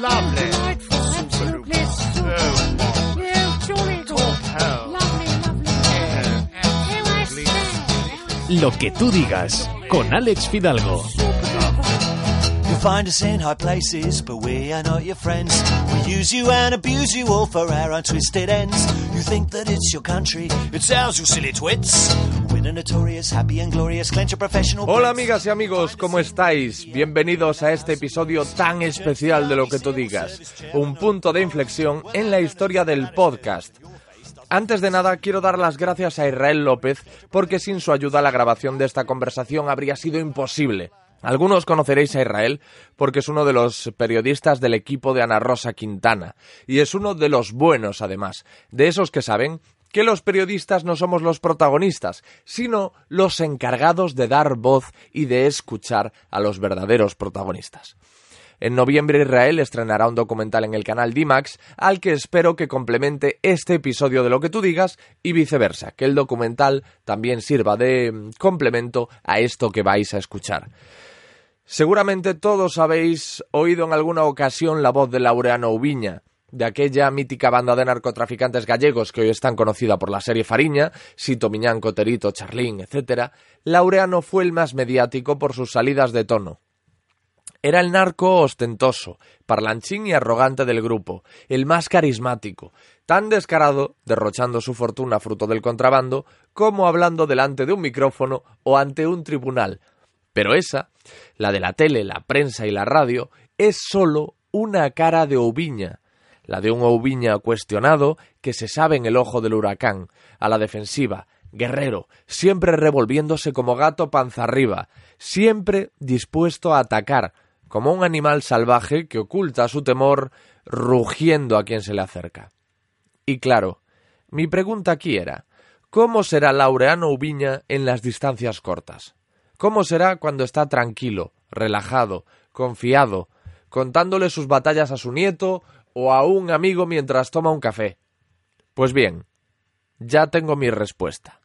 Lovely. Delightful, absolutely super. Yeah, jolly good. hell. Lovely, lovely. Here I stand. Lo que tú digas, con Alex Fidalgo. You'll find us in high places, but we are not your friends. We use you and abuse you all for our own twisted ends. You think that it's your country, it's ours, you silly twits. Hola amigas y amigos, ¿cómo estáis? Bienvenidos a este episodio tan especial de lo que tú digas. Un punto de inflexión en la historia del podcast. Antes de nada, quiero dar las gracias a Israel López porque sin su ayuda la grabación de esta conversación habría sido imposible. Algunos conoceréis a Israel porque es uno de los periodistas del equipo de Ana Rosa Quintana y es uno de los buenos además, de esos que saben que los periodistas no somos los protagonistas, sino los encargados de dar voz y de escuchar a los verdaderos protagonistas. En noviembre Israel estrenará un documental en el canal D-Max al que espero que complemente este episodio de lo que tú digas y viceversa, que el documental también sirva de mm, complemento a esto que vais a escuchar. Seguramente todos habéis oído en alguna ocasión la voz de Laureano Ubiña, de aquella mítica banda de narcotraficantes gallegos que hoy es tan conocida por la serie Fariña, Sito Miñán, Coterito, Charlín, etc., Laureano fue el más mediático por sus salidas de tono. Era el narco ostentoso, parlanchín y arrogante del grupo, el más carismático, tan descarado, derrochando su fortuna fruto del contrabando, como hablando delante de un micrófono o ante un tribunal. Pero esa, la de la tele, la prensa y la radio, es sólo una cara de Oviña, la de un Oviña cuestionado que se sabe en el ojo del huracán, a la defensiva, guerrero, siempre revolviéndose como gato panza arriba, siempre dispuesto a atacar, como un animal salvaje que oculta su temor rugiendo a quien se le acerca. Y claro, mi pregunta aquí era, ¿cómo será Laureano Ubiña en las distancias cortas? ¿Cómo será cuando está tranquilo, relajado, confiado, contándole sus batallas a su nieto o a un amigo mientras toma un café? Pues bien, ya tengo mi respuesta.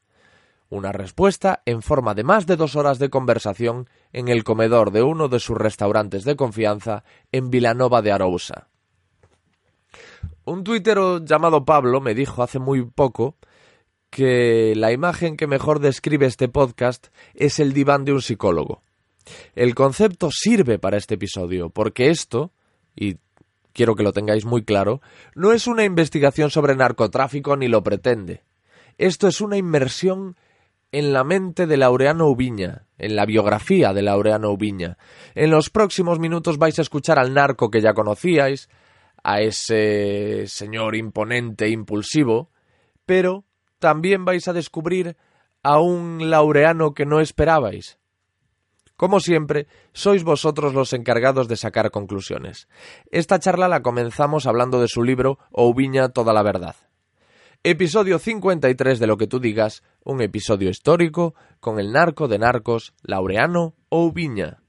Una respuesta en forma de más de dos horas de conversación en el comedor de uno de sus restaurantes de confianza en Vilanova de Arousa. Un tuitero llamado Pablo me dijo hace muy poco que la imagen que mejor describe este podcast es el diván de un psicólogo. El concepto sirve para este episodio, porque esto, y quiero que lo tengáis muy claro, no es una investigación sobre narcotráfico ni lo pretende. Esto es una inmersión en la mente de Laureano Ubiña, en la biografía de Laureano Ubiña. En los próximos minutos vais a escuchar al narco que ya conocíais, a ese señor imponente e impulsivo, pero también vais a descubrir a un Laureano que no esperabais. Como siempre, sois vosotros los encargados de sacar conclusiones. Esta charla la comenzamos hablando de su libro Oubiña toda la verdad. Episodio 53 de Lo que tú digas, un episodio histórico con el narco de narcos Laureano Oubiña.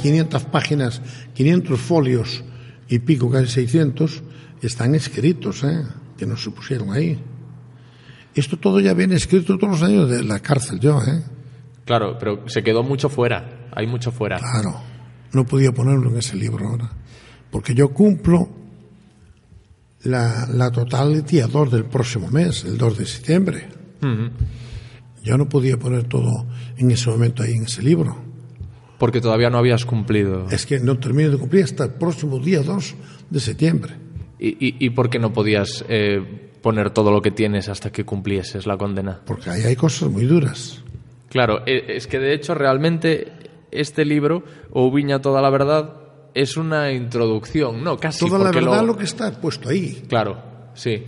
500 páginas, 500 folios y pico, casi 600, están escritos, ¿eh? que no se pusieron ahí. Esto todo ya viene escrito todos los años de la cárcel yo, ¿eh? Claro, pero se quedó mucho fuera, hay mucho fuera. Claro, no podía ponerlo en ese libro ahora. Porque yo cumplo la, la totality a 2 del próximo mes, el 2 de septiembre. Yo no podía poner todo en ese momento ahí en ese libro. Porque todavía no habías cumplido. Es que no termino de cumplir hasta el próximo día 2 de septiembre. ¿Y, y, y por qué no podías eh, poner todo lo que tienes hasta que cumplieses la condena? Porque ahí hay cosas muy duras. Claro, e- es que de hecho realmente este libro, O Viña toda la verdad, es una introducción, ¿no? Casi. Toda la verdad lo- lo que está puesto ahí. Claro, sí.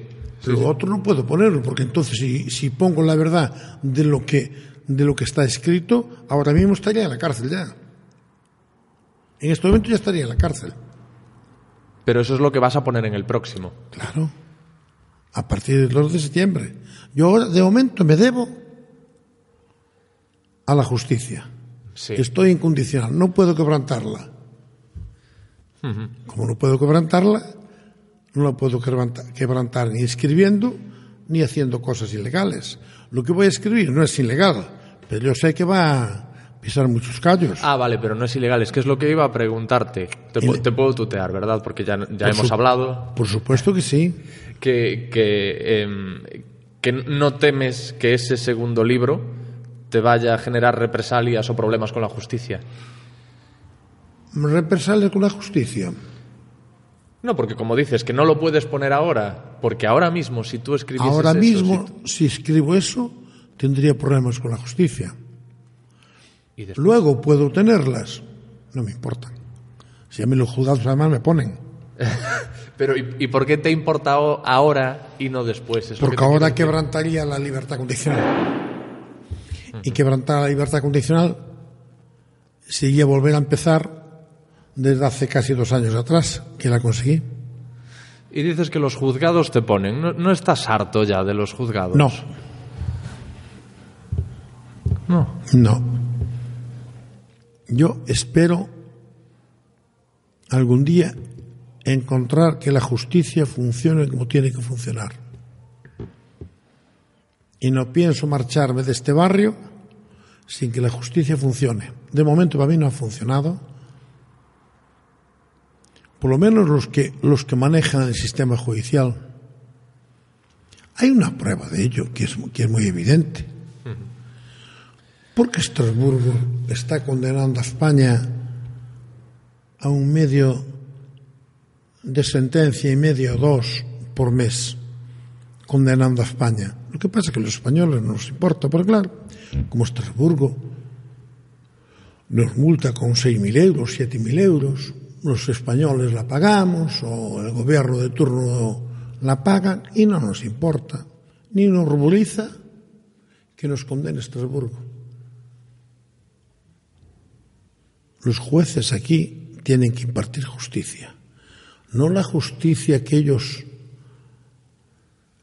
Lo otro no puedo ponerlo, porque entonces si, si pongo la verdad de lo que de lo que está escrito, ahora mismo estaría en la cárcel ya. En este momento ya estaría en la cárcel. Pero eso es lo que vas a poner en el próximo. Claro. A partir del 2 de septiembre. Yo ahora, de momento, me debo a la justicia. Sí. Estoy incondicional, no puedo quebrantarla. Como no puedo quebrantarla, no la puedo quebranta- quebrantar ni escribiendo ni haciendo cosas ilegales. Lo que voy a escribir no es ilegal, pero yo sé que va a pisar muchos callos. Ah, vale, pero no es ilegal. Es que es lo que iba a preguntarte. Te, te puedo tutear, ¿verdad? Porque ya, ya hemos su- hablado. Por supuesto que sí. que, que, em, que no temes que ese segundo libro te vaya a generar represalias o problemas con la justicia. Represalias con la justicia. No, porque como dices, que no lo puedes poner ahora, porque ahora mismo si tú escribieses Ahora eso, mismo, si tú- si escribo eso, tendría problemas con la justicia. Y Luego puedo tenerlas, no me importan. Si a mí los juzgados además me ponen. Pero ¿y, y por qué te importa o- ahora y no después? Es Porque que ahora quebrantaría la libertad condicional. Y quebrantar la libertad condicional sería volver a empezar desde hace casi dos años atrás, que la conseguí. Y dices que los juzgados te ponen. ¿No, no estás harto ya de los juzgados? No, No. no. Yo espero algún día encontrar que la justicia funcione como tiene que funcionar. Y no pienso marcharme de este barrio sin que la justicia funcione. De momento para mí no ha funcionado. Por lo menos los que, los que manejan el sistema judicial. Hay una prueba de ello que es, que es muy evidente. Porque Estrasburgo está condenando a España a un medio de sentencia y medio dos por mes, condenando a España. Lo que pasa es que a los españoles no nos importa, porque claro, como Estrasburgo nos multa con 6.000 euros, 7.000 euros, los españoles la pagamos o el gobierno de turno la paga y no nos importa, ni nos ruboriza que nos condene Estrasburgo. Los jueces aquí tienen que impartir justicia, no la justicia que ellos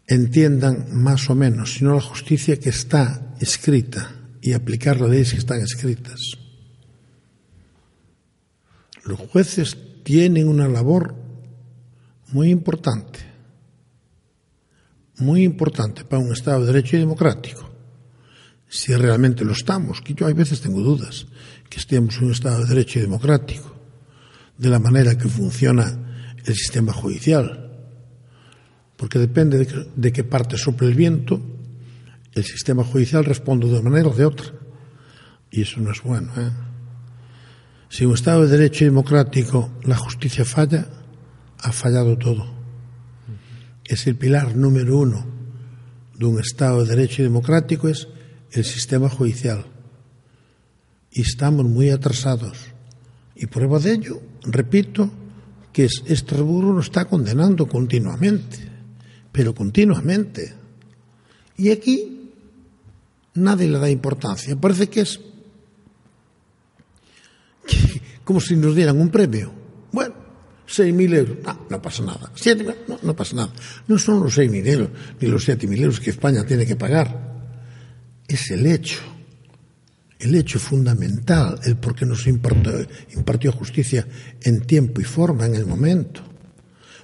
entiendan más o menos, sino la justicia que está escrita y aplicar las leyes que están escritas. Los jueces tienen una labor muy importante, muy importante para un Estado de Derecho y democrático, si realmente lo estamos, que yo a veces tengo dudas que estemos en un Estado de Derecho y democrático, de la manera que funciona el sistema judicial, porque depende de, que- de qué parte sople el viento, el sistema judicial responde de una manera o de otra. Y eso no es bueno. ¿eh? Si un Estado de Derecho y democrático la justicia falla, ha fallado todo. Es el pilar número uno de un Estado de Derecho y democrático, es el sistema judicial. Y estamos muy atrasados. Y prueba de ello, repito, que es- Estrasburgo nos está condenando continuamente, pero continuamente. Y aquí nadie le da importancia. Parece que es como si nos dieran un premio. Bueno, 6.000 euros, no, no pasa nada. 7.000, no, no pasa nada. No son los 6.000 euros ni los 7.000 euros que España tiene que pagar. Es el hecho, el hecho fundamental, el por qué nos impartió, impartió justicia en tiempo y forma, en el momento.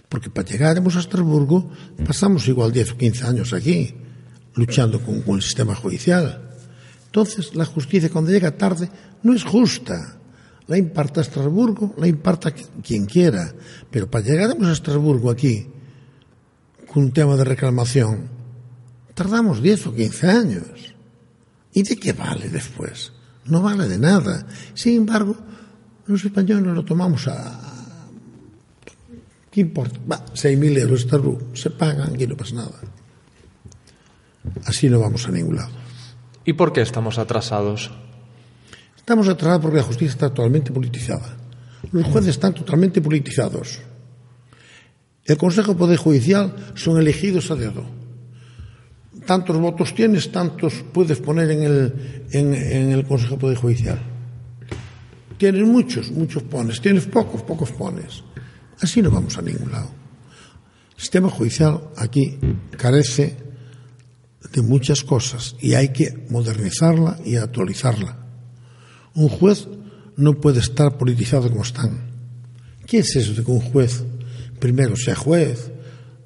Porque para llegaremos a Estrasburgo pasamos igual 10 o 15 años aquí, luchando con, con el sistema judicial. Entonces, la justicia cuando llega tarde no es justa. La imparta Estrasburgo, la imparta qui- quien quiera. Pero para llegaremos a Estrasburgo aquí, con un tema de reclamación, tardamos 10 o 15 años. ¿Y de qué vale después? No vale de nada. Sin embargo, los españoles lo tomamos a... ¿Qué importa? Va, 6.000 euros Estrasburgo, se pagan, aquí no pasa nada. Así no vamos a ningún lado. ¿Y por qué estamos atrasados? Estamos atrasados porque la justicia está totalmente politizada. Los jueces están totalmente politizados. El Consejo de Poder Judicial son elegidos a dedo. Tantos votos tienes, tantos puedes poner en el, en, el Consejo de Poder Judicial. Tienes muchos, muchos pones. Tienes pocos, pocos pones. Así no vamos a ningún lado. El sistema judicial aquí carece de muchas cosas y hay que modernizarla y actualizarla. Un juez no puede estar politizado como están. ¿Qué es eso de que un juez primero sea juez,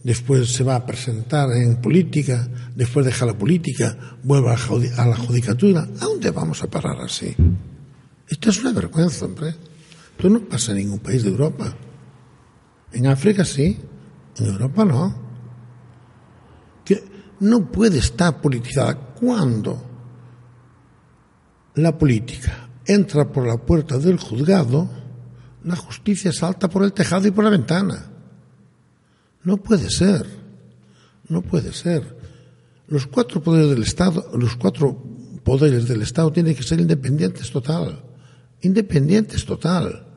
después se va a presentar en política, después deja la política, vuelve a la judicatura. ¿A dónde vamos a parar así? Esto es una vergüenza, hombre. Esto no pasa en ningún país de Europa. En África sí, en Europa no. Que no puede estar politizada cuando la política entra por la puerta del juzgado, la justicia salta por el tejado y por la ventana. No puede ser. No puede ser. Los cuatro poderes del Estado, los cuatro poderes del Estado tienen que ser independientes total. Independientes total.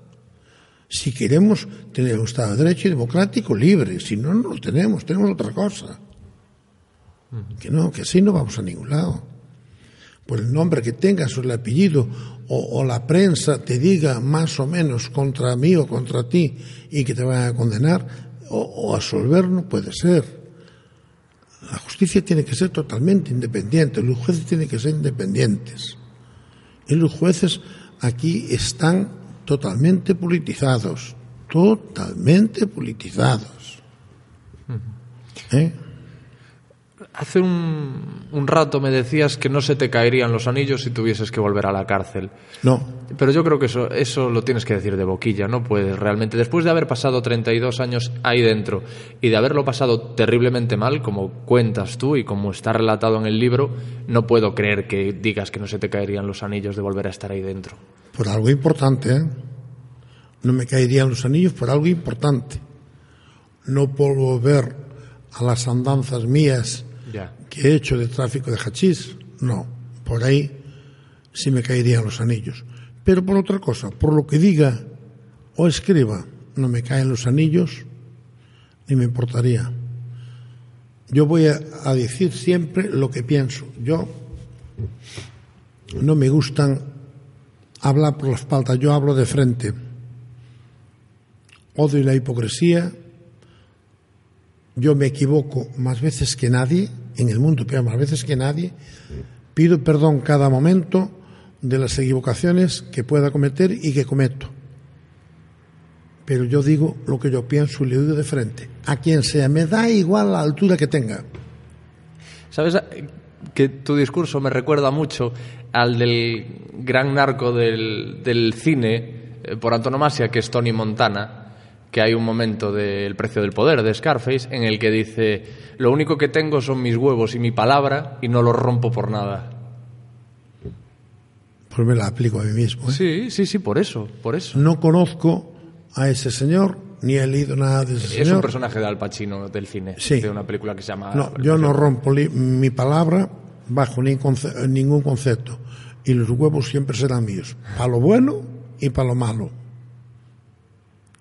Si queremos tener un Estado de Derecho y democrático libre, si no, no lo tenemos, tenemos otra cosa. Que no, que así no vamos a ningún lado. Por el nombre que tengas o el apellido o, o la prensa te diga más o menos contra mí o contra ti y que te vayan a condenar o, o absolver, no puede ser. La justicia tiene que ser totalmente independiente, los jueces tienen que ser independientes. Y los jueces aquí están totalmente politizados, totalmente politizados. ¿Eh? Hace un, un rato me decías que no se te caerían los anillos si tuvieses que volver a la cárcel. No, Pero yo creo que eso, eso lo tienes que decir de boquilla, no puedes realmente. Después de haber pasado 32 años ahí dentro y de haberlo pasado terriblemente mal, como cuentas tú y como está relatado en el libro, no puedo creer que digas que no se te caerían los anillos de volver a estar ahí dentro. por algo importante, ¿eh? No me caerían los anillos por algo importante. No por volver a las andanzas mías. He hecho de tráfico de hachís, no. Por ahí sí me caerían los anillos. Pero por otra cosa, por lo que diga o escriba, no me caen los anillos, ni me importaría. Yo voy a, a decir siempre lo que pienso. Yo no me gustan hablar por la espalda, yo hablo de frente. Odio la hipocresía. Yo me equivoco más veces que nadie en el mundo, pero más veces que nadie. Pido perdón cada momento de las equivocaciones que pueda cometer y que cometo. Pero yo digo lo que yo pienso y le digo de frente. A quien sea, me da igual la altura que tenga. ¿Sabes que tu discurso me recuerda mucho al del gran narco del, del cine eh, por antonomasia, que es Tony Montana? Que hay un momento del precio del poder de Scarface en el que dice lo único que tengo son mis huevos y mi palabra y no los rompo por nada. Pues me la aplico a mí mismo. ¿eh? Sí, sí, sí, por eso, por eso. No conozco a ese señor, ni he leído nada de ese Es un señor. personaje de Al Pacino del cine, Sí. de una película que se llama... No, yo no rompo mi palabra bajo ni conce- ningún concepto. Y los huevos siempre serán míos. Para lo bueno y para lo malo.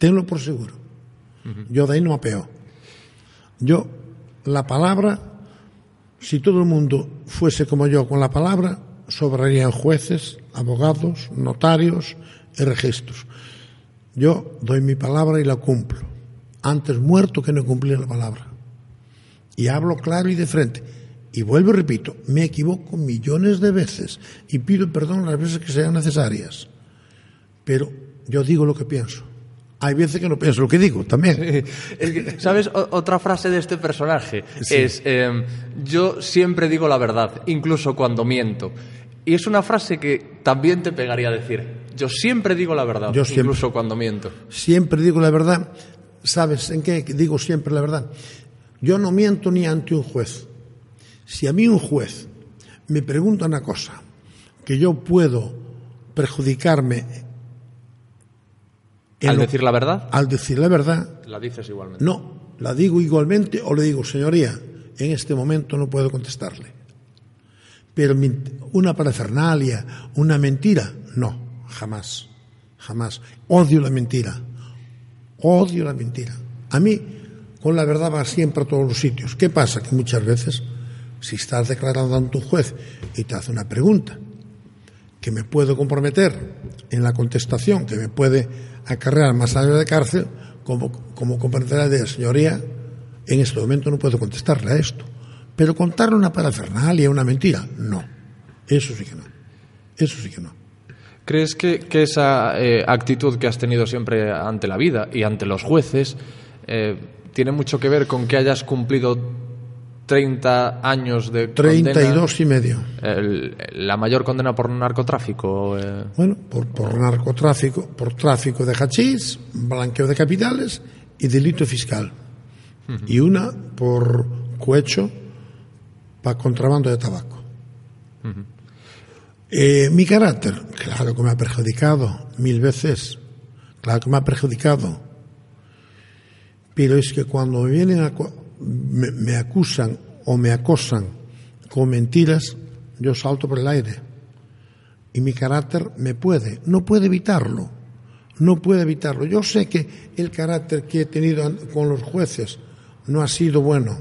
Tenlo por seguro. Yo de ahí no apeo. Yo, la palabra, si todo el mundo fuese como yo con la palabra, sobrarían jueces, abogados, notarios y registros. Yo doy mi palabra y la cumplo. Antes muerto que no cumplir la palabra y hablo claro y de frente. Y vuelvo y repito, me equivoco millones de veces y pido perdón las veces que sean necesarias. Pero yo digo lo que pienso. Hay veces que no pienso lo que digo también. ¿Sabes? Otra frase de este personaje es, eh, yo siempre digo la verdad, incluso cuando miento. Y es una frase que también te pegaría decir, yo siempre digo la verdad, Yo siempre. incluso cuando miento. Siempre digo la verdad. ¿Sabes en qué digo siempre la verdad? Yo no miento ni ante un juez. Si a mí un juez me pregunta una cosa que yo puedo perjudicarme Al lo- decir la verdad, al decir la verdad, la dices igualmente. No, la digo igualmente o le digo, señoría, en este momento no puedo contestarle. Pero una parafernalia, una mentira, no, jamás, jamás. Odio la mentira, odio la mentira. A mí, con la verdad va siempre a todos los sitios. ¿Qué pasa? Que muchas veces, si estás declarando ante un juez y te hace una pregunta que me puedo comprometer en la contestación, que me puede acarrear más años de cárcel, como, como comprenderá de señoría, en este momento no puedo contestarle a esto. Pero contarle una parafernalia, una mentira, no. Eso sí que no. Eso sí que no. ¿Crees que, que esa eh, actitud que has tenido siempre ante la vida y ante los jueces eh, tiene mucho que ver con que hayas cumplido 30 años de Treinta y condena? dos y medio. El- la mayor condena por narcotráfico. eh, Bueno, por, por narcotráfico, por tráfico de hachís, blanqueo de capitales y delito fiscal. Y una por cohecho para contrabando de tabaco. Eh, mi carácter, claro que me ha perjudicado mil veces, claro que me ha perjudicado. Pero es que cuando me vienen a, me, acusan o me acosan con mentiras, yo salto por el aire y mi carácter me puede, no puede evitarlo, no puede evitarlo. Yo sé que el carácter que he tenido con los jueces no ha sido bueno,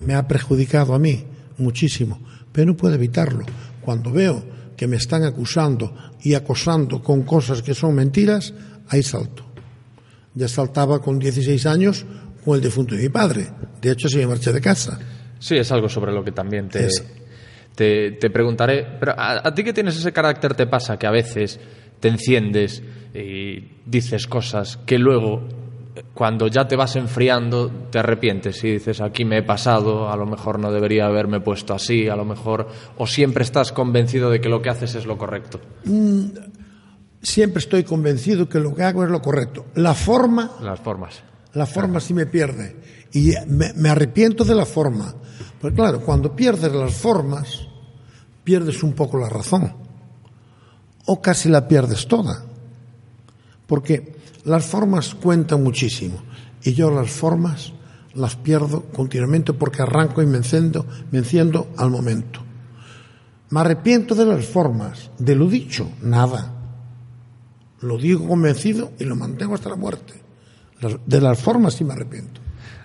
me ha perjudicado a mí muchísimo, pero no puedo evitarlo. Cuando veo que me están acusando y acosando con cosas que son mentiras, ahí salto. Ya saltaba con 16 años con el defunto de mi padre. De hecho, se me marché de casa. Sí, es algo sobre lo que también te, te, te preguntaré. Pero a, a ti que tienes ese carácter te pasa que a veces te enciendes y dices cosas que luego, cuando ya te vas enfriando, te arrepientes y dices, aquí me he pasado, a lo mejor no debería haberme puesto así, a lo mejor, o siempre estás convencido de que lo que haces es lo correcto. Siempre estoy convencido que lo que hago es lo correcto. La forma Las formas. La forma sí me pierde. Y me, me arrepiento de la forma. Porque claro, cuando pierdes las formas, pierdes un poco la razón. O casi la pierdes toda. Porque las formas cuentan muchísimo. Y yo las formas las pierdo continuamente porque arranco y me enciendo, me enciendo al momento. Me arrepiento de las formas, de lo dicho, nada. Lo digo convencido y lo mantengo hasta la muerte. De las formas sí me arrepiento.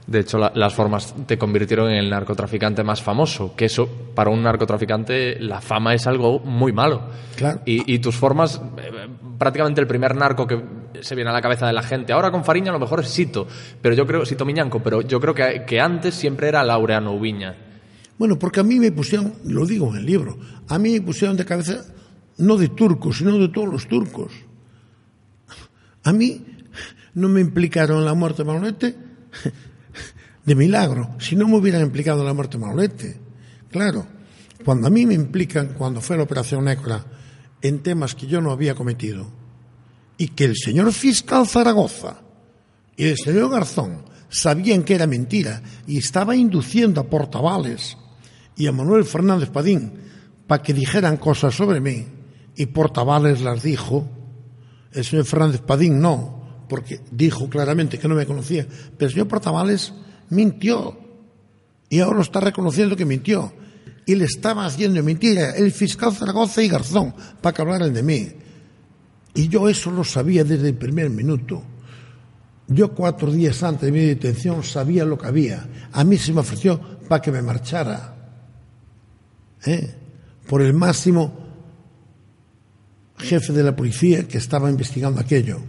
De hecho, la- las formas te convirtieron en el narcotraficante más famoso, que eso, para un narcotraficante, la fama es algo muy malo. Claro. Y, y tus formas, eh, prácticamente el primer narco que se viene a la cabeza de la gente, ahora con Fariña a lo mejor es Sito, pero yo creo, Sito Miñanco, pero yo creo que, que antes siempre era Laureano Ubiña. Bueno, porque a mí me pusieron, lo digo en el libro, a mí me pusieron de cabeza no de turcos, sino de todos los turcos. A mí no me implicaron la muerte de Manolete de milagro, si no me hubieran implicado la muerte de Manolete. Claro, cuando a mí me implican, cuando fue la operación Nécora, en temas que yo no había cometido, y que el señor fiscal Zaragoza y el señor Garzón sabían que era mentira y estaba induciendo a Portavales y a Manuel Fernández Padín para que dijeran cosas sobre mí y Portavales las dijo, el señor Fernández Padín no, porque dijo claramente que no me conocía, pero el señor Portavales mintió y ahora está reconociendo que mintió y le estaba haciendo mentira el fiscal Zaragoza y Garzón para que hablaran de mí. Y yo eso lo sabía desde el primer minuto. Yo cuatro días antes de mi detención sabía lo que había. A mí se me ofreció para que me marchara. ¿eh? Por el máximo jefe de la policía que estaba investigando aquello.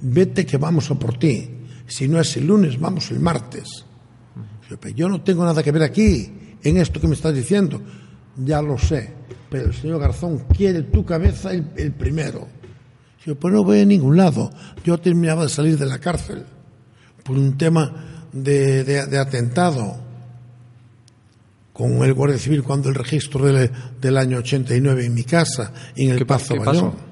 Vete que vamos a por ti. Si no es el lunes, vamos el martes. Yo, "Pero yo no tengo nada que ver aquí en esto que me estás diciendo. Ya lo sé, pero el señor Garzón quiere tu cabeza el, el primero. Yo, pues no voy a ningún lado. Yo terminaba de salir de la cárcel por un tema de, de- de atentado con el Guardia Civil cuando el registro del, del año 89 en mi casa, en el ¿Qué pa- Pazo qué Bayón. pasó?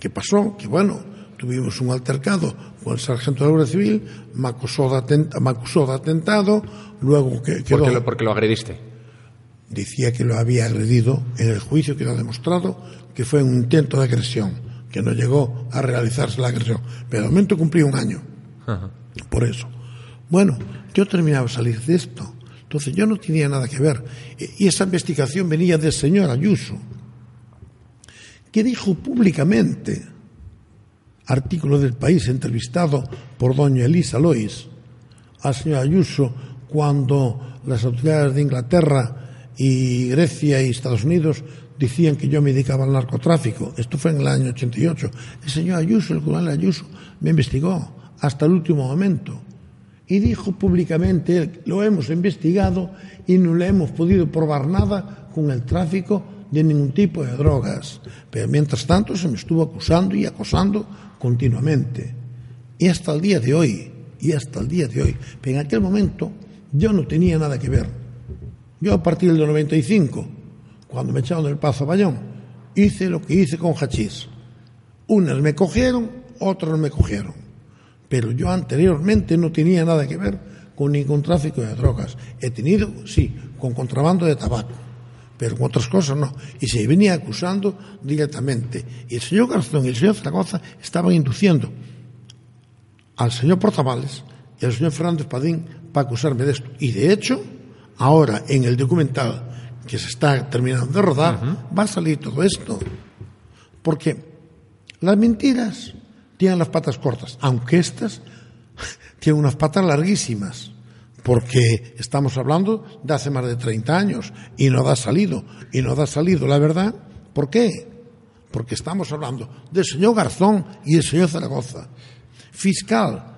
¿Qué pasó? Que bueno, tuvimos un altercado con el sargento de la Guardia Civil, me acusó de, atent- me acusó de atentado, luego que quedó, Porque lo, porque lo agrediste. decía que lo había agredido, en el juicio quedó demostrado que fue un intento de agresión, que no llegó a realizarse la agresión. Pero de momento cumplí un año por eso. Bueno, yo terminaba de salir de esto. Entonces yo no tenía nada que ver. Y y esa investigación venía del señor Ayuso, que dijo públicamente, artículo del país entrevistado por doña Elisa Lois, al señor Ayuso cuando las autoridades de Inglaterra y Grecia y Estados Unidos decían que yo me dedicaba al narcotráfico. Esto fue en el año 88. El señor Ayuso, el coronel Ayuso, me investigó hasta el último momento y dijo públicamente, lo hemos investigado y no le hemos podido probar nada con el tráfico de ningún tipo de drogas. Pero mientras tanto se me estuvo acusando y acosando continuamente. Y hasta el día de hoy, y hasta el día de hoy. Pero en aquel momento yo no tenía nada que ver. Yo a partir del 95, cuando me echaron del Pazo Bayón, hice lo que hice con Hachís. Unas me cogieron, otras me cogieron. Pero yo anteriormente no tenía nada que ver con ningún tráfico de drogas. He tenido, sí, con contrabando de tabaco, pero con otras cosas no. Y se venía acusando directamente. Y el señor Garzón y el señor Zaragoza estaban induciendo al señor Portavales y al señor Fernández Padín para acusarme de esto. Y de hecho, ahora en el documental que se está terminando de rodar, va a salir todo esto. Porque las mentiras tienen las patas cortas, aunque estas tienen unas patas larguísimas, porque estamos hablando de hace más de 30 años y no da salido, y no da salido la verdad. ¿Por qué? Porque estamos hablando del señor Garzón y del señor Zaragoza. Fiscal,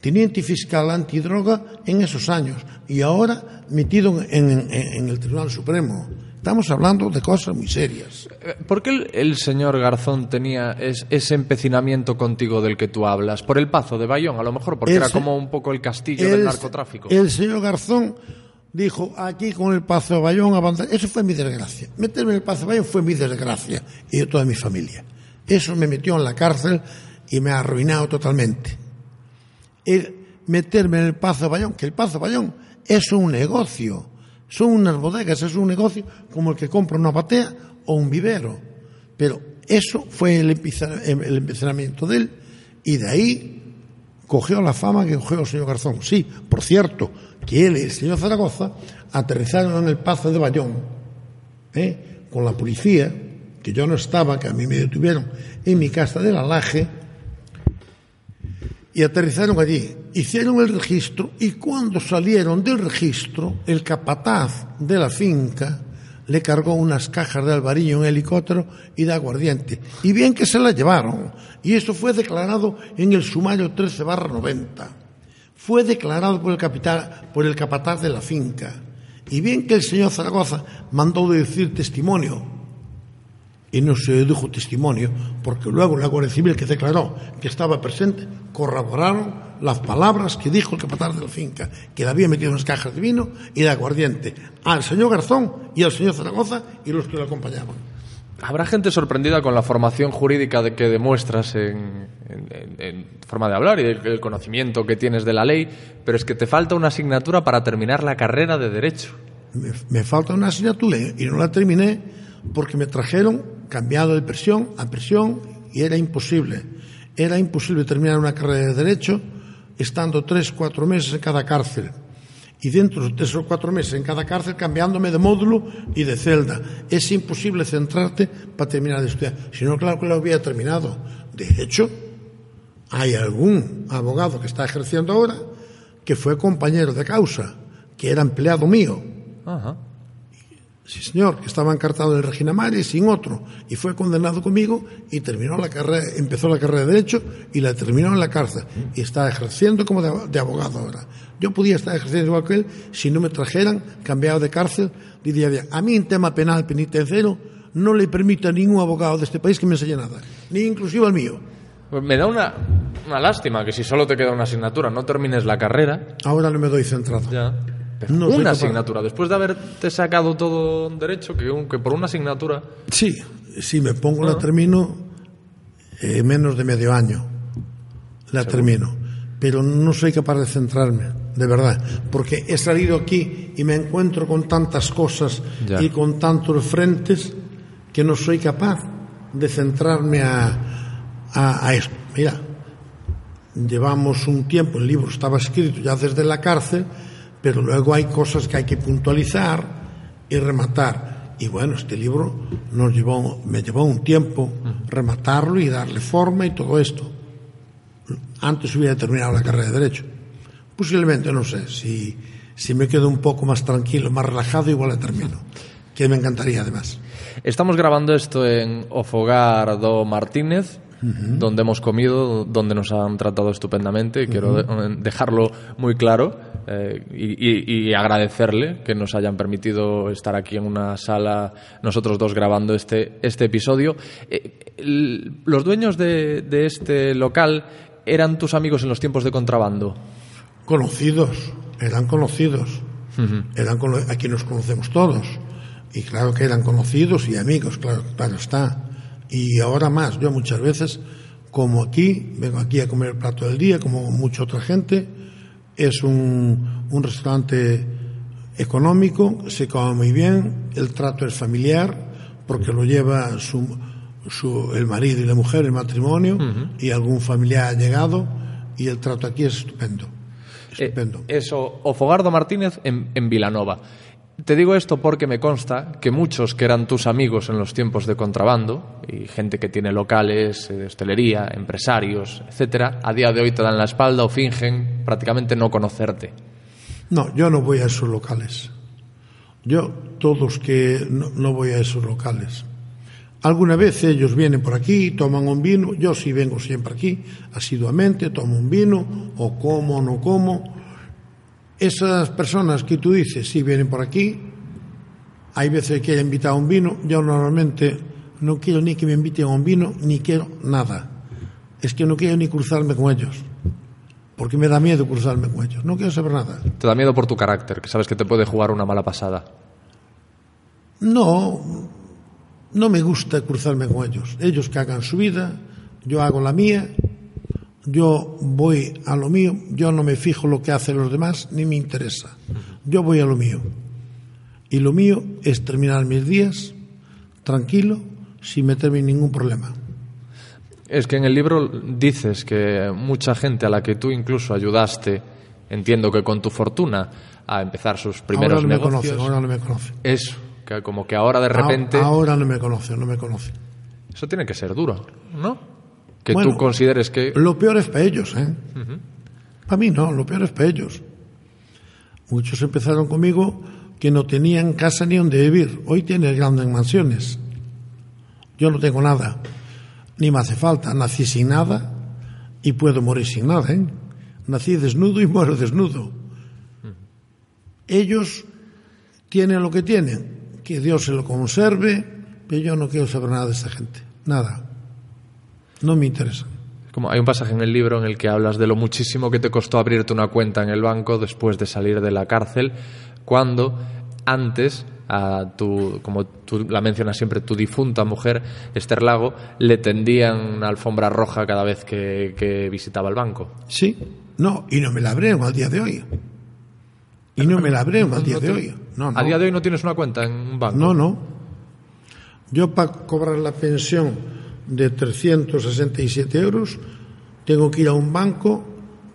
teniente fiscal antidroga en esos años y ahora metido en el Tribunal Supremo. Estamos hablando de cosas muy serias. Eh, ¿Por qué el, el señor Garzón tenía es- ese empecinamiento contigo del que tú hablas? ¿Por el Pazo de Bayón, a lo mejor? Porque era como un poco el castillo del narcotráfico. el señor Garzón dijo, aquí con el Pazo de Bayón. Eso fue mi desgracia. Meterme en el Pazo de Bayón fue mi desgracia y de toda mi familia. Eso me metió en la cárcel y me ha arruinado totalmente. El meterme en el Pazo de Bayón, que el Pazo de Bayón es un negocio. Son unas bodegas, es un negocio como el que compra una batea o un vivero. Pero eso fue el, el empezamiento de él y de ahí cogió la fama que cogió el señor Garzón. Sí, por cierto, que él y el señor Zaragoza aterrizaron en el Pazo de Bayón, ¿eh? con la policía, que yo no estaba, que a mí me detuvieron en mi casa de la Laje, y aterrizaron allí. Hicieron el registro y cuando salieron del registro, el capataz de la finca le cargó unas cajas de albariño en helicóptero y de aguardiente. Y bien que se la llevaron. Y eso fue declarado en el sumario 13 barra 90. Fue declarado por el, capital, por el capataz de la finca. Y bien que el señor Zaragoza mandó decir testimonio y no se dedujo testimonio, porque luego la Guardia Civil que declaró que estaba presente corroboraron las palabras que dijo el capataz de la finca, que le había metido unas cajas de vino y de aguardiente al señor Garzón y al señor Zaragoza y los que lo acompañaban. Habrá gente sorprendida con la formación jurídica de que demuestras en, en- en- en forma de hablar y el, el conocimiento que tienes de la ley, pero es que te falta una asignatura para terminar la carrera de Derecho. Me, me falta una asignatura y no la terminé porque me trajeron cambiado de presión a presión y era imposible. Era imposible terminar una carrera de Derecho estando tres, cuatro meses en cada cárcel. Y dentro de tres o cuatro meses en cada cárcel cambiándome de módulo y de celda. Es imposible centrarte para terminar de estudiar. Si no, claro que lo había terminado. De hecho, hay algún abogado que está ejerciendo ahora que fue compañero de causa, que era empleado mío. Ajá. Sí, señor, que estaba encartado en el Regina Mari sin otro. Y fue condenado conmigo y terminó la carrera, empezó la carrera de Derecho y la terminó en la cárcel. Y está ejerciendo como de, de abogado ahora. Yo podía estar ejerciendo igual que él si no me trajeran, cambiado de cárcel, diría bien. A mí en tema penal penitenciario no le permite a ningún abogado de este país que me enseñe nada. Ni inclusive al mío. Pues me da una, una lástima que si solo te queda una asignatura no termines la carrera. Ahora no me doy centrado. Ya. Pero No una capaz. asignatura, después de haberte sacado todo derecho, que, que por una asignatura. Sí, si me pongo Ah. la termino en menos de medio año. La termino. Pero no soy capaz de centrarme, de verdad. Porque he salido aquí y me encuentro con tantas cosas Ya. y con tantos frentes que no soy capaz de centrarme a, a, a esto. Mira, llevamos un tiempo, el libro estaba escrito ya desde la cárcel, pero luego hay cosas que hay que puntualizar y rematar. Y bueno, este libro nos llevó, me llevó un tiempo rematarlo y darle forma y todo esto. Antes hubiera terminado la carrera de Derecho. Posiblemente, no sé, si, si me quedo un poco más tranquilo, más relajado, igual la termino. Que me encantaría además. Estamos grabando esto en Ofogar do Martínez, donde hemos comido, donde nos han tratado estupendamente. Quiero de- dejarlo muy claro eh, y, y- y agradecerle que nos hayan permitido estar aquí en una sala, nosotros dos grabando este, este episodio. Eh, el- los dueños de, de este local eran tus amigos en los tiempos de contrabando? Conocidos, eran conocidos. Eran cono- aquí nos conocemos todos. Y claro que eran conocidos y amigos, claro, claro está. Y ahora más, yo muchas veces, como aquí, vengo aquí a comer el plato del día, como mucha otra gente, es un, un restaurante económico, se come muy bien, el trato es familiar, porque lo lleva su, su- el marido y la mujer, el matrimonio, y algún familiar ha llegado, y el trato aquí es estupendo. Estupendo. Eh, eso, o Fogardo Martínez en, en Vilanova. Te digo esto porque me consta que muchos que eran tus amigos en los tiempos de contrabando, y gente que tiene locales, eh, de hostelería, empresarios, etcétera, a día de hoy te dan la espalda o fingen prácticamente no conocerte. No, yo no voy a esos locales. Yo, todos que no, voy a esos locales. Alguna vez ellos vienen por aquí, toman un vino, yo sí vengo siempre aquí, asiduamente, tomo un vino, o como no como. Esas personas que tú dices, sí vienen por aquí, hay veces que he invitado a un vino, yo normalmente no quiero ni que me inviten a un vino, ni quiero nada. Es que no quiero ni cruzarme con ellos, porque me da miedo cruzarme con ellos, no quiero saber nada. Te da miedo por tu carácter, que sabes que te puede jugar una mala pasada. No, no me gusta cruzarme con ellos. Ellos que hagan su vida, yo hago la mía, yo voy a lo mío, yo no me fijo lo que hacen los demás, ni me interesa. Yo voy a lo mío. Y lo mío es terminar mis días tranquilo, sin meterme en ningún problema. Es que en el libro dices que mucha gente a la que tú incluso ayudaste, entiendo que con tu fortuna, a empezar sus primeros ahora no me conocen, ahora no me conocen. Eso, que como que ahora de repente... Ah- Ahora no me conocen, no me conocen. Eso tiene que ser duro, ¿no? Que Bueno, tú consideres que... Lo peor es para ellos, ¿eh? Para mí no, lo peor es para ellos. Muchos empezaron conmigo que no tenían casa ni donde vivir. Hoy tienen grandes mansiones. Yo no tengo nada, ni me hace falta. Nací sin nada y puedo morir sin nada, ¿eh? Nací desnudo y muero desnudo. Ellos tienen lo que tienen, que Dios se lo conserve, pero yo no quiero saber nada de esta gente, nada. No me interesa. Como hay un pasaje en el libro en el que hablas de lo muchísimo que te costó abrirte una cuenta en el banco después de salir de la cárcel, cuando antes a tu, como tú la mencionas siempre, tu difunta mujer, Esther Lago, le tendían una alfombra roja cada vez que, que visitaba el banco. Sí, no, y no me la abrieron al día de hoy. Y no me la abrieron al día de hoy. No, no. A día de hoy no tienes una cuenta en un banco. No, no. Yo para cobrar la pensión de 367 euros tengo que ir a un banco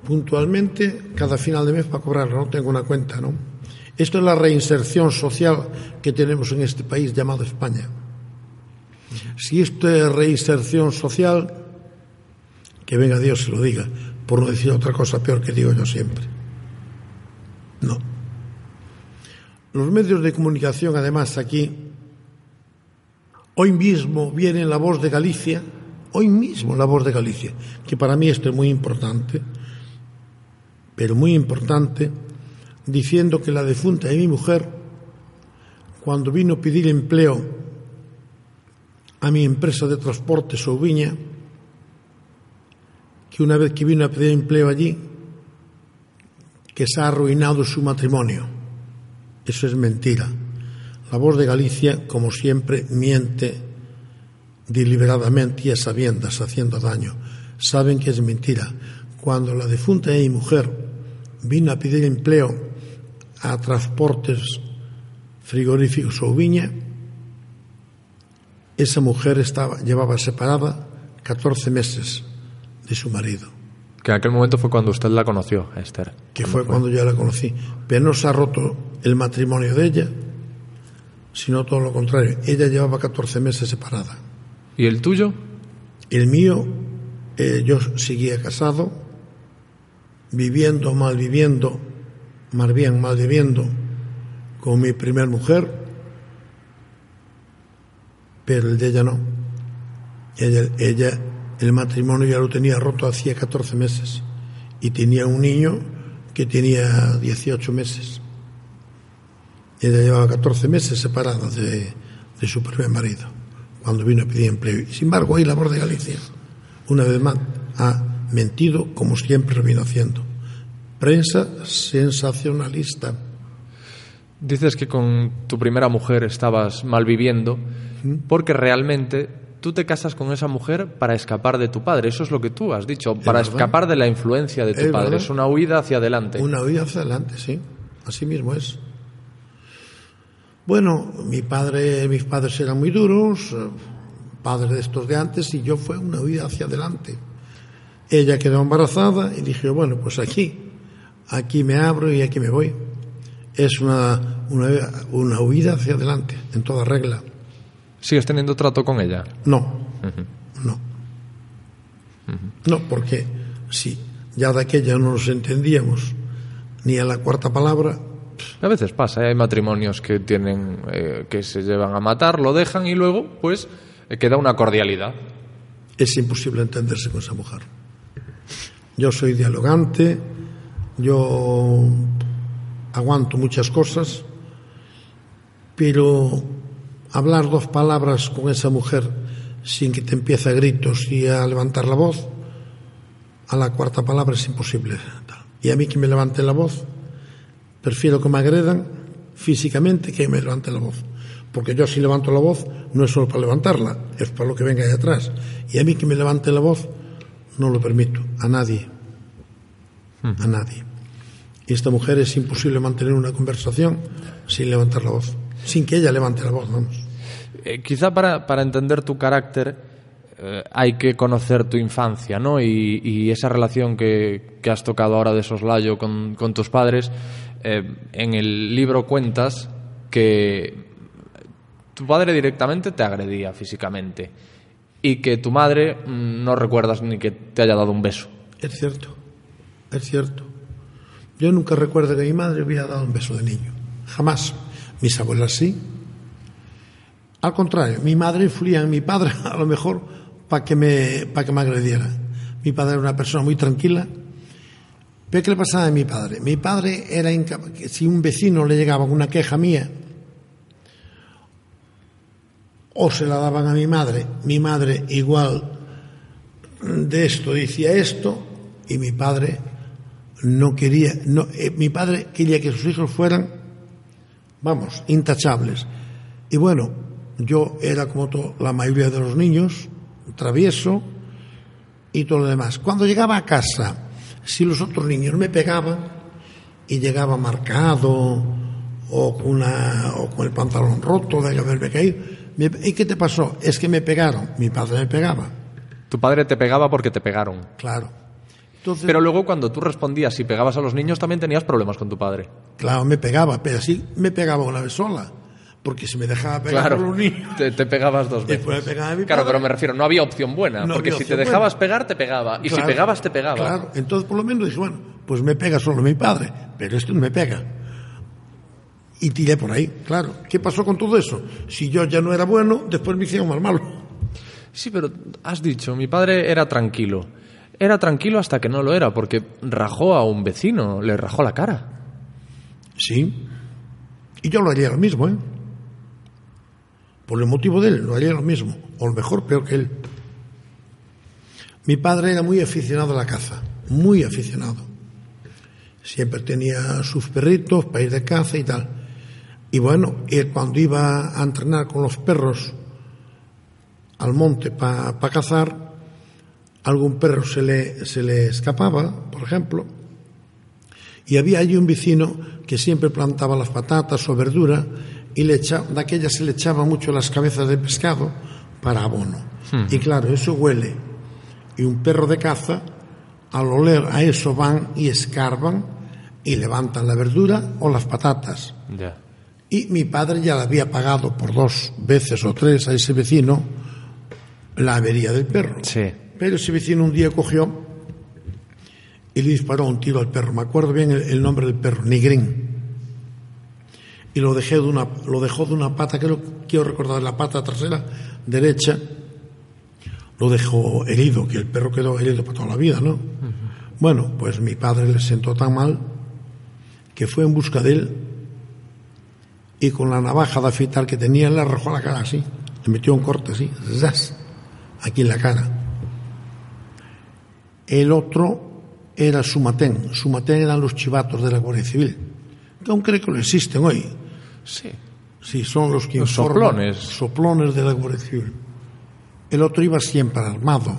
puntualmente cada final de mes para cobrarla. No tengo una cuenta, ¿no? Esto es la reinserción social que tenemos en este país llamado España. Si esto es reinserción social, que venga Dios y lo diga, por no decir otra cosa peor que digo yo siempre. No. Los medios de comunicación, además, aquí, hoy mismo viene la voz de Galicia, hoy mismo la voz de Galicia, que para mí esto es muy importante, pero muy importante, diciendo que la defunta de mi mujer, cuando vino a pedir empleo a mi empresa de transporte Souviña, que una vez que vino a pedir empleo allí, que se ha arruinado su matrimonio. Eso es mentira. La voz de Galicia, como siempre, miente deliberadamente y a sabiendas, haciendo daño. Saben que es mentira. Cuando la defunta de mi mujer vino a pedir empleo a transportes frigoríficos o viña, esa mujer estaba, llevaba separada 14 meses de su marido Que en aquel momento fue cuando usted la conoció, Esther. que fue cuando yo la conocí. Pero no se ha roto el matrimonio de ella, sino todo lo contrario. Ella llevaba 14 meses separada. ¿Y el tuyo? El mío, eh, yo seguía casado, viviendo, mal viviendo, más bien mal viviendo con mi primer mujer, pero el de ella no. Ella, ella, el matrimonio ya lo tenía roto hacía 14 meses y tenía un niño que tenía 18 meses. Ella llevaba 14 meses separada de, de su primer marido cuando vino a pedir empleo. Y sin embargo, hay labor de Galicia, una vez más, ha mentido como siempre lo vino haciendo. Prensa sensacionalista. Dices que con tu primera mujer estabas mal viviendo porque realmente tú te casas con esa mujer para escapar de tu padre. Eso es lo que tú has dicho, para verdad. escapar de la influencia de tu Es padre. verdad. Es una huida hacia adelante. Una vida hacia adelante, sí. Así mismo es. Bueno, mi padre, mis padres eran muy duros, eh, padres de estos de antes, y yo fue una vida hacia adelante. Ella quedó embarazada y dije, bueno, pues aquí, aquí me abro y aquí me voy. Es una, una, una huida hacia adelante, en toda regla. ¿Sigues teniendo trato con ella? No, no. No, porque si ya de aquella no nos entendíamos ni a la cuarta palabra, A veces pasa, ¿eh? hay matrimonios que tienen eh, que se llevan a matar, lo dejan y luego, pues, eh, queda una cordialidad. es imposible entenderse con esa mujer. Yo soy dialogante, yo aguanto muchas cosas, pero hablar dos palabras con esa mujer sin que te empiece a gritos y a levantar la voz, a la cuarta palabra es imposible. Y a mí que me levanten la voz, prefiero que me agredan físicamente que me levanten la voz. Porque yo si levanto la voz no es solo para levantarla, es para lo que venga de atrás. Y a mí que me levante la voz no lo permito, a nadie. A nadie. Y esta mujer es imposible mantener una conversación sin levantar la voz, sin que ella levante la voz, vamos. Eh, quizá para, para entender tu carácter eh, hay que conocer tu infancia, ¿no? Y, y esa relación que, que has tocado ahora de soslayo con, con tus padres. Eh, en el libro cuentas que tu padre directamente te agredía físicamente y que tu madre mm, no recuerdas ni que te haya dado un beso. Es cierto, es cierto. Yo nunca recuerdo que mi madre hubiera dado un beso de niño. Jamás. Mis abuelas sí. Al contrario, mi madre influía en mi padre, a lo mejor, para que me, para que me agrediera. Mi padre era una persona muy tranquila. ¿Pero qué le pasaba a mi padre? Mi padre era incapaz, si un vecino le llegaba una queja mía, o se la daban a mi madre, mi madre igual de esto decía esto, y mi padre no quería, no, eh, mi padre quería que sus hijos fueran, vamos, intachables. Y bueno, yo era como la mayoría de los niños, travieso y todo lo demás. Cuando llegaba a casa, si los otros niños me pegaban y llegaba marcado o con, una, o con el pantalón roto de haberme caído, ¿y qué te pasó? Es que me pegaron, mi padre me pegaba, Tu padre te pegaba porque te pegaron. claro. Entonces, Pero luego cuando tú respondías y pegabas a los niños también tenías problemas con tu padre. Claro, me pegaba, pero así me pegaba una vez sola. Porque si me dejaba pegar por los niños, te, te pegabas dos veces. después me pegaba a mi Claro, padre. pero me refiero, no había opción buena, No porque si te dejabas buena. pegar, te pegaba, y si Claro, pegabas, te pegaba. Claro, entonces por lo menos dije, bueno, pues me pega solo mi padre, pero esto no me pega. Y tiré por ahí, claro. ¿Qué pasó con todo eso? Si yo ya no era bueno, después me hicieron más malo. Sí, pero has dicho, mi padre era tranquilo. Era tranquilo hasta que no lo era, porque rajó a un vecino, le rajó la cara. Sí. Y yo lo haría lo mismo, ¿eh? Por el motivo de él, lo haría lo mismo. O lo mejor, peor que él. Mi padre era muy aficionado a la caza, muy aficionado. Siempre tenía sus perritos para ir de caza y tal. Y bueno, él cuando iba a entrenar con los perros al monte para cazar, algún perro se le, se le escapaba, por ejemplo, y había allí un vecino que siempre plantaba las patatas o verdura y le echa- de aquellas se le echaba mucho las cabezas de pescado para abono. Y claro, eso huele. Y un perro de caza, al oler a eso van y escarban y levantan la verdura o las patatas. Y mi padre ya le había pagado por dos veces o tres a ese vecino la avería del perro. Sí. Pero ese vecino un día cogió y le disparó un tiro al perro. Me acuerdo bien el, el nombre del perro, Nigrín. Y lo, dejé de una, lo dejó de una pata, creo, quiero recordar, la pata trasera derecha. Lo dejó herido, que el perro quedó herido para toda la vida, ¿no? Bueno, pues mi padre le sentó tan mal que fue en busca de él y con la navaja de afeitar que tenía le arrojó la cara así. Le metió un corte así, ¡zas! aquí en la cara. El otro era Sumatén. Sumatén eran los chivatos de la Guardia Civil, que aún creo que lo existen hoy. Sí. Sí, son los que Los informan- soplones. Soplones de la Guardia Civil. El otro iba siempre armado,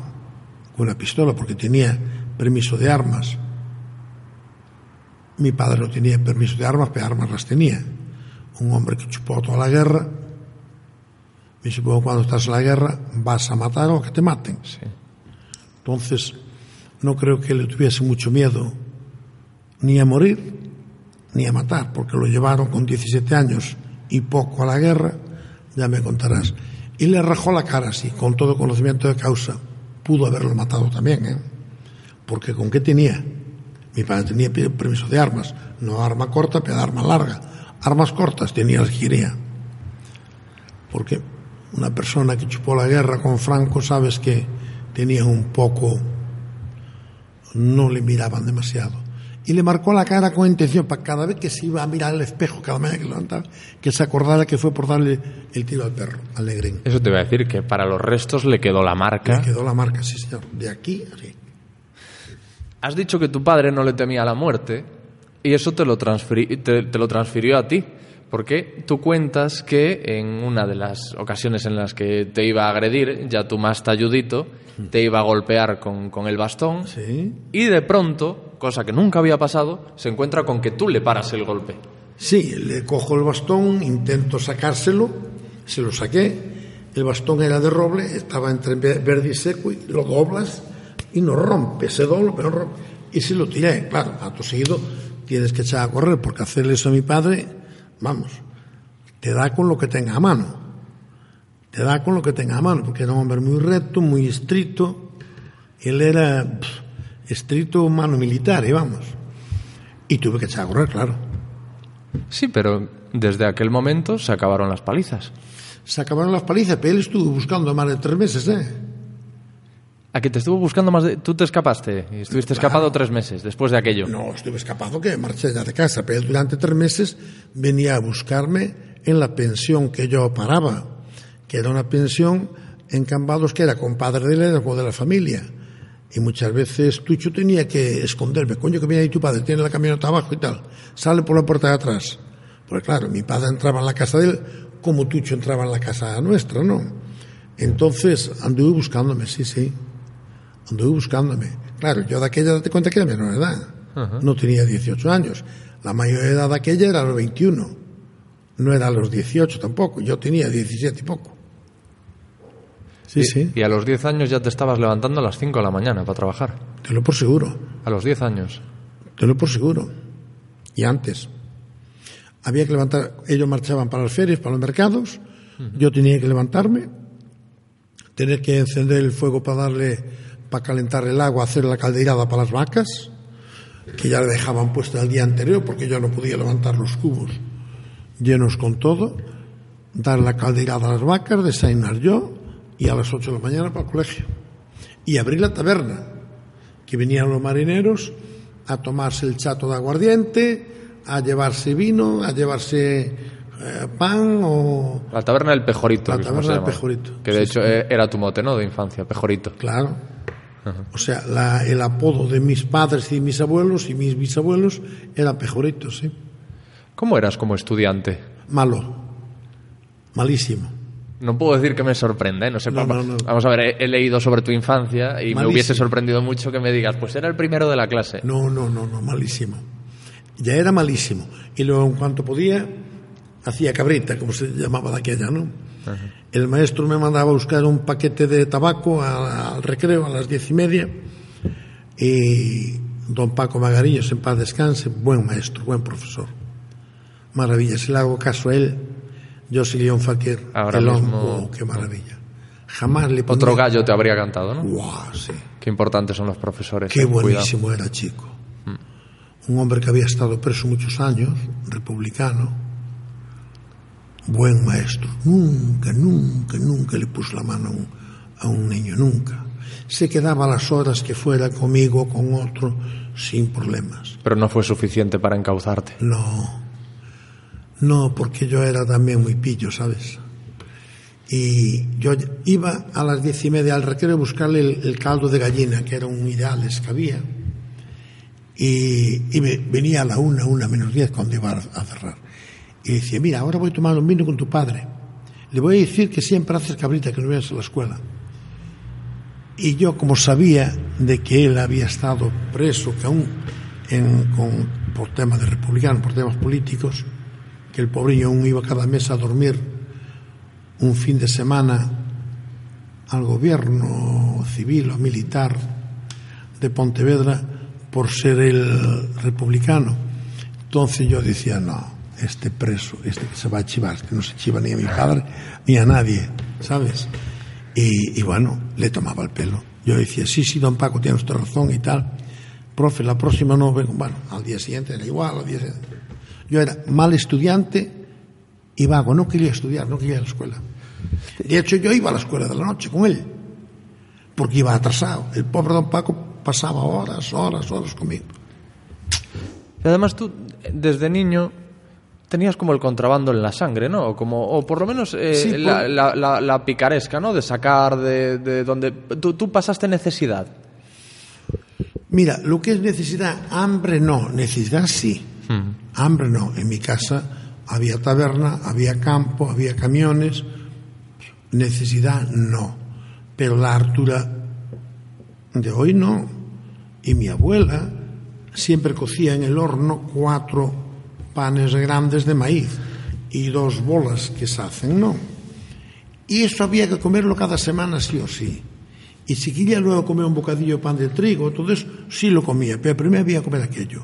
con una pistola, porque tenía permiso de armas. Mi padre no tenía permiso de armas, pero armas las tenía. Un hombre que chupó toda la guerra. Me supongo cuando estás en la guerra vas a matar o que te maten. Sí. Entonces, no creo que le tuviese mucho miedo ni a morir ni a matar, porque lo llevaron con 17 años y poco a la guerra, ya me contarás. Y le rajó la cara así, con todo conocimiento de causa. Pudo haberlo matado también, ¿eh? Porque ¿con qué tenía? Mi padre tenía pe- permiso de armas, no arma corta, pero arma larga. Armas cortas tenía quería. Porque una persona que chupó la guerra con Franco, sabes que tenía un poco, no le miraban demasiado. Y le marcó la cara con intención para cada vez que se iba a mirar al espejo, cada mañana que levantaba, que se acordara que fue por darle el tiro al perro, al negrín. Eso te iba a decir, que para los restos le quedó la marca. Le quedó la marca, sí señor, de aquí a aquí. Has dicho que tu padre no le temía la muerte y eso te lo, transferi- te, te lo transfirió a ti. Porque tú cuentas que en una de las ocasiones en las que te iba a agredir, ya tu más talludito, te iba a golpear con, con el bastón Sí. y de pronto, cosa que nunca había pasado, se encuentra con que tú le paras el golpe. Sí, le cojo el bastón, intento sacárselo, se lo saqué. El bastón era de roble, estaba entre ve- verde y seco, y lo doblas y no rompe, se dobla, pero rompe. Y se lo tiré, claro, acto seguido tienes que echar a correr, porque hacerle eso a mi padre, vamos, te da con lo que tenga a mano. Te da con lo que tenga a mano, porque era un hombre muy recto, muy estricto. Él era estricto mano militar, y vamos. Y tuve que echar a correr, claro. Sí, pero desde aquel momento se acabaron las palizas. Se acabaron las palizas, pero él estuvo buscando más de tres meses, ¿eh? A que te estuvo buscando más de... Tú te escapaste y estuviste escapado tres meses después de aquello. No, estuve escapado que marché ya de casa, pero él durante tres meses venía a buscarme en la pensión que yo paraba, que era una pensión en Cambados que era compadre de él, era de la familia. Y muchas veces Tucho tenía que esconderme. Coño, que viene ahí tu padre, tiene la camioneta abajo y tal. Sale por la puerta de atrás. Porque claro, mi padre entraba en la casa de él como Tucho entraba en la casa nuestra, ¿no? Entonces anduve buscándome, sí, sí. Anduve buscándome. Claro, yo de aquella, date cuenta que era menor edad. No tenía 18 años. La mayor edad de aquella era a los 21. No era a los 18 tampoco. Yo tenía 17 y poco. Sí, Y- sí. Y a los 10 años ya te estabas levantando a las 5 de la mañana para trabajar. Te lo por seguro. A los 10 años. Te lo por seguro. Y antes. Había que levantar, ellos marchaban para las ferias, para los mercados, yo tenía que levantarme, tener que encender el fuego para darle, para calentar el agua, hacer la caldeirada para las vacas, que ya le dejaban puesta el día anterior porque yo no podía levantar los cubos llenos con todo, dar la caldeirada a las vacas, desayunar yo y a las 8 de la mañana para el colegio. Y abrir la taberna, que venían los marineros a tomarse el chato de aguardiente, a llevarse vino, a llevarse eh, pan o... La taberna del Pejorito. La que taberna del. Pejorito, Que de sí, hecho eh, era tu mote, ¿no? De infancia, Pejorito. Claro. O sea, la- el apodo de mis padres y mis abuelos y mis bisabuelos era Pejorito, sí. ¿Cómo eras como estudiante? Malo. Malísimo. No puedo decir que me sorprenda, ¿eh? No sé, No, pa- no, no. Vamos a ver, he, he leído sobre tu infancia y me hubiese sorprendido mucho que me digas, pues era el primero de la clase. No, no, no, no, malísimo. Ya era malísimo. Y luego, en cuanto podía, hacía cabrita, como se llamaba de aquella, ¿no? El maestro me mandaba a buscar un paquete de tabaco al recreo a las diez y media. Y don Paco Magarillos, en paz descanse, buen maestro, buen profesor. Maravilla, si le hago caso a él, yo sería un fakir. Ahora El mismo- qué maravilla. Jamás le ponía... Otro gallo te habría cantado, ¿no? Guau, sí. Qué importantes son los profesores. Qué cuidado. buenísimo era chico. Un hombre que había estado preso muchos años, republicano, buen maestro. Nunca, nunca, nunca le puso la mano a un, a un niño, nunca. Se quedaba las horas que fuera conmigo, con otro, sin problemas. Pero no fue suficiente para encauzarte. No, no, porque yo era también muy pillo, ¿sabes? Y yo iba a las diez y media al recreo a buscarle el, caldo de gallina, que era un ideales que había. Y, y me- venía a la una, una menos diez cuando iba a, cerrar. Y decía, mira, ahora voy a tomar un vino con tu padre. Le voy a decir que siempre haces cabrita, que no vienes a la escuela. Y yo, como sabía de que él había estado preso, que aún por temas de republicano, por temas políticos, que el pobrillo aún iba cada mes a dormir un fin de semana al gobierno civil o militar de Pontevedra por ser el republicano. Entonces yo decía, no, este preso, este que se va a chivar, que no se chiva ni a mi padre ni a nadie, ¿sabes? Y, y bueno, le tomaba el pelo. Yo decía, sí, sí, don Paco, tiene usted razón y tal. Profe, la próxima no vengo. Bueno, al día siguiente era igual. Al día siguiente. Yo era mal estudiante y vago, no quería estudiar, no quería ir a la escuela. De hecho, yo iba a la escuela de la noche con él, porque iba atrasado. El pobre don Paco pasaba horas, horas, horas conmigo. Y además tú, desde niño, tenías como el contrabando en la sangre, ¿no? O, como, o por lo menos eh, Sí, la, por- la- la- la picaresca, ¿no? De sacar de, de donde... Tú, tú pasaste necesidad. Mira, lo que es necesidad, hambre no, necesidad sí. Hambre no. En mi casa había taberna, había campo, había camiones. Necesidad no. Pero la hartura de hoy no. Y mi abuela siempre cocía en el horno cuatro panes grandes de maíz y dos bolas que se hacen, ¿no? Y eso había que comerlo cada semana sí o sí. Y si quería luego comer un bocadillo de pan de trigo, todo eso sí lo comía, pero primero había que comer aquello.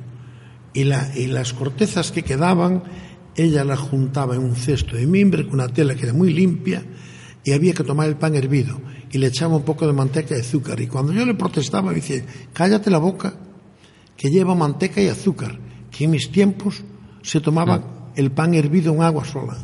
Y, la, y las cortezas que quedaban, ella las juntaba en un cesto de mimbre con una tela que era muy limpia y había que tomar el pan hervido y le echaba un poco de manteca y azúcar. Y cuando yo le protestaba, me decía, cállate la boca, que lleva manteca y azúcar, que en mis tiempos se tomaba el pan hervido en agua sola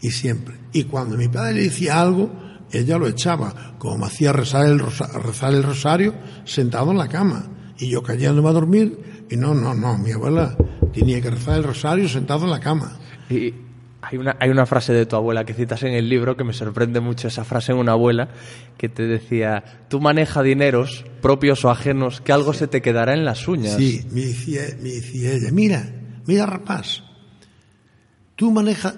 y siempre. Y cuando mi padre le decía algo, ella lo echaba, como me hacía rezar el, rosa- rezar el rosario sentado en la cama. Y yo cayéndome a dormir, y no, no, no, mi abuela tenía que rezar el rosario sentado en la cama. Y hay una, hay una frase de tu abuela que citas en el libro que me sorprende mucho esa frase en una abuela que te decía, tú maneja dineros propios o ajenos que algo se te quedará en las uñas. Sí, me decía, me decía ella, mira, mira rapaz, tú maneja,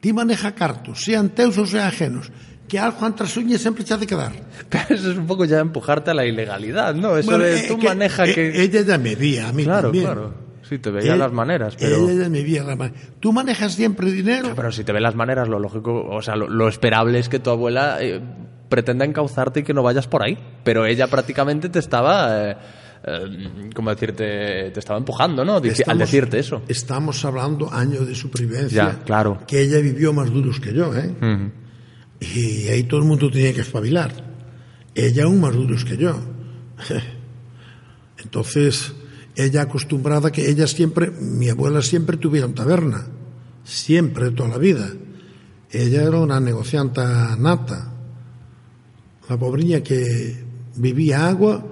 ti maneja cartos, sean teus ou sean ajenos, que algo entre as uñas sempre te ha de quedar. Pero eso es un poco ya empujarte a la ilegalidad, ¿no? Eso Bueno, de eh, tú que- maneja eh, que... Ella ya me veía, a mí claro, también. claro. Sí, te veía Él- las maneras, pero... Ella ya me veía las maneras. Tú manejas siempre dinero. Pero si te ve las maneras, lo lógico, o sea, lo, lo esperable es que tu abuela eh, pretenda encauzarte y que no vayas por ahí. Pero ella prácticamente te estaba, eh, eh, ¿cómo decirte? Te estaba empujando, ¿no? Dici- al Estamos- decirte eso. Estamos hablando años de supervivencia. Ya, claro. Que ella vivió más duros que yo, ¿eh? Y ahí todo el mundo tenía que espabilar. Ella aún más duros que yo. Entonces, ella acostumbrada que ella siempre, mi abuela siempre tuvieron taberna. Siempre, toda la vida. Ella era una negocianta nata. La pobriña que bebía agua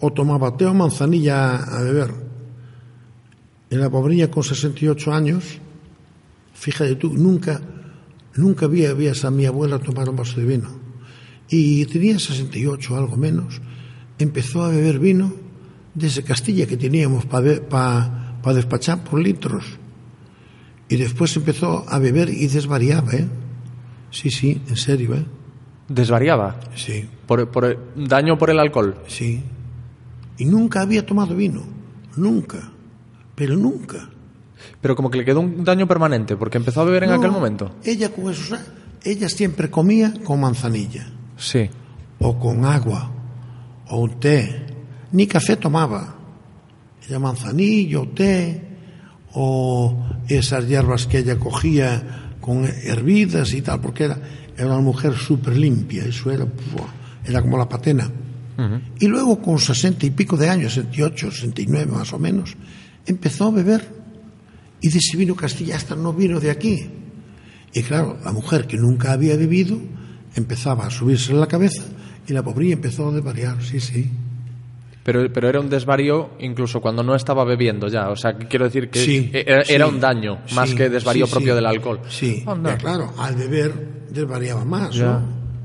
o tomaba té o manzanilla a beber. Y la pobriña con 68 años, fíjate tú, nunca, nunca vi a mi abuela tomar un vaso de vino. Y tenía 68, algo menos. Empezó a beber vino desde Castilla, que teníamos para despachar por litros. Y después empezó a beber y desvariaba, ¿eh? Sí, sí, en serio, ¿eh? Desvariaba. Sí, Por, por daño por el alcohol. sí. Y nunca había tomado vino. Nunca. Pero nunca. Pero como que le quedó un daño permanente, porque empezó a beber en No, aquel momento. Ella con eso, ella siempre comía con manzanilla. Sí. o con agua, o un té. Ni café tomaba. Ella manzanillo, té, o esas hierbas que ella cogía con hervidas y tal, porque era, era una mujer súper limpia, eso era, era como la patena. Y luego con sesenta y pico de años, 68, 69 más o menos, empezó a beber. Y de ese vino Castilla hasta no vino de aquí. Y claro, la mujer que nunca había bebido empezaba a subirse en la cabeza y la pobrilla empezó a desvariar, sí, sí. Pero, pero era un desvarío incluso cuando no estaba bebiendo ya. O sea, quiero decir que Sí, era, era un daño, más sí, que desvarío propio del alcohol. Sí, claro, al beber desvariaba más.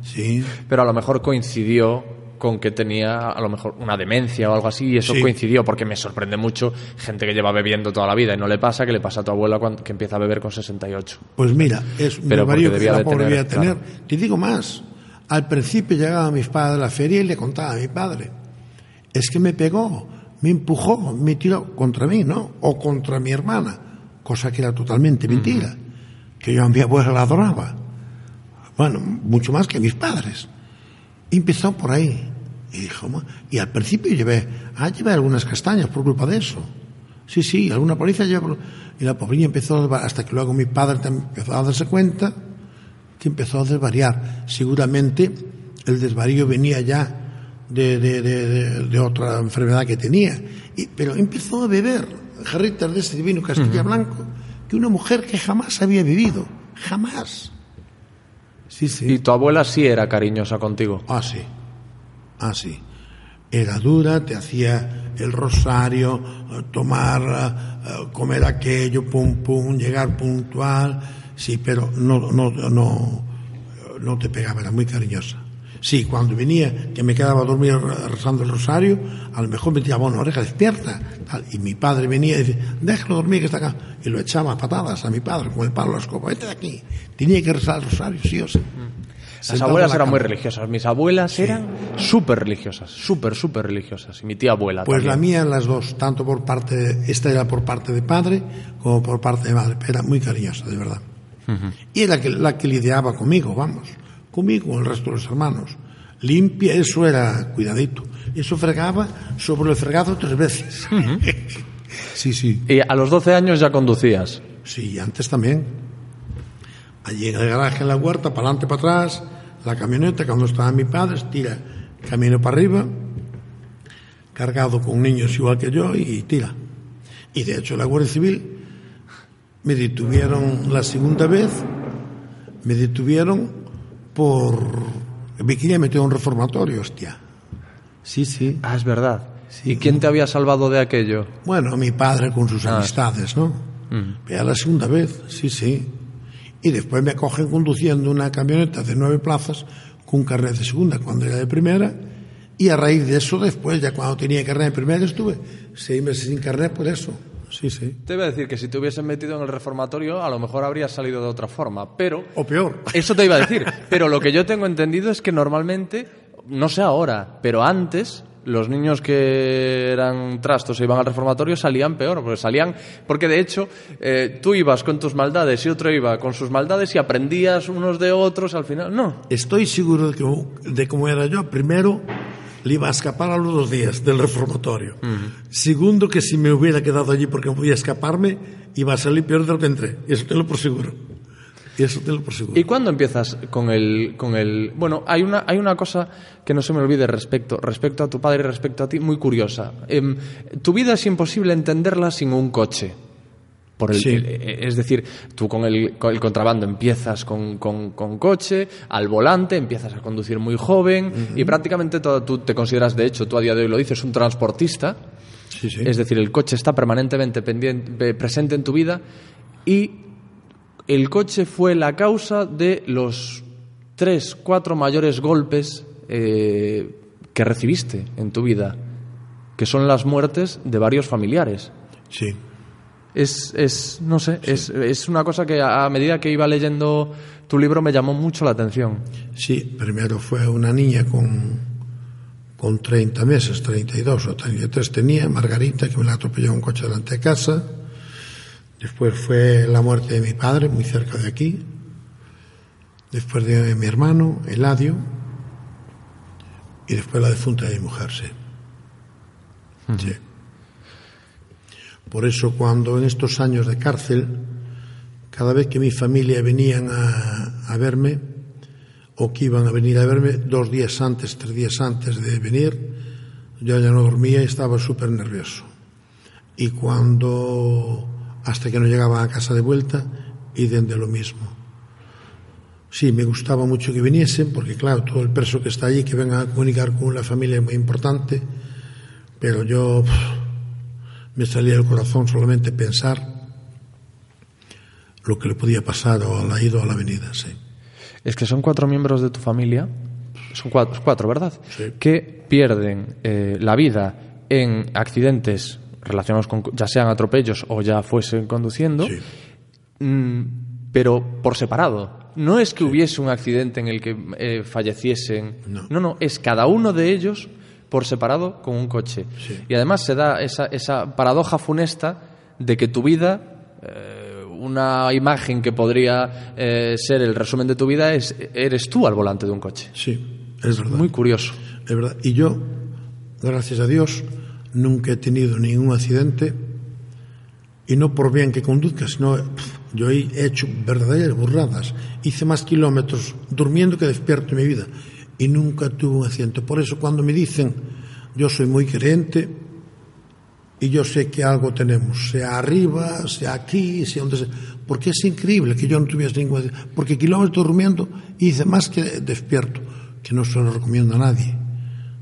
Sí. Pero a lo mejor coincidió con que tenía a lo mejor una demencia o algo así y eso Sí. coincidió porque me sorprende mucho gente que lleva bebiendo toda la vida y no le pasa que le pasa a tu abuela cuando, que empieza a beber con 68. Pues mira, es un Pero que debía la de pobre tener, debía tener. claro. Te digo más. Al principio llegaban mis padres a la feria y le contaba a mi padre. Es que me pegó, me empujó, me tiró contra mí, ¿no? O contra mi hermana. Cosa que era totalmente mentira. Que yo a mi abuela la adoraba. Bueno, mucho más que mis padres. Y empezó por ahí. Y dijo, y al principio llevé, ah, llevé algunas castañas por culpa de eso. Sí, sí, alguna policía llevó. Y la pobrilla empezó, hasta que luego mi padre empezó a darse cuenta que empezó a desvariar. Seguramente el desvarío venía ya de, de- de- de- de otra enfermedad que tenía. Y- pero empezó a beber jarritas de ese vino Castilla Blanco que una mujer que jamás había vivido. Jamás. Sí, sí. Y tu abuela sí era cariñosa contigo. Ah, sí. Ah, sí. Era dura, te hacía el rosario, eh, tomar, eh, eh, comer aquello, pum, pum, llegar puntual. Sí, pero no, no, no, no te pegaba, era muy cariñosa. Sí, cuando venía, que me quedaba a dormir rezando el rosario, a lo mejor me tiraba una oreja despierta. tal, y mi padre venía y decía, déjalo dormir que está acá. Y lo echaba a patadas a mi padre con el palo de la escoba, vete de aquí. Tenía que rezar el rosario, sí o sí. Las abuelas la eran muy religiosas. Mis abuelas eran súper religiosas, súper, súper religiosas. Y mi tía abuela Pues la mía, las dos, tanto por parte, de- esta era por parte de padre como por parte de madre, era muy cariñosa, de verdad. Y era que, la que lidiaba conmigo, vamos, conmigo, con el resto de los hermanos. Limpia, eso era cuidadito. Eso fregaba sobre el fregado tres veces. sí, sí. Y a los 12 años ya conducías. Sí, antes también. Allí en el garaje, en la huerta, para adelante, para atrás, la camioneta, cuando estaba mi padre, tira camino para arriba, cargado con niños igual que yo, y tira. Y de hecho, la Guardia Civil me detuvieron la segunda vez, me detuvieron por. Me quería meter a un reformatorio, hostia. Sí, sí. Ah, es verdad. Sí. ¿Y quién te había salvado de aquello? Bueno, mi padre con sus Ah. amistades, ¿no? Pero a la segunda vez, sí, sí. Y después me cogen conduciendo una camioneta de nueve plazas con un carnet de segunda cuando era de primera. Y a raíz de eso, después, ya cuando tenía carnet de primera, estuve seis meses sin carnet por eso. Sí, sí. Te iba a decir que si te hubiesen metido en el reformatorio, a lo mejor habrías salido de otra forma, pero... O peor. Eso te iba a decir. Pero lo que yo tengo entendido es que normalmente, no sé ahora, pero antes, los niños que eran trastos e iban al reformatorio salían peor, porque salían, porque de hecho eh, tú ibas con tus maldades y otro iba con sus maldades y aprendías unos de otros al final. No. Estoy seguro de, que, de cómo era yo. Primero, le iba a escapar a los dos días del reformatorio. Segundo, que si me hubiera quedado allí porque no podía escaparme, iba a salir peor de lo que entré. Eso te lo por seguro. Eso te lo por seguro. ¿Y cuándo empiezas con el, con el... Bueno, hay una, hay una cosa que no se me olvide respecto, respecto a tu padre y respecto a ti, muy curiosa. Em, tu vida es imposible entenderla sin un coche. Por el, Sí. eh, Es decir, tú con el, con el contrabando empiezas con, con- con coche, al volante, empiezas a conducir muy joven y prácticamente todo, tú te consideras, de hecho, tú a día de hoy lo dices, un transportista. Sí, sí. Es decir, el coche está permanentemente pendiente- presente en tu vida y el coche fue la causa de los tres, cuatro mayores golpes eh, que recibiste en tu vida, que son las muertes de varios familiares. Sí. Es, es no sé, es, es una cosa que a, medida que iba leyendo tu libro me llamó mucho la atención. Sí, primero fue una niña con, con 30 meses, 32 o 33 tenía, Margarita, que me la atropelló un coche delante de casa. Después fue la muerte de mi padre, muy cerca de aquí. Después de mi hermano, Eladio. Y después la defunta de mi mujer, sí. Sí. Por eso cuando en estos años de cárcel, cada vez que mi familia venían a, verme, o que iban a venir a verme dos días antes, tres días antes de venir, yo ya no dormía y estaba súper nervioso. Y cuando, hasta que no llegaba a casa de vuelta, y de lo mismo. Sí, me gustaba mucho que viniesen, porque claro, todo el perso que está allí, que venga a comunicar con una familia es muy importante, pero yo me salía del corazón solamente pensar lo que le podía pasar o a la ida o a la venida, sí. es que son cuatro miembros de tu familia, son cuatro, cuatro ¿verdad? Sí. Que pierden eh, la vida en accidentes relacionados con, ya sean atropellos o ya fuesen conduciendo, Sí. mm, pero por separado. No es que hubiese un accidente en el que eh, falleciesen, No. no, no, es cada uno de ellos por separado con un coche. Sí. Y además se da esa, esa paradoja funesta de que tu vida, eh, una imagen que podría eh, ser el resumen de tu vida, es eres tú al volante de un coche. Sí, es verdad. Muy curioso. Es verdad. Y yo, gracias a Dios, nunca he tenido ningún accidente y no por bien que conduzca, sino yo he hecho verdaderas burradas. Hice más kilómetros durmiendo que despierto en mi vida y nunca tuve un accidente. Por eso cuando me dicen, yo soy muy creyente y yo sé que algo tenemos, sea arriba, sea aquí, sea donde sea. Porque es increíble que yo no tuviese ningún accidente. Porque kilómetros durmiendo hice más que despierto, que no se lo recomiendo a nadie.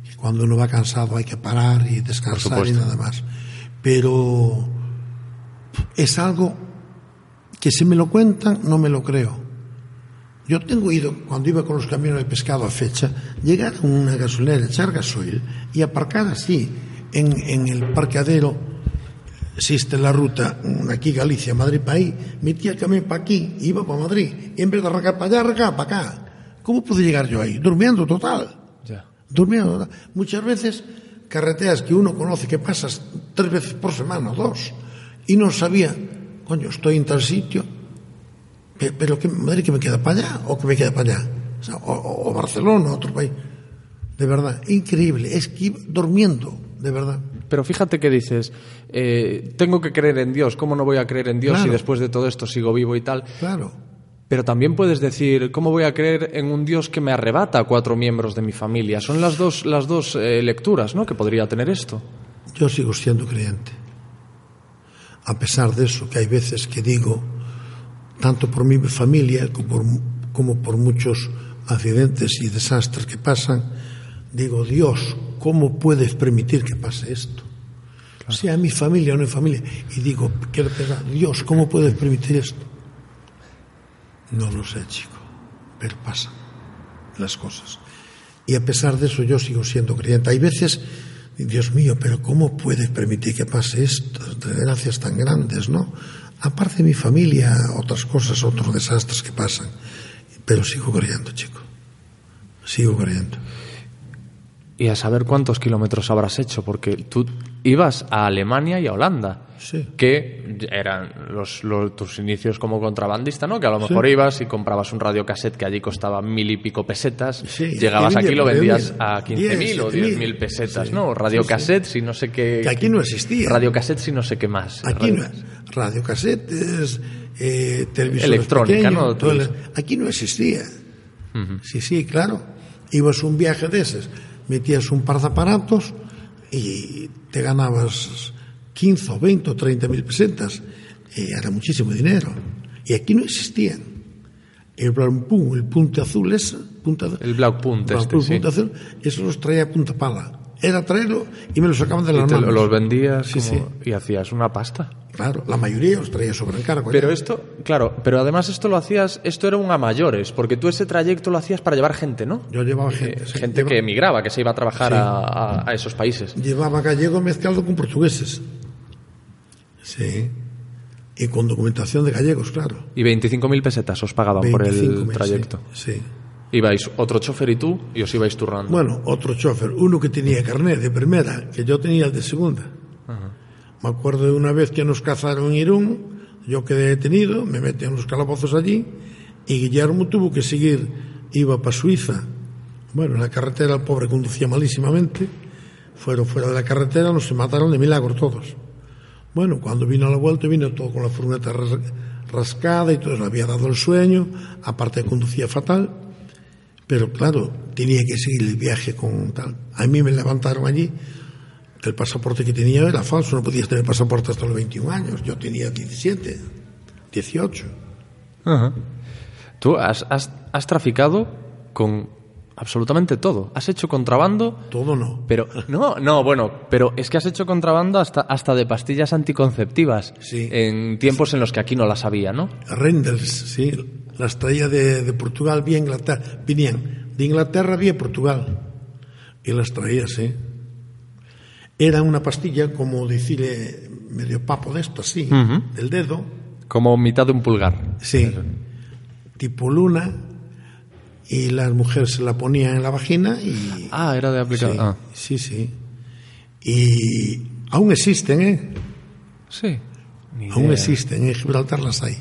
Que cuando uno va cansado hay que parar y descansar y nada más. Pero es algo que si me lo cuentan no me lo creo. Yo tengo ido, cuando iba con los camiones de pescado a fecha, llegar a una gasolinera, echar gasoil y aparcar así, en, en el parqueadero, existe la ruta aquí Galicia, Madrid para ahí, metía el camión para aquí, iba para Madrid, y en vez de arrancar para allá, arrancaba para acá. ¿Cómo pude llegar yo ahí? Durmiendo total. Ya. Durmiendo. total. Muchas veces carreteras que uno conoce que pasas tres veces por semana o dos y no sabía, coño, estoy en tal sitio, pero que Madrid que me queda para allá o que me queda para allá, o, sea, o- Barcelona, otro país. De verdad, increíble. Es que iba durmiendo, de verdad. Pero fíjate que dices, eh, tengo que creer en Dios, ¿cómo no voy a creer en Dios si Claro. después de todo esto sigo vivo y tal? Claro. Pero también puedes decir, ¿cómo voy a creer en un Dios que me arrebata a cuatro miembros de mi familia? Son las dos, las dos eh, lecturas ¿no? que podría tener esto. Yo sigo siendo creyente. A pesar de eso, que hay veces que digo, tanto por mi familia como por, como por muchos accidentes y desastres que pasan, digo, Dios, ¿cómo puedes permitir que pase esto? Sea mi familia o no mi familia. Y digo, quiero pensar, Dios, ¿cómo puedes permitir esto? No lo sé, chico, pero pasan las cosas. Y a pesar de eso yo sigo siendo creyente. Hay veces, Dios mío, pero ¿cómo puedes permitir que pase esto? Desgracias tan grandes, ¿no? Aparte de mi familia, otras cosas, otros desastres que pasan. Pero sigo creyendo, chico. Sigo creyendo. Y a saber cuántos kilómetros habrás hecho, porque tú ibas a Alemania y a Holanda, Sí. que eran los, los- tus inicios como contrabandista, ¿no? Que a lo mejor Sí. ibas y comprabas un radiocassette que allí costaba mil y pico pesetas, Sí, llegabas aquí y lo vendías a 15.000 o 10.000, 10.000 pesetas, ¿no? sí, Radiocassettes y no sé qué... Que aquí no existía. Radiocassettes y no sé qué más. Aquí no Radio- es radiocasetes, eh, televisores Electrónica, pequeños, ¿no? el- aquí no existía. Sí, sí, claro. Ibas un viaje de esos, metías un par de aparatos y te ganabas 15 o 20 o 30 mil pesetas. Y era muchísimo dinero. Y aquí no existían. El Blancpum, el punte azul ese, punta, El este, sí. azul, eso los traía a punta pala. Era traerlo y me lo sacaban de lo- manos. los vendías Sí, como- y hacías una pasta. Claro, la mayoría los traía sobre encargo. Pero ya. esto, claro, pero además esto lo hacías, esto era un a mayores, porque tú ese trayecto lo hacías para llevar gente, ¿no? Yo llevaba Eh, gente. sí. gente Lleva- que emigraba, que se iba a trabajar a, a- esos países. Llevaba gallego mezclado con portugueses. Sí. Y con documentación de gallegos, claro. Y 25.000 pesetas os pagaban por el 25.000, trayecto. Sí. Ibais otro chofer y tú y os ibais turnando. Bueno, otro chofer, uno que tenía carnet de primera, que yo tenía el de segunda. Me acuerdo de una vez que nos cazaron en Irún, yo quedé detenido, me meten en los calabozos allí, y Guillermo tuvo que seguir, iba para Suiza. Bueno, en la carretera el pobre conducía malísimamente, fueron fuera de la carretera, nos se mataron de milagro todos. Bueno, cuando vino a la vuelta, vino todo con la furgoneta ras- rascada y todo, le había dado el sueño, aparte conducía fatal. Pero claro, tenía que seguir el viaje con tal. A mí me levantaron allí. El pasaporte que tenía era falso, no podías tener pasaporte hasta los 21 años. Yo tenía 17, 18. Ajá. Tú has, has- has traficado con Absolutamente todo. Has hecho contrabando, Todo no. pero no, no, bueno, pero es que has hecho contrabando hasta hasta de pastillas anticonceptivas Sí. en tiempos en los que aquí no las había, ¿no? Renders, sí. Las traía de, de Portugal vía Inglaterra. Venían de Inglaterra vía Portugal. Y las traía, sí. Era una pastilla, como decirle, medio papo de esto, así, del dedo. Como mitad de un pulgar. Sí. Tipo luna. Y las mujeres se la ponían en la vagina y... Ah, era de aplicar. sí, Ah, sí, sí. Y aún existen, ¿eh? sí. Ni Aún idea, existen. En Gibraltar las hay.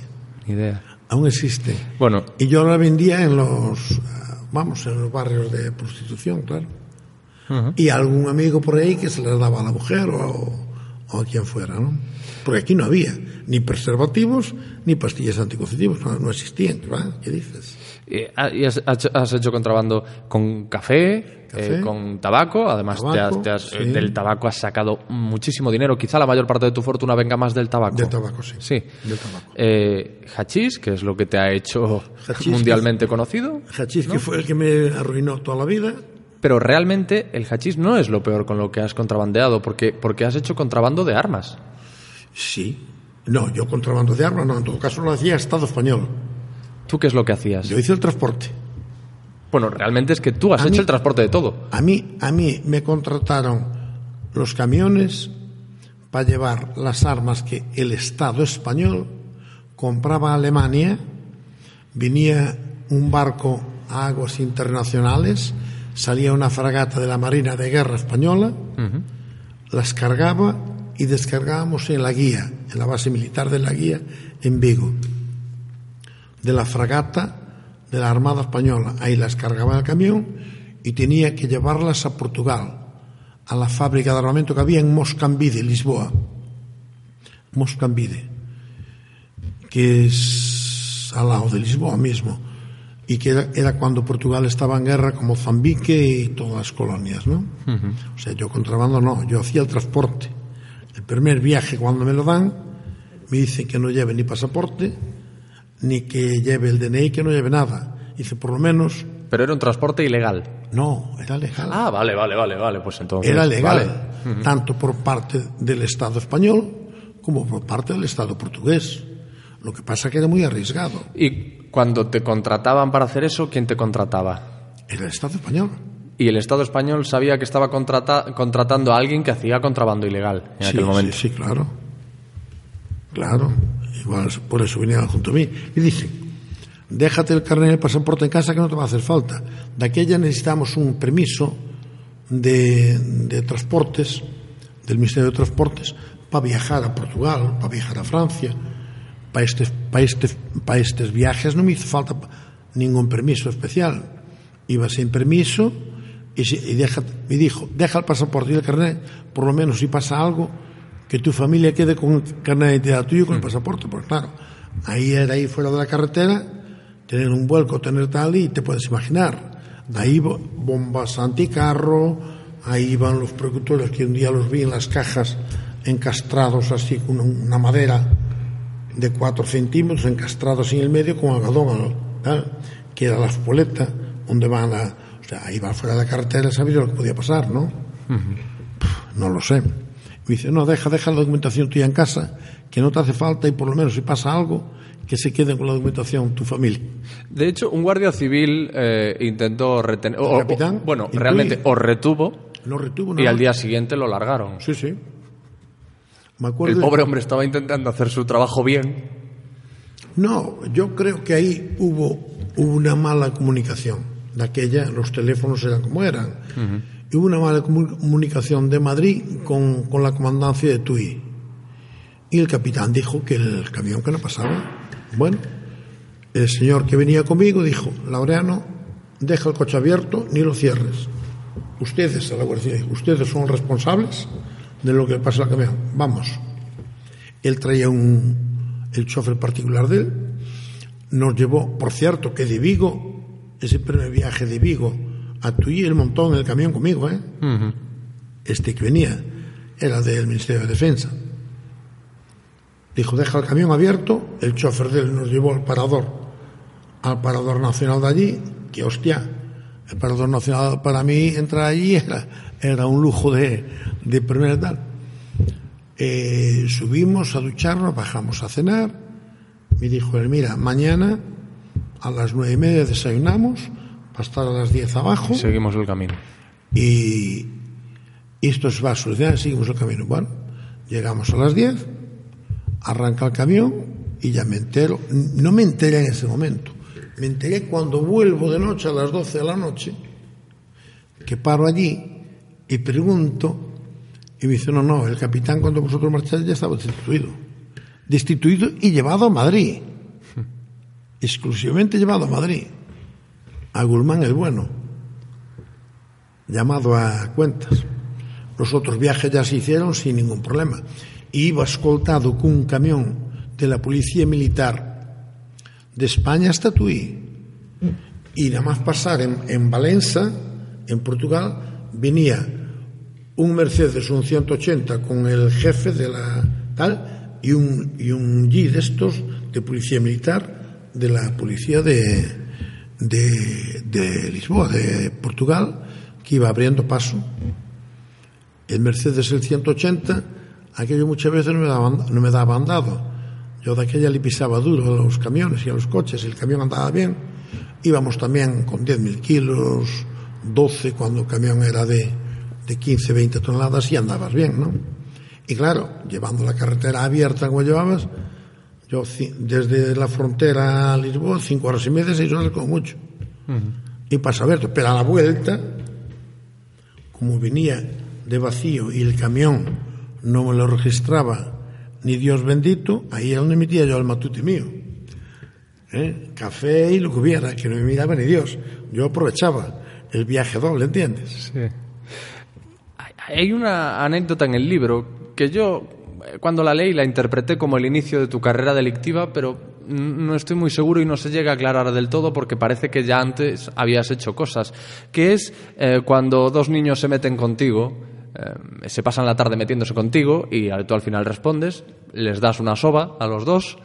ni idea. Aún existen. Bueno, Y yo la vendía en los, ah, vamos, en los barrios de prostitución, claro. Y algún amigo por ahí que se las daba a la mujer o, o a quien fuera, ¿no? Porque aquí no había ni preservativos ni pastillas anticonceptivas, no, no existían, ¿verdad? ¿Qué dices? Eh, ah, y has, has- hecho contrabando con café, Café. eh, con tabaco. Además, te has- Tabaco, te has- eh, sí. del tabaco has sacado muchísimo dinero. Quizá la mayor parte de tu fortuna venga más del tabaco. Del tabaco, sí. Sí. Del tabaco. Eh, hachís, que es lo que te ha hecho Hachís, mundialmente conocido. Hachís, que fue el que me arruinó toda la vida. Pero realmente el hachís no es lo peor con lo que has contrabandeado, porque, porque has hecho contrabando de armas. Sí. No, yo contrabando de armas, no, en todo caso lo hacía Estado español. ¿Tú qué es lo que hacías? Yo hice el transporte. Bueno, realmente es que tú has A hecho mí- el transporte de todo. A mí, a mí me contrataron los camiones para llevar las armas que el Estado español compraba a Alemania. Venía un barco a aguas internacionales, salía una fragata de la Marina de Guerra española, las cargaba y descargábamos en la guía, en la base militar de la guía en Vigo. De la fragata de la Armada Española. Ahí las cargaba en el camión y tenía que llevarlas a Portugal, a la fábrica de armamento que había en Moscambide, Lisboa. Moscambide, que es al lado de Lisboa mismo, y que era, era cuando Portugal estaba en guerra con Mozambique y todas las colonias, ¿no? O sea, yo contrabando no, yo hacía el transporte. El primer viaje cuando me lo dan, me dicen que no lleve ni pasaporte, ni que lleve el DNI, que no lleve nada. Dice, por lo menos, Pero era un transporte ilegal. no, era legal. Ah, vale, vale, vale, vale. Pues entonces. era legal, vale. tanto por parte del Estado español como por parte del Estado portugués. Lo que pasa que era muy arriesgado. Y cuando te contrataban para hacer eso, ¿quién te contrataba? Era el Estado español. Y el Estado español sabía que estaba contrata- contratando a alguien que hacía contrabando ilegal en sí, aquel momento. sí, sí, claro. Claro. Igual, por eso vinieron junto a mí. Y dicen, déjate el carnet y el pasaporte en casa que no te va a hacer falta. De aquella necesitamos un permiso de, de transportes, del Ministerio de Transportes, para viajar a Portugal, para viajar a Francia. Para estos, para, para estos viajes no me hizo falta ningún permiso especial. Iba sin permiso y, si- y deja, me dijo, deja el pasaporte y el carnet, por lo menos si pasa algo, que tu familia quede con el carnet de identidad tuyo y con el pasaporte, porque claro, ahí era ahí fuera de la carretera, tener un vuelco, tener tal, y te puedes imaginar, ahí bo- bombas anticarro, ahí iban los productores que un día los vi en las cajas encastrados así con una madera de 4 centímetros encastrados en el medio con algodón, ¿tal? que era la espoleta, donde van a... O sea, ahí va fuera de la carretera, sabía lo que podía pasar, ¿no? Pff, No lo sé. Me dice, no, deja, deja la documentación tuya en casa, que no te hace falta y por lo menos si pasa algo, que se queden con la documentación tu familia. De hecho, un guardia civil eh, intentó retener. o- o- capitán? bueno, realmente os retuvo retuvo y al día siguiente lo largaron. Sí, sí. Me acuerdo El de- pobre hombre estaba intentando hacer su trabajo bien. No, yo creo que ahí hubo, hubo una mala comunicación. De aquella, los teléfonos eran como eran. Hubo una mala comu- comunicación de Madrid con, con la comandancia de Tui. Y el capitán dijo que el camión que no pasaba. Bueno, el señor que venía conmigo dijo, Laureano, deja el coche abierto ni lo cierres. Ustedes, a la Guardia ustedes son responsables de lo que pasa al camión. Vamos. Él traía un, el chofer particular de él. Nos llevó, por cierto, que de Vigo, ese primer viaje de Vigo a el montón en el camión conmigo, ¿eh? Este que venía era del Ministerio de Defensa. Dijo, deja el camión abierto, el chofer de él nos llevó al parador, al parador nacional de allí, que hostia, El Parador Nacional para mí entrar allí era, era un lujo de, de primera edad. Eh, subimos a ducharnos, bajamos a cenar. Me dijo él, mira, mañana a las nueve y media desayunamos para estar a las diez abajo Seguimos el camino. y esto se va a solucionar, seguimos el camino. Bueno, llegamos a las 10, arranca el camión y ya me entero, no me enteré en ese momento, me enteré cuando vuelvo de noche a las 12 de la noche, que paro allí y pregunto, y me dice, no, no, el capitán cuando vosotros marcháis ya estaba destituido. Destituido y llevado a Madrid. Exclusivamente llevado a Madrid. A Guzmán el Bueno llamado a cuentas. Los otros viajes ya se hicieron sin ningún problema. Iba escoltado con un camión de la Policía Militar de España hasta Tui. Y nada más pasar en, en Valencia, en Portugal, venía un Mercedes, un 180, con el jefe de la tal, y un, y un G de estos de Policía Militar, de la Policía de, de, de Lisboa, de Portugal, que iba abriendo paso. El Mercedes el 180, aquello muchas veces no me daban, no me daba andado. Yo de aquella le pisaba duro a los camiones y a los coches, el camión andaba bien. Íbamos también con 10.000 kilos, 12 cuando el camión era de, de 15, 20 toneladas y andabas bien, ¿no? Y claro, llevando la carretera abierta como llevabas, yo desde la frontera a Lisboa, cinco horas y media, seis horas como mucho. Y pasa abierto. Pero a la vuelta, como venía de vacío y el camión no me lo registraba ni Dios bendito, ahí es donde metía yo el matute mío. ¿Eh? Café y lo que hubiera, que no me miraba ni Dios. Yo aprovechaba el viaje doble, ¿entiendes? Sí. Hay- una anécdota en el libro que yo, cuando la leí, la interpreté como el inicio de tu carrera delictiva, pero no estoy muy seguro y no se llega a aclarar del todo porque parece que ya antes habías hecho cosas. Que es eh, cuando dos niños se meten contigo, eh, se pasan la tarde metiéndose contigo y tú al final respondes, les das una soba a los dos.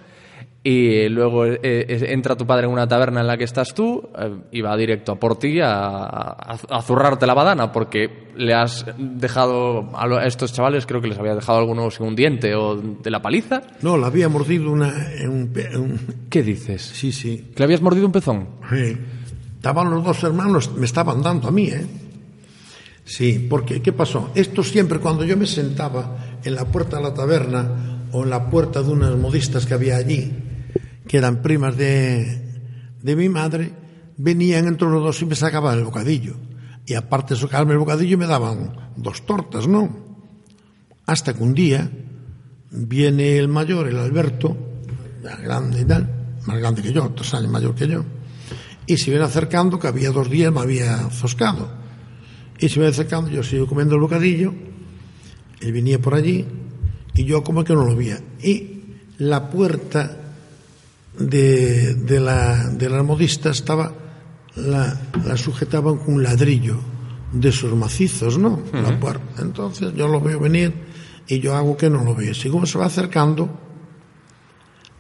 Y luego eh, entra tu padre en una taberna en la que estás tú eh, y va directo a por ti a, a, a zurrarte la badana porque le has dejado a, lo- a estos chavales, creo que les había dejado algunos sin un diente o de la paliza. No, la había mordido una, un- ¿Qué dices? Sí, sí. ¿Que le habías mordido un pezón? Sí. Estaban los dos hermanos, me estaban dando a mí, ¿eh? Sí, porque ¿qué pasó? Esto siempre cuando yo me sentaba en la puerta de la taberna o en la puerta de unas modistas que había allí, que eran primas de, de mi madre, venían entre los dos y me sacaban el bocadillo. Y aparte de sacarme el bocadillo me daban dos tortas, ¿no? Hasta que un día viene el mayor, el Alberto, grande y tal, más grande que yo, tres años mayor que yo, y se viene acercando, que había dos días me había zoscado. Y se viene acercando, yo sigo comiendo el bocadillo, él venía por allí, y yo como que no lo veía. Y la puerta de, de la, de la modista estaba, la, la sujetaban con un ladrillo de esos macizos, ¿no? La puerta. Entonces yo lo veo venir y yo hago que no lo veo. Según se va acercando,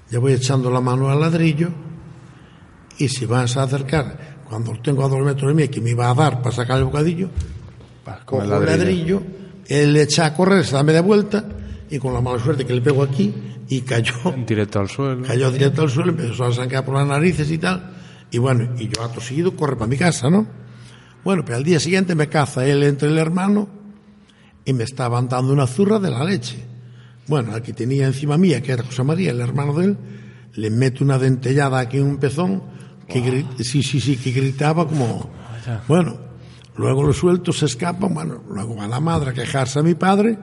ya voy echando la mano al ladrillo y si vas a acercar, cuando tengo a dos metros de mí que me iba a dar para sacar el bocadillo, cojo con el ladrillo. él le echa a correr, se da media vuelta y con la mala suerte que le pego aquí y cayó, Directo al suelo. cayó directo al suelo, empezó a sangrar por las narices y tal. Y bueno, y yo acto seguido corre para mi casa, ¿no? Bueno, pero al día siguiente me caza él entre el hermano y me estaban dando una zurra de la leche. Bueno, al que tenía encima mía, que era José María, el hermano de él, le meto una dentellada aquí en un pezón que gri- sí, sí, sí, que gritaba como... Bueno, luego lo suelto, se escapa, bueno, luego va la madre a quejarse a mi padre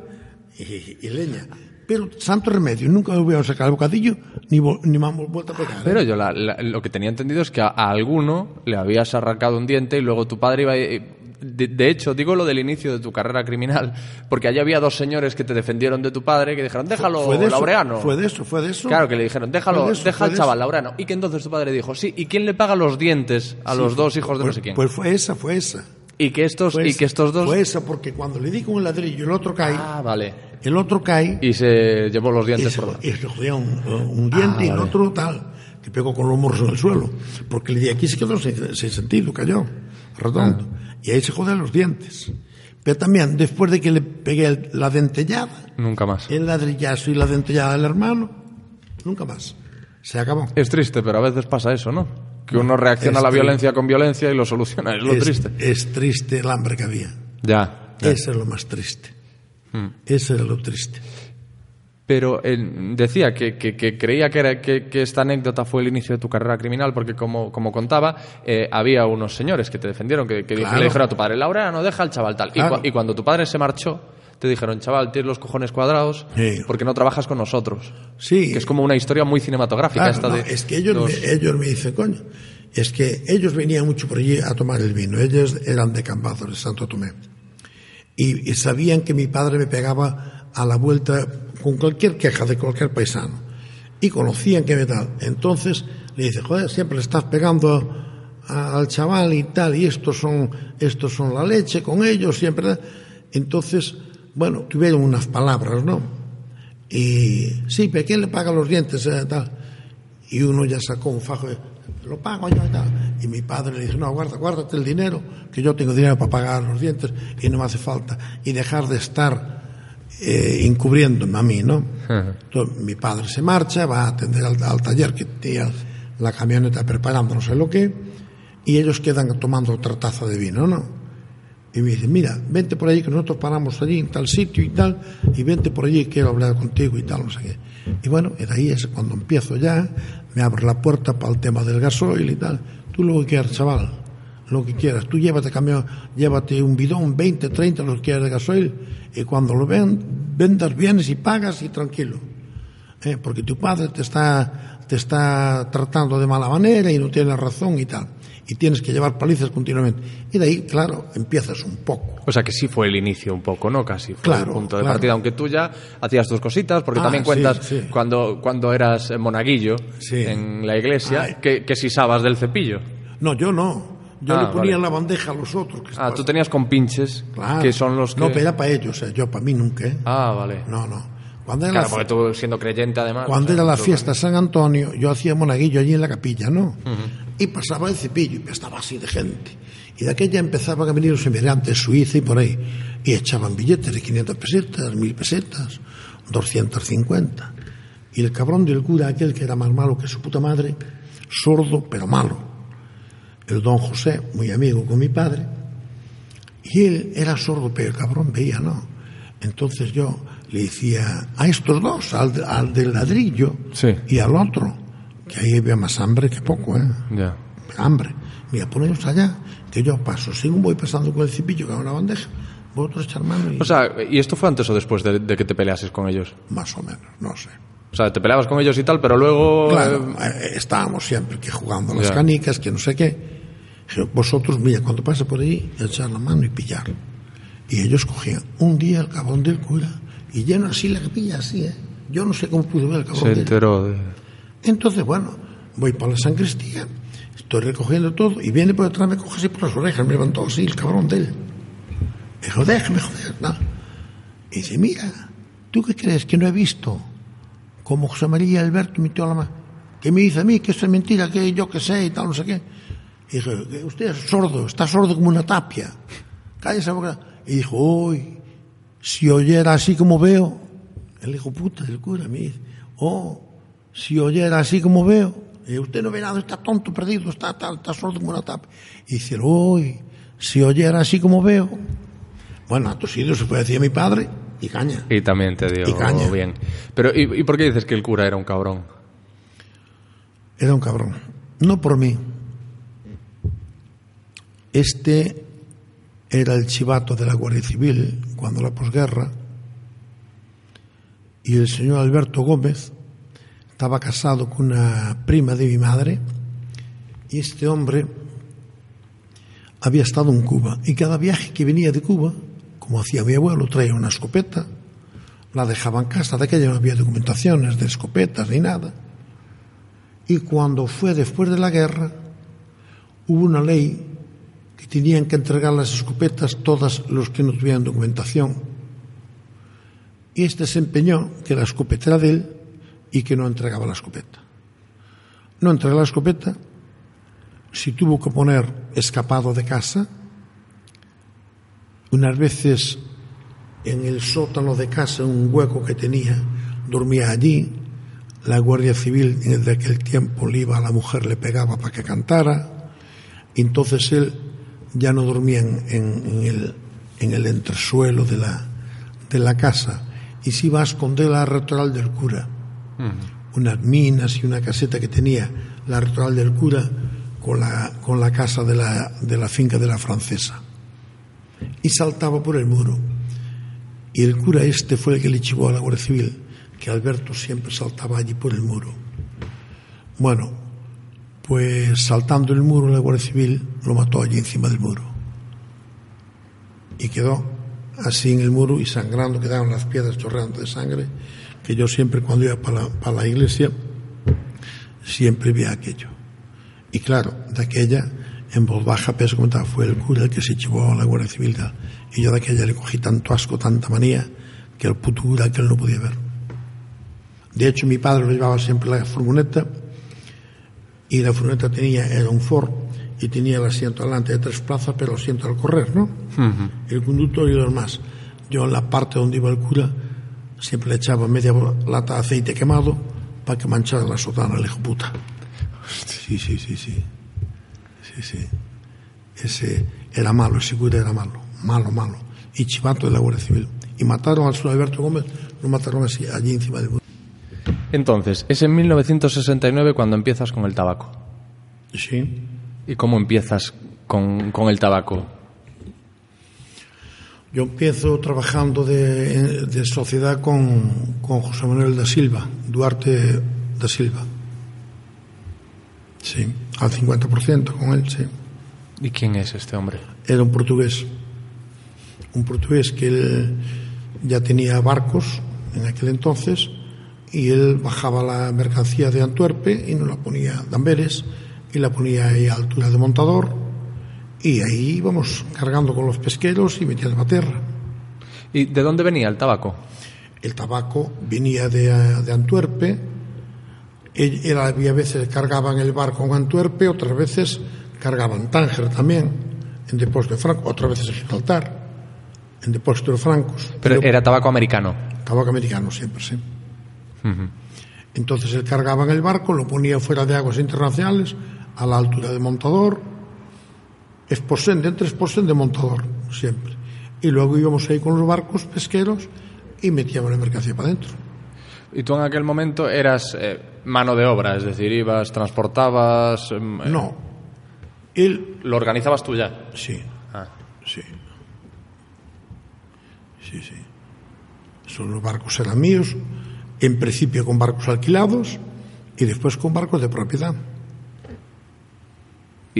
y, y leña. Pero santo remedio, nunca me voy a sacar el bocadillo ni, vol- ni me han vuelto a pegar. ¿eh? Pero yo la- la- lo que tenía entendido es que a, a alguno le habías arrancado un diente y luego tu padre iba... a- De, de hecho, digo lo del inicio de tu carrera criminal, porque allí había dos señores que te defendieron de tu padre que dijeron, déjalo, Fue de eso, Laureano. Fue de eso, fue de eso. Claro, que le dijeron, déjalo, eso, deja al chaval, eso. Laureano. Y que entonces tu padre dijo, sí, ¿y quién le paga los dientes a los dos hijos de no Pues- sé quién? Pues fue esa, fue esa. y que estos, Fue y esa. que estos dos... Fue esa, porque cuando le di con el ladrillo el otro cae, Ah, vale. El otro cae Y se llevó los dientes se, por la... y se jodía un, un diente Ah, y el vale. otro tal, que pegó con los morros en el suelo. Porque le di aquí se quedó sin, sin sentido, cayó. redondo. Y ahí se joden los dientes. Pero también, después de que le pegué el- la dentellada, Nunca más. el ladrillazo y la dentellada del hermano, nunca más. Se acabó. Es triste, pero a veces pasa eso, ¿no? Que uno reacciona a la violencia con violencia y lo soluciona. Es lo es, triste. es triste el hambre que había. Ya. ya. Eso es lo más triste. Mm. Eso es lo triste. Pero eh, decía que, que- que creía que, era- que- que esta anécdota fue el inicio de tu carrera criminal, porque como, como contaba, eh, había unos señores que te defendieron, que, Claro. le dijeron a tu padre, Laura, no deja al chaval tal. Y, y cuando tu padre se marchó, te dijeron, chaval, tienes los cojones cuadrados Sí. porque no trabajas con nosotros. Sí. Que es como una historia muy cinematográfica Claro, esta no, de... es que ellos, los- me, ellos me dicen, coño, es que ellos venían mucho por allí a tomar el vino. Ellos eran de Cambazo, de Santo Tomé. Y, sabían que mi padre me pegaba a la vuelta con cualquier queja de cualquier paisano. Y conocían que me tal. Entonces le dice, joder, siempre le estás pegando al chaval y tal, y estos son, estos son la leche con ellos, siempre. Entonces, bueno, tuvieron unas palabras, ¿no? Y sí, pero ¿quién le paga los dientes? eh, tal? Y uno ya sacó un fajo, lo pago yo y tal. Y mi padre le dijo, no, guarda, guárdate el dinero, que yo tengo dinero para pagar los dientes y no me hace falta. Y dejar de estar eh, encubriéndome a mí, ¿no? Entonces, mi padre se marcha, va a atender al, al taller que tenía la camioneta preparando no sé lo que, y ellos quedan tomando otra taza de vino, ¿no? Y me dice, mira, vente por allí, que nosotros paramos allí en tal sitio y tal, y vente por allí, quiero hablar contigo y tal, no sé qué. Y bueno, y de ahí es cuando empiezo ya, me abre la puerta para el tema del gasoil y tal. Tú lo que quieras, chaval, lo que quieras. Tú llévate camión, llévate un bidón, 20, 30, lo que quieras de gasoil, y cuando lo ven, vendas, vienes y pagas y tranquilo. Eh, porque tu padre te está, te está tratando de mala manera y no tiene razón y tal. Y tienes que llevar palizas continuamente. Y de ahí, claro, empiezas un poco. O sea que sí fue el inicio un poco, ¿no? Casi fue Claro, el punto de claro. partida, aunque tú ya hacías tus cositas, porque Ah, también sí, cuentas sí. Cuando, cuando eras monaguillo Sí. en la iglesia, Ay. que, que sisabas del cepillo. No, yo no. Yo Ah, le ponía vale. la bandeja a los otros. Que Ah, estaban- tú tenías compinches, Claro. que son los que... No, pero era para ellos, eh, yo para mí nunca. ¿eh? Ah, vale. No, no. Cuando era, Claro, la, porque tú siendo creyente además... cuando o sea, era la fiesta de San Antonio, yo hacía monaguillo allí en la capilla, ¿no? Y pasaba el cepillo y estaba así de gente. Y de aquella empezaban a venir los emigrantes, Suiza y por ahí. Y echaban billetes de 500 pesetas, 1000 pesetas, 250. Y el cabrón del cura, aquel que era más malo que su puta madre, sordo pero malo. El don José, muy amigo con mi padre, y él era sordo, pero el cabrón veía, ¿no? Entonces yo le decía a estos dos, al, al del ladrillo Sí. y al otro, que ahí había más hambre que poco, ¿eh? Ya. Hambre. Mira, poneros allá, que yo paso. Según voy pasando con el cepillo que en una bandeja, vosotros echar mano y O sea, ¿y esto fue antes o después de, de que te peleases con ellos? más o menos, no sé. O sea, te peleabas con ellos y tal, pero luego... Claro, eh, eh, estábamos siempre que jugando las Ya. canicas, que no sé qué. Vosotros, mira, cuando pase por ahí, echar la mano y pillar. Y ellos cogían un día el cabrón del cura y lleno así la capilla, así, ¿eh? Yo no sé cómo pude ver el cabrón se enteró de... Entonces, bueno, voy para la sancristía, estoy recogiendo todo y viene por detrás, me coge así por las orejas, me levantó así el cabrón de él. Me dijo, déjame joder, ¿no? Y dice, mira, ¿tú qué crees que no he visto? Como José María Alberto metió la mano. Que me dice a mí que esto es mentira, que yo que sé y tal, no sé qué. Y dije, que usted es sordo, está sordo como una tapia. Cállese la boca. Y dijo, uy, si oyera así como veo, el hijo puta del cura me dice, oh, si oyera así como veo, usted no ve nada, está tonto, perdido, está, está, está sordo como una tapa. Y dice, uy, si oyera así como veo. Bueno, a tus hijos se puede decir a mi padre y caña. Y también te dio Y caña. bien. Pero, ¿y, ¿y por qué dices que el cura era un cabrón? Era un cabrón. No por mí. Este era el chivato de la Guardia Civil cuando la posguerra. Y el señor Alberto Gómez estaba casado con una prima de mi madre. Y este hombre había estado en Cuba. Y cada viaje que venía de Cuba, como hacía mi abuelo, traía una escopeta. La dejaba en casa. De aquella no había documentaciones de escopetas ni nada. Y cuando fue después de la guerra, hubo una ley que tenían que entregar las escopetas todas los que no tuvieran documentación. Y este se empeñó que la escopeta era de él y que no entregaba la escopeta. No entregó la escopeta, si tuvo que poner escapado de casa, unas veces en el sótano de casa, un hueco que tenía, dormía allí, la Guardia Civil de aquel tiempo le iba a la mujer, le pegaba para que cantara, y entonces él ya no dormía en, en- en el, en el entresuelo de la, de la casa y se iba a esconder la rectoral del cura. Unas minas y una caseta que tenía la rectoral del cura con la, con la casa de la, de la finca de la francesa. Y saltaba por el muro. Y el cura este fue el que le chivó a la Guardia Civil, que Alberto siempre saltaba allí por el muro. Bueno, pues saltando el muro la Guardia Civil lo mató allí encima del muro. Y quedó así en el muro y sangrando, quedaron las piedras chorreando de sangre, que yo siempre cuando iba para la, para la iglesia, siempre veía aquello. Y claro, de aquella, en voz baja, pero comentaba, fue el cura el que se llevó a la Guardia Civil. Y yo de aquella le cogí tanto asco, tanta manía, que el puto cura que él no podía ver. De hecho, mi padre lo llevaba siempre en la furgoneta, y la furgoneta tenía, era un Ford, y tenía el asiento delante de tres plazas, pero el asiento al correr, ¿no? El conductor y los demás. Yo en la parte donde iba el cura, siempre le echaba media lata de aceite quemado para que manchara la sotana, el hijo puta. Sí, sí, sí, sí. Sí, sí. Ese era malo, ese cura era malo. Malo, malo. Y chivato de la Guardia Civil. Y mataron al señor Alberto Gómez, lo mataron así, allí encima del. Entonces, es en 1969 cuando empiezas con el tabaco. Sí. ¿Y cómo empiezas con, con el tabaco? Yo empiezo trabajando de, de sociedad con, con José Manuel da Silva, Duarte da Silva. Sí, al 50% con él, sí. ¿Y quién es este hombre? Era un portugués. Un portugués que él ya tenía barcos en aquel entonces y él bajaba la mercancía de Antuerpe y nos la ponía de Amberes y la ponía ahí a altura de montador y ahí íbamos cargando con los pesqueros y metiendo a tierra. ¿Y de dónde venía el tabaco? El tabaco venía de, de Antuerpe, él había veces cargaban el barco en Antuerpe, otras veces cargaban Tánger también, en depósito de Franco, otras veces en Gibraltar, en depósito de francos. Pero era tabaco americano. Tabaco americano siempre, sí. Entonces él cargaba en el barco, lo ponía fuera de aguas internacionales, a la altura de montador, exposen, de entre exposen de montador, siempre. Y luego íbamos ahí con los barcos pesqueros y metíamos la mercancía para adentro. Y tú en aquel momento eras eh, mano de obra, es decir, ibas, transportabas... em, eh, No, él, ¿Lo organizabas tú ya? sí, Ah. sí. Sí, sí. Son los barcos eran míos, en principio con barcos alquilados y después con barcos de propiedad.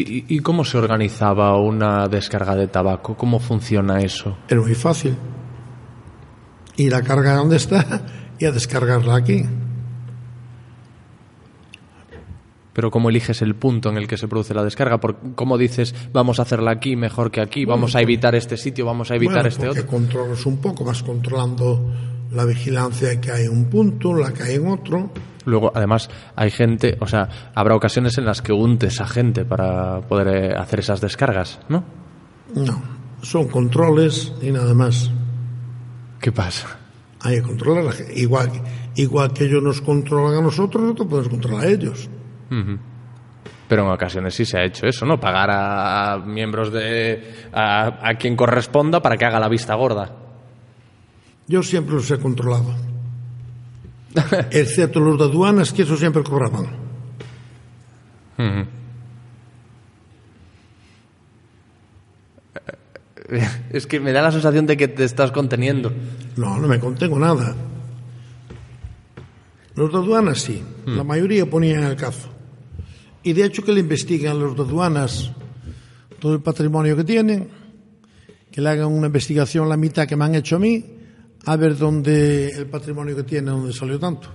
¿Y, cómo se organizaba una descarga de tabaco? ¿Cómo funciona eso? Era muy fácil. Ir a cargar donde está y a descargarla aquí. Pero ¿cómo eliges el punto en el que se produce la descarga? Por, ¿Cómo dices, vamos a hacerla aquí mejor que aquí? ¿Vamos a evitar este sitio? ¿Vamos a evitar Bueno, este otro? controlas un poco, vas controlando la vigilancia que hay en un punto, la que hay en otro. Luego, además, hay gente, o sea, habrá ocasiones en las que untes a gente para poder eh, hacer esas descargas, ¿no? No, son controles y nada más. ¿Qué pasa? Hay que controlar a la gente. Igual, igual que ellos nos controlan a nosotros, nosotros podemos controlar a ellos. Pero en ocasiones sí se ha hecho eso, ¿no? Pagar a, a miembros de. A, a quien corresponda para que haga la vista gorda. Yo siempre los he controlado. Excepto los de aduanas, que eso siempre cobraban. Es que me da la sensación de que te estás conteniendo. No, no me contengo nada. Los de aduanas sí, la mayoría ponían el cazo. Y de hecho que le investiguen a los de aduanas todo el patrimonio que tienen, que le hagan una investigación la mitad que me han hecho a mí, a ver dónde el patrimonio que tiene, dónde salió tanto.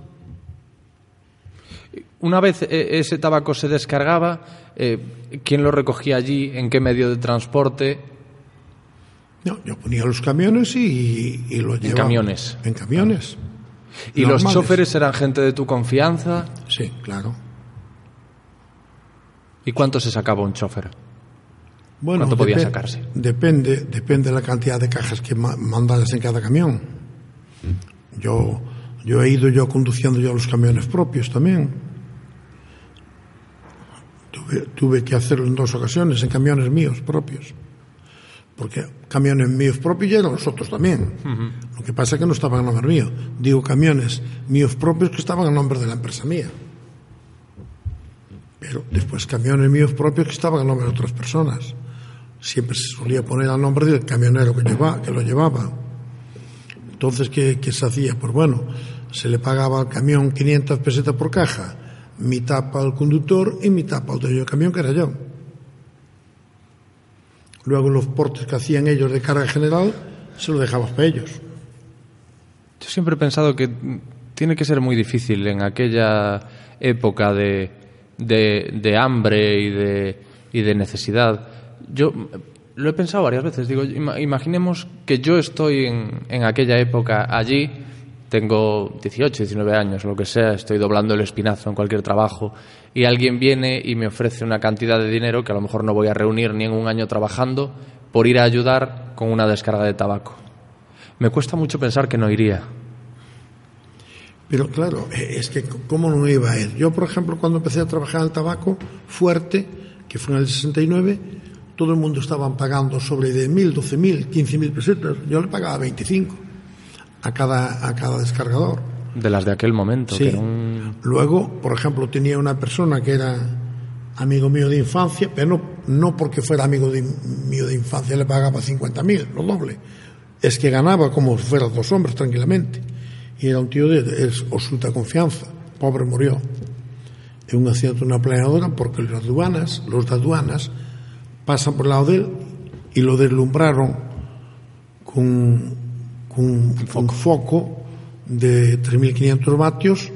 Una vez eh, ese tabaco se descargaba, eh, ¿quién lo recogía allí? ¿En qué medio de transporte? No, yo ponía los camiones y, y los llevaba. camiones. En camiones. ¿Y los choferes eran gente de tu confianza? Sí, claro. ¿Y cuánto se sacaba un chofer? Bueno, ¿Cuánto podía sacarse? Depende, depende de la cantidad de cajas que ma- mandas en cada camión. Yo, yo he ido yo conduciendo yo los camiones propios también. Tuve, tuve que hacerlo en dos ocasiones, en camiones míos propios. Porque camiones míos propios ya eran los otros también. Lo que pasa es que no estaban a nombre mío. Digo camiones míos propios que estaban a nombre de la empresa mía. Pero después camiones míos propios que estaban a nombre de otras personas. Siempre se solía poner al nombre del camionero que, lleva, que lo llevaba. Entonces, ¿qué, qué se hacía? Pues bueno, se le pagaba al camión 500 pesetas por caja, mitad para el conductor y mitad para el dueño del camión, que era yo. Luego los portes que hacían ellos de carga general, se lo dejabas para ellos. Yo siempre he pensado que tiene que ser muy difícil en aquella época de, de, de hambre y de, y de necesidad. Yo lo he pensado varias veces. Digo, ima- imaginemos que yo estoy en, en aquella época allí, tengo 18, 19 años, lo que sea, estoy doblando el espinazo en cualquier trabajo y alguien viene y me ofrece una cantidad de dinero que a lo mejor no voy a reunir ni en un año trabajando por ir a ayudar con una descarga de tabaco. Me cuesta mucho pensar que no iría. Pero claro, eh, es que ¿cómo no iba a? Yo, por ejemplo, cuando empecé a trabajar en el tabaco fuerte, que fue en el 69, todo el mundo estaban pagando sobre de mil, doce mil, quince mil pesetas. Yo le pagaba 25 a cada, a cada descargador. De las de aquel momento. Sí. que era un- Luego, por ejemplo, tenía una persona que era amigo mío de infancia, pero no, no porque fuera amigo de, mío de infancia le pagaba 50.000, lo doble. Es que ganaba como si fueran dos hombres tranquilamente. Y era un tío de, de absoluta confianza. Pobre murió. En un accidente de una planeadora porque las aduanas, los de aduanas, pasan por el lado de él y lo deslumbraron con, con un foco de 3.500 vatios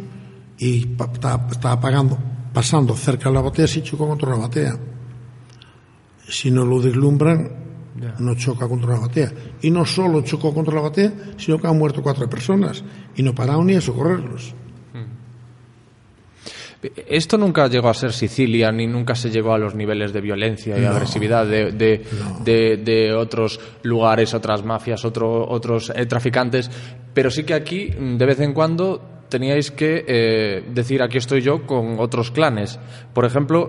y estaba, estaba pagando, pasando cerca de la batea si chocó contra la batea. Si no lo deslumbran, no choca contra la batea. Y no solo chocó contra la batea, sino que han muerto cuatro personas y no pararon ni a socorrerlos. Esto nunca llegó a ser Sicilia, ni nunca se llegó a los niveles de violencia y No. agresividad de, de, de- de otros lugares, otras mafias, otro- otros eh, traficantes. Pero sí que aquí, mm, de vez en cuando, teníais que eh, decir aquí estoy yo con otros clanes. Por ejemplo,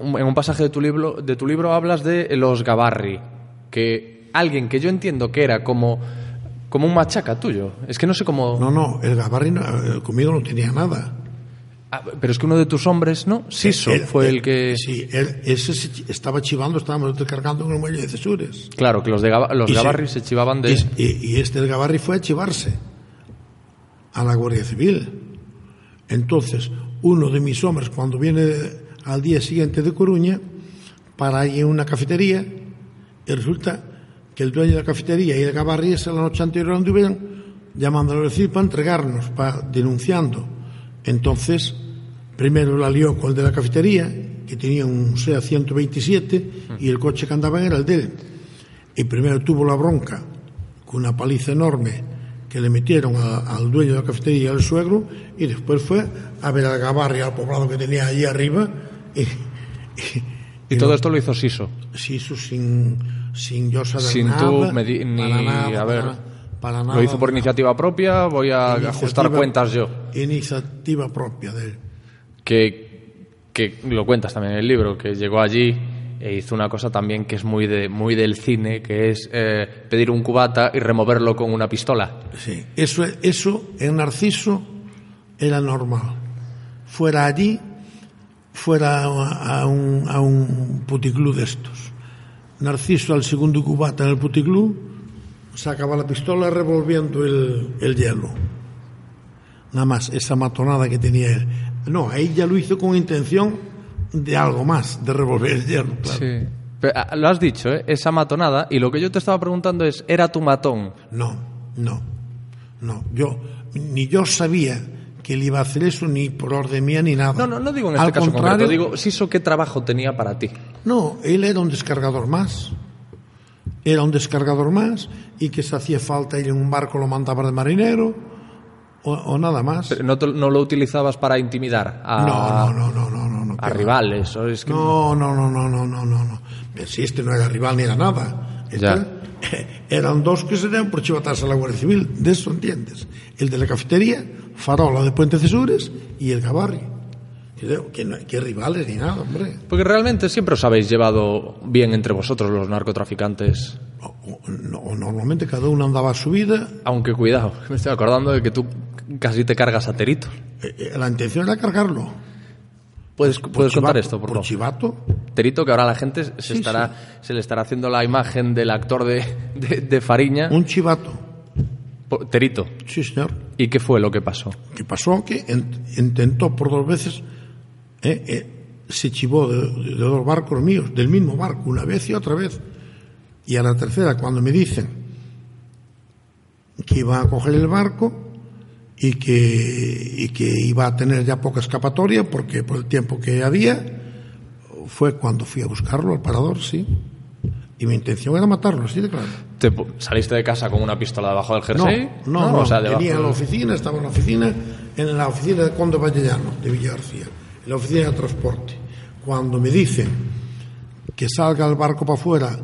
mm, en un pasaje de tu libro, de tu libro hablas de los Gabarri, que alguien que yo entiendo que era como, como un machaca tuyo. Es que no sé cómo. No, no, el Gabarri no- eh, conmigo no tenía nada. Ah, pero es que uno de tus hombres, ¿no? Siso Él- fue él- el que. Sí, él, ese estaba chivando, estábamos descargando en el muelle de Cesures. Claro, que los, de los se- chivaban de. Y, este del Gabarri fue a chivarse a la Guardia Civil. Entonces, uno de mis hombres, cuando viene al día siguiente de Coruña, para ahí en una cafetería, y resulta que el dueño de la cafetería y el Gabarri esa la noche anterior anduvieron llamándolo a decir para entregarnos, para denunciando. Entonces, primero la lió con el de la cafetería, que tenía un SEA 127, y el coche que andaba era el de él. Y primero tuvo la bronca con una paliza enorme que le metieron a- al dueño de la cafetería y al suegro, y después fue a ver al Gabarri, al poblado que tenía allí arriba, y, Y todo esto lo hizo Siso. sí, eso sin, sin yo saber Sin nada. tú medi- ni- para nada, a ver, para, para nada, Lo hizo por iniciativa propia, voy a Iniciativa- ajustar cuentas yo. Iniciativa propia de él. Que, que lo cuentas también en el libro, que llegó allí e hizo una cosa también que es muy, de, muy del cine, que es eh, pedir un cubata y removerlo con una pistola. Sí, eso, eso en Narciso era normal. Fuera allí, fuera a, un, a un puticlub de estos. Narciso al segundo cubata en el puticlub sacaba la pistola revolviendo el, el hielo. Nada más, esa matonada que tenía él. No, ya lo hizo con intención de algo más, de revolver el hielo. claro. Sí. Pero, ah, lo has dicho, ¿eh? esa matonada. Y lo que yo te estaba preguntando es, ¿era tu matón? No, no, no. Yo, ni yo sabía que él iba a hacer eso, ni por orden mía, ni nada. No, no, no digo en este Al caso contrario, concreto, digo, Siso, ¿qué trabajo tenía para ti? No, él era un descargador más. Era un descargador más y que si hacía falta ir en un barco lo mandaba de marinero o, o nada más. Pero ¿No, te- no lo utilizabas para intimidar a, No, no, no, no, no, no, a rivales. o es que- No, no, no, no, no, no, no, si este no era rival ni era nada. Este Ya. eran dos que se dieron por chivatarse a la Guardia Civil. De eso entiendes. El de la cafetería, Farola de Puente Cesures y el Gabarri. Que, no- que rivales ni nada, hombre. Porque realmente siempre os habéis llevado bien entre vosotros los narcotraficantes. O- o- no- normalmente cada uno andaba a su vida. Aunque cuidado, me estoy acordando de que tú casi te cargas a Terito. Eh, eh, la intención era cargarlo. ¿Puedes, Por puedes contar esto, por, por favor? chivato. Terito, que ahora la gente se, Sí, estará, se le estará haciendo la imagen del actor de, de, de Fariña. Un chivato. Terito. Sí, señor. ¿Y qué fue lo que pasó? que pasó que en- intentó por dos veces, eh, eh, se chivó de, de dos barcos míos, del mismo barco, una vez y otra vez. Y a la tercera, cuando me dicen que iba a coger el barco y que, y que iba a tener ya poca escapatoria, porque por el tiempo que había, fue cuando fui a buscarlo al parador, sí. Y mi intención era matarlo, así de claro. ¿Te ¿Saliste de casa con una pistola debajo del No, jersey? no, no, o sea, tenía del- la oficina, estaba en la oficina, en la oficina de Conde Vallellano, de Villa García, en la oficina de transporte. Cuando me dicen que salga el barco para afuera,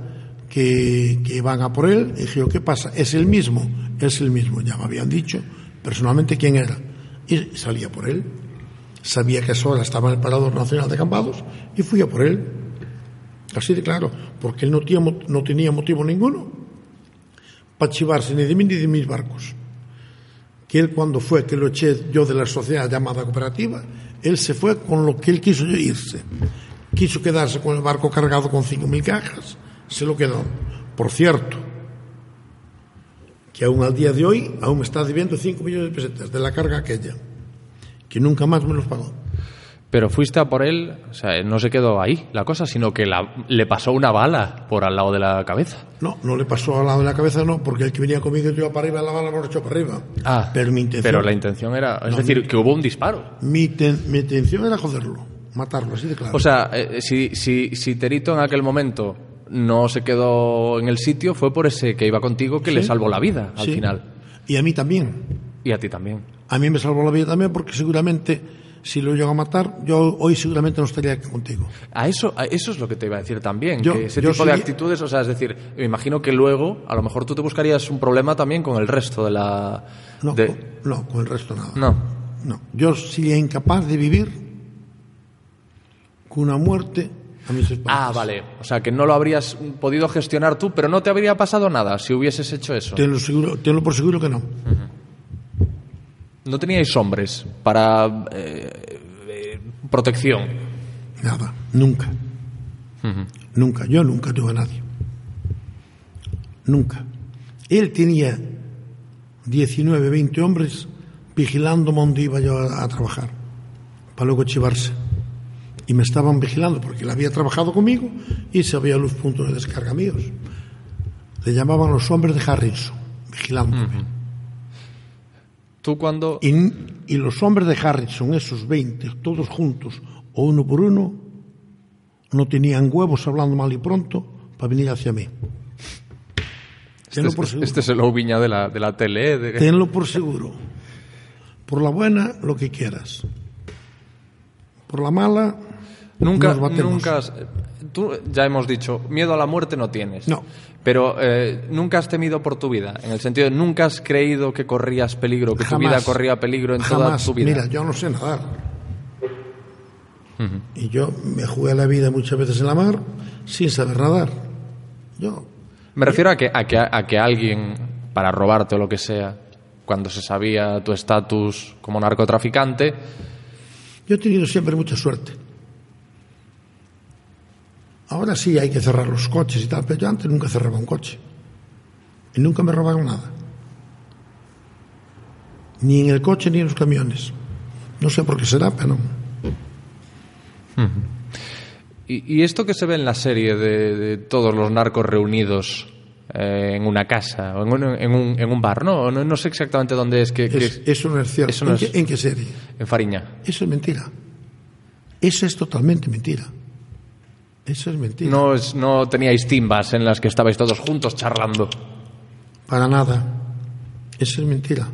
que, que van a por él, dije yo, ¿qué pasa? ¿Es el mismo? Es el mismo, ya me habían dicho personalmente quién era. Y salía por él. Sabía que a estaba en el Parador Nacional de Cambados y fui a por él. Así de claro, porque él no tenía, no tenía motivo ninguno para chivarse ni de mí ni de mis barcos. Que él cuando fue, que lo eché yo de la sociedad llamada cooperativa, él se fue con lo que él quiso irse. Quiso quedarse con el barco cargado con 5.000 cajas, se lo quedó. Por cierto, que aún al día de hoy, aún está debiendo 5 millones de pesetas de la carga aquella, que nunca más me los pagó. Pero fuiste a por él, o sea, no se quedó ahí la cosa, sino que la- le pasó una bala por al lado de la cabeza. No, no le pasó al lado de la cabeza, no, porque el que venía conmigo iba para arriba, la bala lo echó para arriba. Ah, pero mi intención, Pero la intención era, es decir, que hubo un disparo. mi, ten- mi intención era joderlo, matarlo, así de claro. O sea, eh, si, si, si Terito en aquel momento no se quedó en el sitio, fue por ese que iba contigo que le salvó la vida al Sí. final. Y a mí también. Y a ti también. A mí me salvó la vida también porque seguramente si lo llego a matar, yo hoy seguramente no estaría aquí contigo. A eso, a eso es lo que te iba a decir también, Yo- que ese yo tipo de actitudes, o sea, es decir, me imagino que luego a lo mejor tú te buscarías un problema también con el resto de la... No, de- con, no, con el resto nada. No. No. Yo sería incapaz de vivir con una muerte. Ah, vale. O sea, que no lo habrías podido gestionar tú, pero no te habría pasado nada si hubieses hecho eso. Tenlo, seguro, tenlo por seguro que no. No teníais hombres para eh, eh, protección. Nada. Nunca. Nunca. Yo nunca tuve a nadie. Nunca. Él tenía 19, 20 hombres vigilando donde iba yo a, a trabajar, para luego chivarse. Y me estaban vigilando porque él había trabajado conmigo y sabía los puntos de descarga míos. Le llamaban los hombres de Harrison, vigilándome. Tú cuando... Y, y los hombres de Harrison, esos 20, todos juntos, o uno por uno, no tenían huevos hablando mal y pronto para venir hacia mí. Tenlo por Este, seguro. este es el Oubiña de la, de la tele. ¿eh? de- Tenlo por seguro. Por la buena, lo que quieras. Por la mala, Nunca, nunca has- tú ya hemos dicho, miedo a la muerte no tienes. No. Pero eh, nunca has temido por tu vida, en el sentido de nunca has creído que corrías peligro, que tu vida corría peligro en toda tu vida. Mira, yo no sé nadar. Y yo me jugué la vida muchas veces en la mar sin saber nadar. Yo, Me refiero a que, a, que, a que alguien, para robarte o lo que sea, cuando se sabía tu estatus como narcotraficante, yo he tenido siempre mucha suerte. Ahora sí hay que cerrar los coches y tal, pero yo antes nunca cerraba un coche. Y nunca me robaron nada. Ni en el coche ni en los camiones. No sé por qué será, pero. Y, y esto que se ve en la serie de, de todos los narcos reunidos eh, en una casa o en un, en un, en un bar, ¿no? no, no sé exactamente dónde es que, que Es- eso no es cierto. eso no ¿En, es- qué, en qué serie? en Fariña. Eso es mentira. Eso es totalmente mentira. Eso es mentira. No, es, no teníais timbas en las que estabais todos juntos charlando. Para nada. Eso es mentira.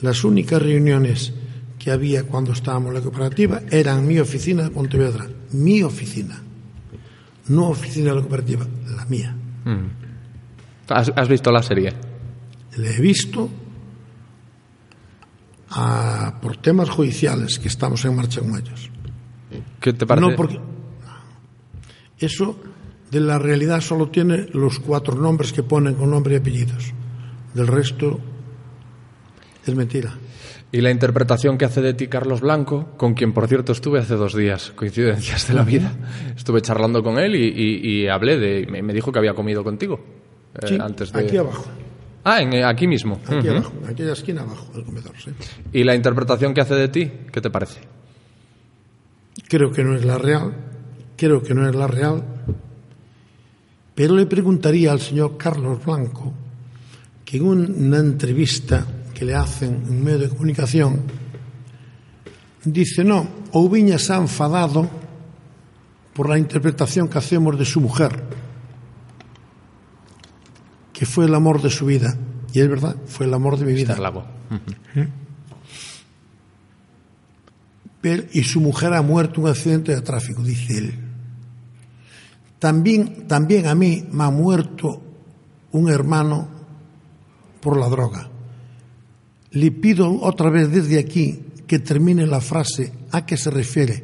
Las únicas reuniones que había cuando estábamos en la cooperativa eran mi oficina de Pontevedra. Mi oficina. No oficina de la cooperativa, la mía. ¿Has, has visto la serie? Le he visto a- por temas judiciales que estamos en marcha con ellos. ¿Qué te parece? No porque eso de la realidad solo tiene los cuatro nombres que ponen con nombre y apellidos. Del resto es mentira. Y la interpretación que hace de ti Carlos Blanco, con quien por cierto estuve hace dos días, coincidencias de la vida. Estuve charlando con él y, y- y hablé de. Me, me dijo que había comido contigo. eh, Sí, antes de... Aquí abajo, Ah, en, eh, aquí mismo. aquí Ujú. abajo, en aquella esquina abajo del comedor. sí. ¿Y la interpretación que hace de ti, qué te parece? Creo que no es la real, creo que no es la real, pero le preguntaría al señor Carlos Blanco que en una entrevista que le hacen en un medio de comunicación dice, no, Oubiña se ha enfadado por la interpretación que hacemos de su mujer, que fue el amor de su vida. Y es verdad, fue el amor de mi vida. Y su mujer ha muerto en un accidente de tráfico, dice él. También, también a mí me ha muerto un hermano por la droga. Le pido otra vez desde aquí que termine la frase a qué se refiere,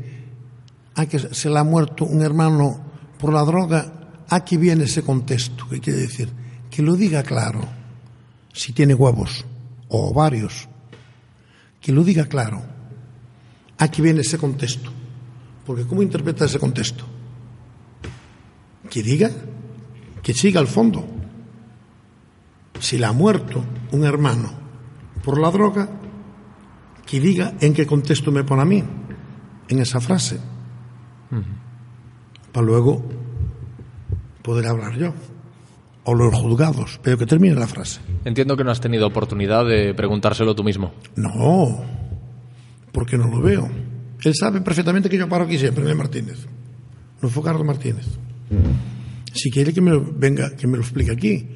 a que se le ha muerto un hermano por la droga, a qué viene ese contexto, que quiere decir, que lo diga claro, si tiene huevos o ovarios, que lo diga claro. Aquí viene ese contexto. Porque ¿cómo interpreta ese contexto? Que diga, que siga al fondo. Si le ha muerto un hermano por la droga, que diga en qué contexto me pone a mí, en esa frase. Para luego poder hablar yo. O los juzgados, pero que termine la frase. Entiendo que no has tenido oportunidad de preguntárselo tú mismo. No, porque no lo veo. Él sabe perfectamente que yo paro aquí siempre, el Martínez. No fue Carlos Martínez. Si quiere que me lo, venga, que me lo explique aquí.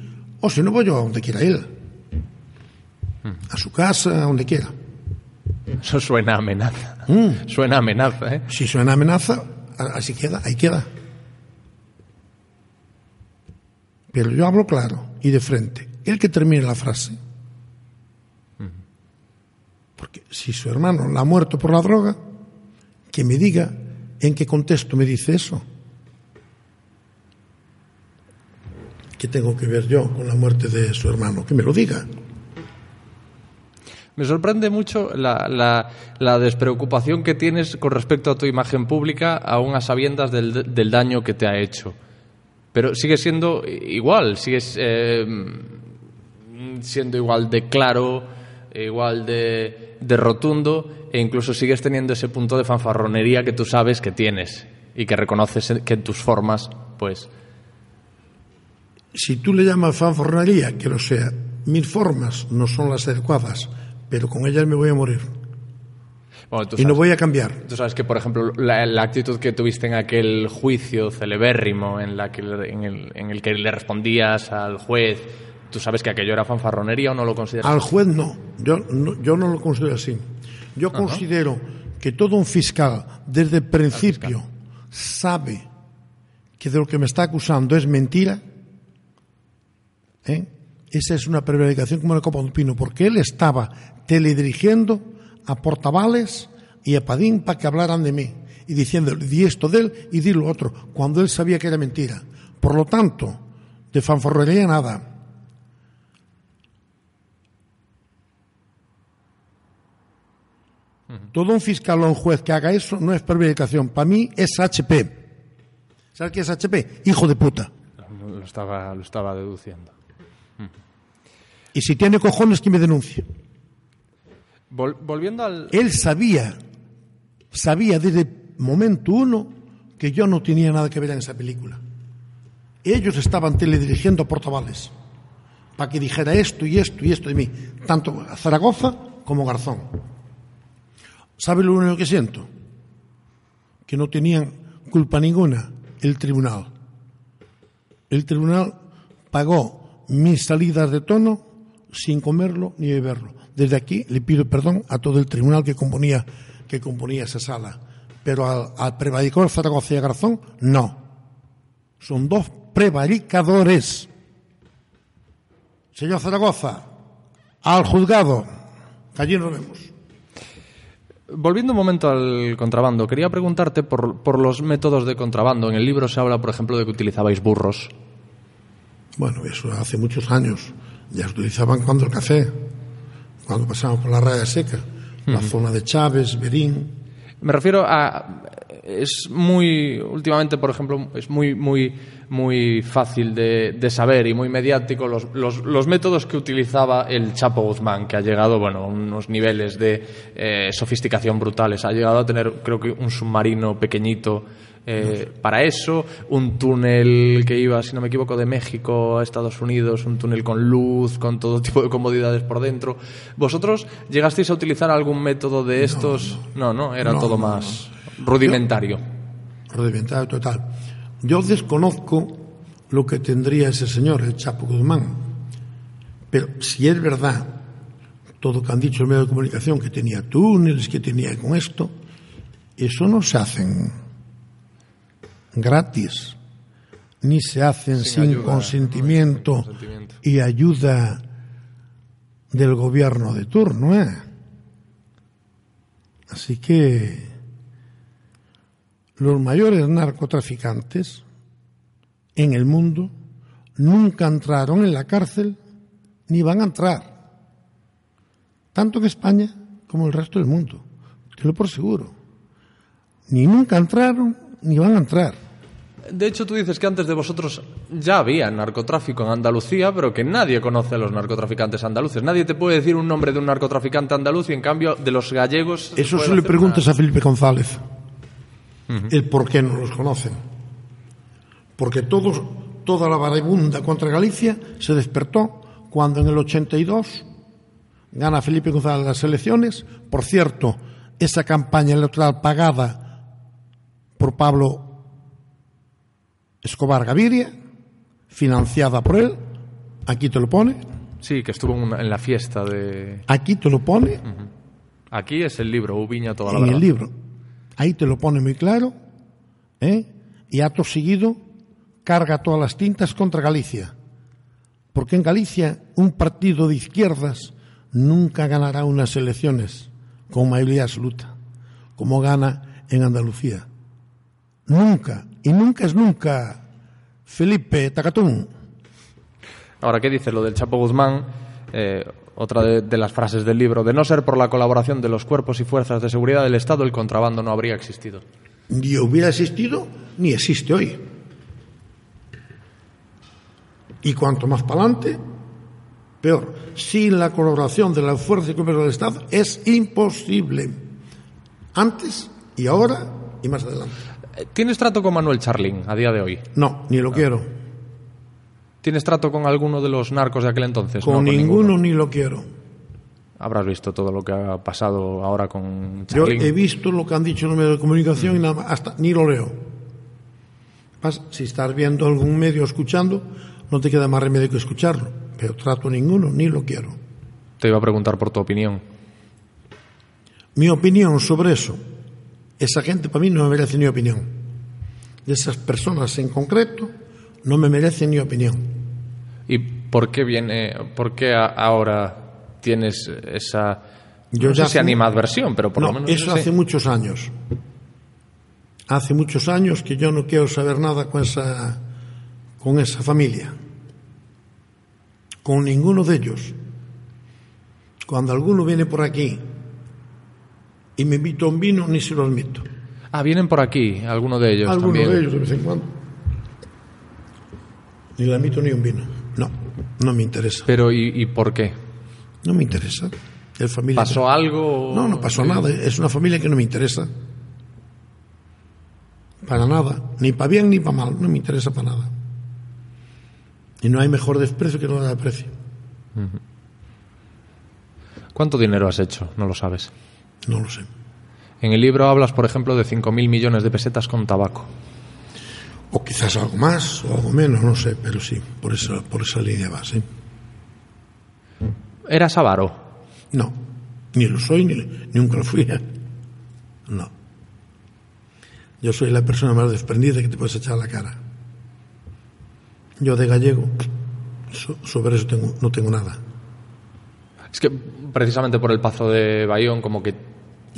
O si no, voy yo a donde quiera él. A su casa, a donde quiera. Eso suena a amenaza. Suena a amenaza, ¿eh? Si suena amenaza, así queda, ahí queda. Pero yo hablo claro y de frente. El que termine la frase. Porque si su hermano la ha muerto por la droga, que me diga en qué contexto me dice eso. ¿Qué tengo que ver yo con la muerte de su hermano? Que me lo diga. Me sorprende mucho la, despreocupación que tienes con respecto a tu imagen pública, aún a sabiendas del, del daño que te ha hecho. Pero sigue siendo igual, sigues eh, siendo igual de claro, igual de, de rotundo, e incluso sigues teniendo ese punto de fanfarronería que tú sabes que tienes y que reconoces que en tus formas, pues, Si tú le llamas fanfarronería, que lo sea, mis formas no son las adecuadas, pero con ellas me voy a morir. bueno, Y no voy a cambiar. Tú sabes que, por ejemplo, la, la actitud que tuviste en aquel juicio celebérrimo en, la que, le- en, el, en el que le respondías al juez, ¿tú sabes que aquello era fanfarronería o no lo consideras? Al juez no, yo no, yo no lo considero así. Yo considero que todo un fiscal desde el principio sabe que de lo que me está acusando es mentira. ¿eh? Esa es una prevaricación como la copa de un pino, porque él estaba teledirigiendo a Portavales y a Padín para que hablaran de mí y diciendo di esto de él y di lo otro, cuando él sabía que era mentira. Por lo tanto, de fanfarronería nada. Todo un fiscal o un juez que haga eso no es prevaricación. Para mí es HP. ¿Sabes qué es HP? Hijo de puta. Lo estaba, lo estaba deduciendo. Y si tiene cojones, que me denuncie. Vol- volviendo al... Él sabía, sabía desde momento uno que yo no tenía nada que ver en esa película. Ellos estaban teledirigiendo a Portavales para que dijera esto y esto y esto de mí, tanto Zaragoza como Garzón. ¿Sabe lo único que siento? Que no tenían culpa ninguna el tribunal. El tribunal pagó mis salidas de tono, sin comerlo ni beberlo. Desde aquí le pido perdón a todo el tribunal que componía, que componía esa sala. Pero al, al prevaricador Zaragoza y a Garzón, no. Son dos prevaricadores. Señor Zaragoza, al juzgado. que Allí nos vemos. Volviendo un momento al contrabando, quería preguntarte por, por los métodos de contrabando. En el libro se habla, por ejemplo, de que utilizabais burros. Bueno, eso hace muchos años. Ya se utilizaban cuando el café, cuando pasamos por la raya seca, la zona de Chávez, Berín. Me refiero a es muy últimamente, por ejemplo, es muy muy muy fácil de, de saber y muy mediático los, los, los, métodos que utilizaba el Chapo Guzmán, que ha llegado bueno a unos niveles de eh, sofisticación brutales. Ha llegado a tener, creo que, un submarino pequeñito eh, para eso, un túnel que iba, si no me equivoco, de México a Estados Unidos, un túnel con luz, con todo tipo de comodidades por dentro. ¿Vosotros llegasteis a utilizar algún método de estos? No, no, era No, todo más rudimentario. Rudimentario total. Yo desconozco lo que tendría ese señor, el Chapo Guzmán. Pero si es verdad todo lo que han dicho los medios de comunicación, que tenía túneles, que tenía con esto, eso no se hacen gratis, ni se hacen sin, ayuda, consentimiento, no, sin consentimiento. y ayuda del gobierno de turno. ¿eh? Así que los mayores narcotraficantes en el mundo nunca entraron en la cárcel ni van a entrar. Tanto que España como el resto del mundo. Te lo por seguro. Ni nunca entraron ni van a entrar. De hecho, tú dices que antes de vosotros ya había narcotráfico en Andalucía, pero que nadie conoce a los narcotraficantes andaluces. Nadie te puede decir un nombre de un narcotraficante andaluz y, en cambio, de los gallegos... Eso se le preguntas una- a Felipe González. El por qué no los conocen. Porque todos, toda la barabunda contra Galicia se despertó cuando en el 82 gana Felipe González las elecciones. Por cierto, esa campaña electoral pagada por Pablo Escobar Gaviria, financiada por él, aquí te lo pone, Sí, que estuvo en, la fiesta de... aquí te lo pone. Aquí es el libro, Ubiña toda la en verdad. el libro. Ahí te lo pone muy claro. ¿eh? Y acto seguido carga todas las tintas contra Galicia. Porque en Galicia un partido de izquierdas nunca ganará unas elecciones con mayoría absoluta, como gana en Andalucía. Nunca. Y nunca es nunca. Felipe Tacatún. Ahora, ¿qué dice lo del Chapo Guzmán? Eh, otra de, de las frases del libro. De no ser por la colaboración de los cuerpos y fuerzas de seguridad del Estado, el contrabando no habría existido. Ni hubiera existido, ni existe hoy. Y cuanto más para adelante, peor. Sin la colaboración de la Fuerza y Comercio del Estado es imposible. Antes y ahora y más adelante. Eh, ¿Tienes trato con Manuel Charlín a día de hoy? No, ni lo quiero. ¿Tienes trato con alguno de los narcos de aquel entonces? Con, No, ninguno, ni lo quiero. Habrás visto todo lo que ha pasado ahora con Yo he visto lo que han dicho los medios de comunicación y nada hasta ni lo leo. Si estás viendo algún medio escuchando, no te queda más remedio que escucharlo. Pero trato ninguno, ni lo quiero. Te iba a preguntar por tu opinión. Mi opinión sobre eso, esa gente para mí no me merece ni opinión. De esas personas en concreto, no me merecen ni opinión. ¿Y por qué viene, por qué ahora tienes esa, Yo no ya sé si hace- animadversión, pero por no, lo menos eso hace muchos años. Hace muchos años que yo no quiero saber nada con esa, con esa familia. Con ninguno de ellos. Cuando alguno viene por aquí y me invita a un vino, ni se lo admito. Ah, vienen por aquí, alguno de ellos Alguno también. de ellos de vez en cuando. Ni le admito ni un vino. No, no me interesa. Pero ¿y, y por qué? No me interesa. El familia ¿Pasó algo? No, no pasó nada. Es una familia que no me interesa. Para nada. Ni para bien ni para mal. No me interesa para nada. Y no hay mejor desprecio que no da precio. ¿Cuánto dinero has hecho? No lo sabes. No lo sé. En el libro hablas, por ejemplo, de 5.000 millones de pesetas con tabaco. O quizás algo más o algo menos, no sé, pero sí, por esa, por esa línea va, sí. ¿Eras avaro? No, ni lo soy, ni, nunca lo fui. No. Yo soy la persona más desprendida que te puedes echar a la cara. Yo de gallego, so- sobre eso tengo, no tengo nada. Es que precisamente por el pazo de Bayón, como que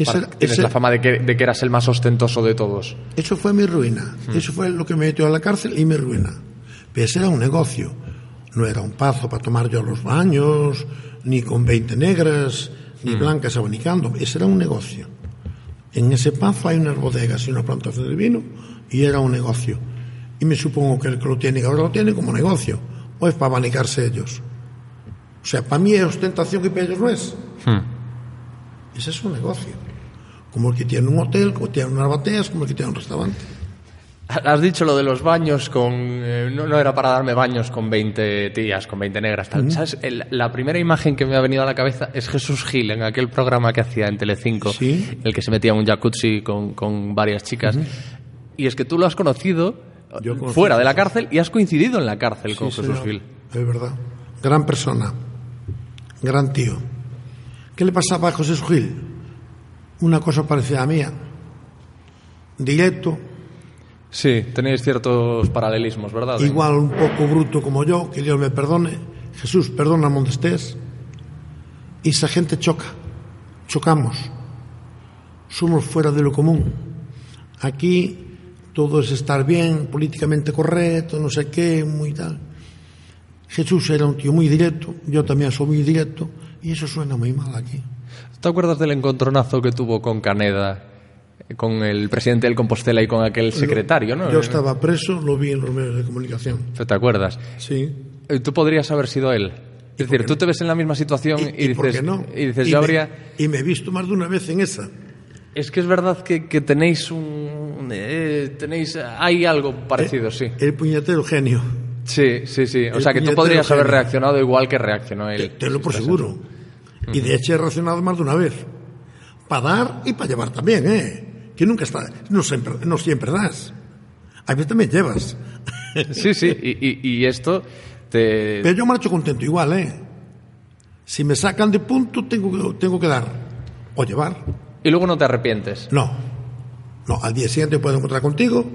Pa- tienes la fama de que, de que eras el más ostentoso de todos. Eso fue mi ruina. Eso fue lo que me metió a la cárcel y mi ruina. Pero ese era un negocio. No era un pazo para tomar yo los baños, ni con 20 negras, ni blancas abanicando. Ese era un negocio. En ese pazo hay unas bodegas y una plantación de vino y era un negocio. Y me supongo que el que lo tiene ahora lo tiene como negocio. O es para abanicarse ellos. O sea, para mí es ostentación y para ellos no es. Ese es un negocio. Como el que tiene un hotel, como el que tiene unas bateas, como el que tiene un restaurante. Has dicho lo de los baños con... eh, no, no era para darme baños con 20 tías, con 20 negras. Tal. ¿Sabes? El- la primera imagen que me ha venido a la cabeza es Jesús Gil en aquel programa que hacía en Telecinco, Sí. el que se metía en un jacuzzi con, con varias chicas. Y es que tú lo has conocido Yo fuera de la cárcel y has coincidido en la cárcel con Jesús señor. Gil. Es verdad. Gran persona. Gran tío. ¿Qué le pasaba a José Gil? Una cosa parecida a mía. Directo, Sí, tenéis ciertos paralelismos, ¿verdad? igual un poco bruto como yo, que Dios me perdone. Jesús, perdóname donde estés. Y esa gente choca. Chocamos. Somos fuera de lo común. Aquí todo es estar bien, políticamente correcto, no sé qué, muy tal. Jesús era un tío muy directo, yo también soy muy directo, y eso suena muy mal aquí. ¿Te acuerdas del encontronazo que tuvo con Caneda, eh, con el presidente del Compostela y con aquel secretario, no? Yo estaba preso, lo vi en los medios de comunicación. ¿Te acuerdas? Sí. Eh, Tú podrías haber sido él. Es decir, tú te ves en la misma situación y, ¿Y, y por dices, qué no? y dices, yo me, habría... Y me he visto más de una vez en esa. Es que es verdad que, que tenéis un... eh, tenéis... Hay algo parecido, sí. El puñetero genio. Sí, sí, sí. O el sea, que tú podrías haber reaccionado igual que reaccionó él. te lo por seguro. Y de hecho he reaccionado más de una vez. Para dar y para llevar también, ¿eh? Que nunca está. No siempre, no siempre das. A veces también llevas. Sí, sí. Y, y- y esto te... Pero yo marcho contento igual, ¿eh? Si me sacan de punto, tengo que, tengo que dar. O llevar. Y luego no te arrepientes. No. No, al día siguiente puedo encontrar contigo.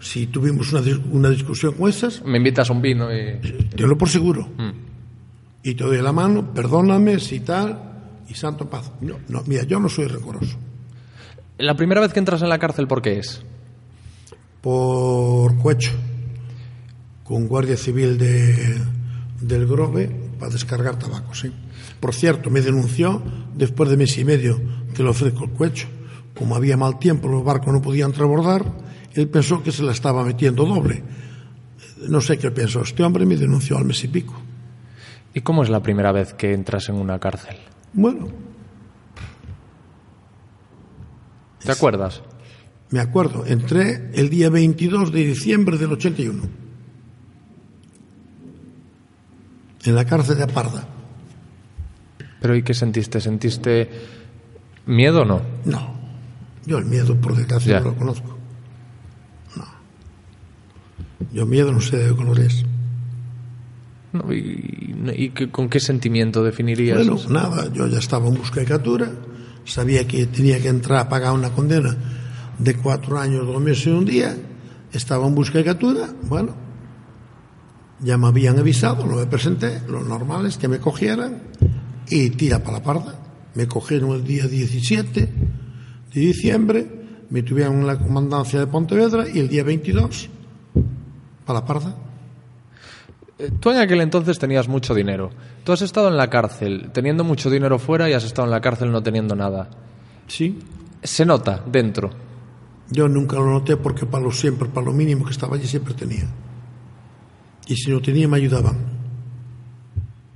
Si tuvimos una, una discusión con esas, Me invitas a un vino y... te lo por seguro. Y te doy la mano, perdóname, si tal, y santo paz. No, no, mira, yo no soy rencoroso. La primera vez que entras en la cárcel, ¿por qué es? Por Cuecho, con Guardia Civil de, del Grove para descargar tabaco, sí. Por cierto, me denunció después de mes y medio que le ofrezco el Cuecho. Como había mal tiempo, los barcos no podían transbordar, él pensó que se la estaba metiendo doble. No sé qué pensó. Este hombre me denunció al mes y pico. ¿Y cómo es la primera vez que entras en una cárcel? Bueno, ¿Te acuerdas? me acuerdo, entré el día 22 de diciembre del 81 en la cárcel de Aparda. ¿Pero y qué sentiste? ¿Sentiste miedo o no? No, yo el miedo por desgracia Ya. no lo conozco. Yo miedo no sé de qué color es. No, ¿Y, y qué- con qué sentimiento definirías? Bueno, eso? nada, yo ya estaba en busca de captura, sabía que tenía que entrar a pagar una condena de cuatro años, dos meses y un día, estaba en busca de captura, bueno, ya me habían avisado, no me presenté, lo normal es que me cogieran y tira para la parda. Me cogieron el día 17 de diciembre, me tuvieron en la comandancia de Pontevedra y el día 22 para la parda. Eh, Tú en aquel entonces tenías mucho dinero. Tú has estado en la cárcel teniendo mucho dinero fuera y has estado en la cárcel no teniendo nada. Sí, Se nota dentro. Yo nunca lo noté porque para lo siempre, para lo mínimo que estaba allí siempre tenía. Y si no tenía me ayudaban.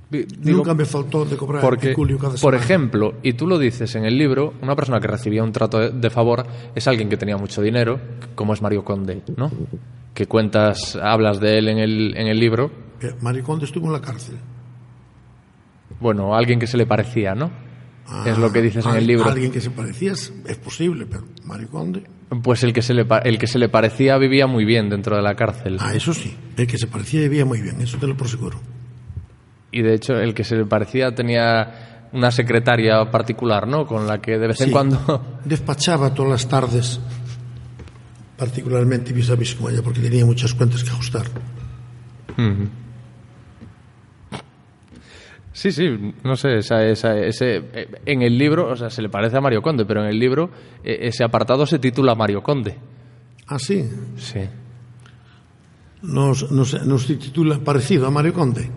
Di- digo, nunca me faltó de cobrar porque, el culio cada por semana. ejemplo, y tú lo dices en el libro, una persona que recibía un trato de favor es alguien que tenía mucho dinero, como es Mario Conde, ¿no? Que cuentas, hablas de él en el, en el libro. Que Mario Conde estuvo en la cárcel. Bueno, alguien que se le parecía, ¿no? es lo que dices en el libro. Ah, Alguien que se parecía es, es posible, pero Mario Conde. Pues el que, se le, el que se le parecía vivía muy bien dentro de la cárcel. Ah, eso sí. El que se parecía vivía muy bien, eso te lo por seguro. Y de hecho, el que se le parecía tenía una secretaria particular, ¿no? Con la que de vez en Sí. cuando. Despachaba todas las tardes, particularmente vis a vis con ella, porque tenía muchas cuentas que ajustar. Sí, sí, no sé, esa, esa- ese, eh, en el libro, o sea, se le parece a Mario Conde, pero en el libro eh, ese apartado se titula Mario Conde. Ah, sí. Sí. Nos, nos, nos titula parecido a Mario Conde.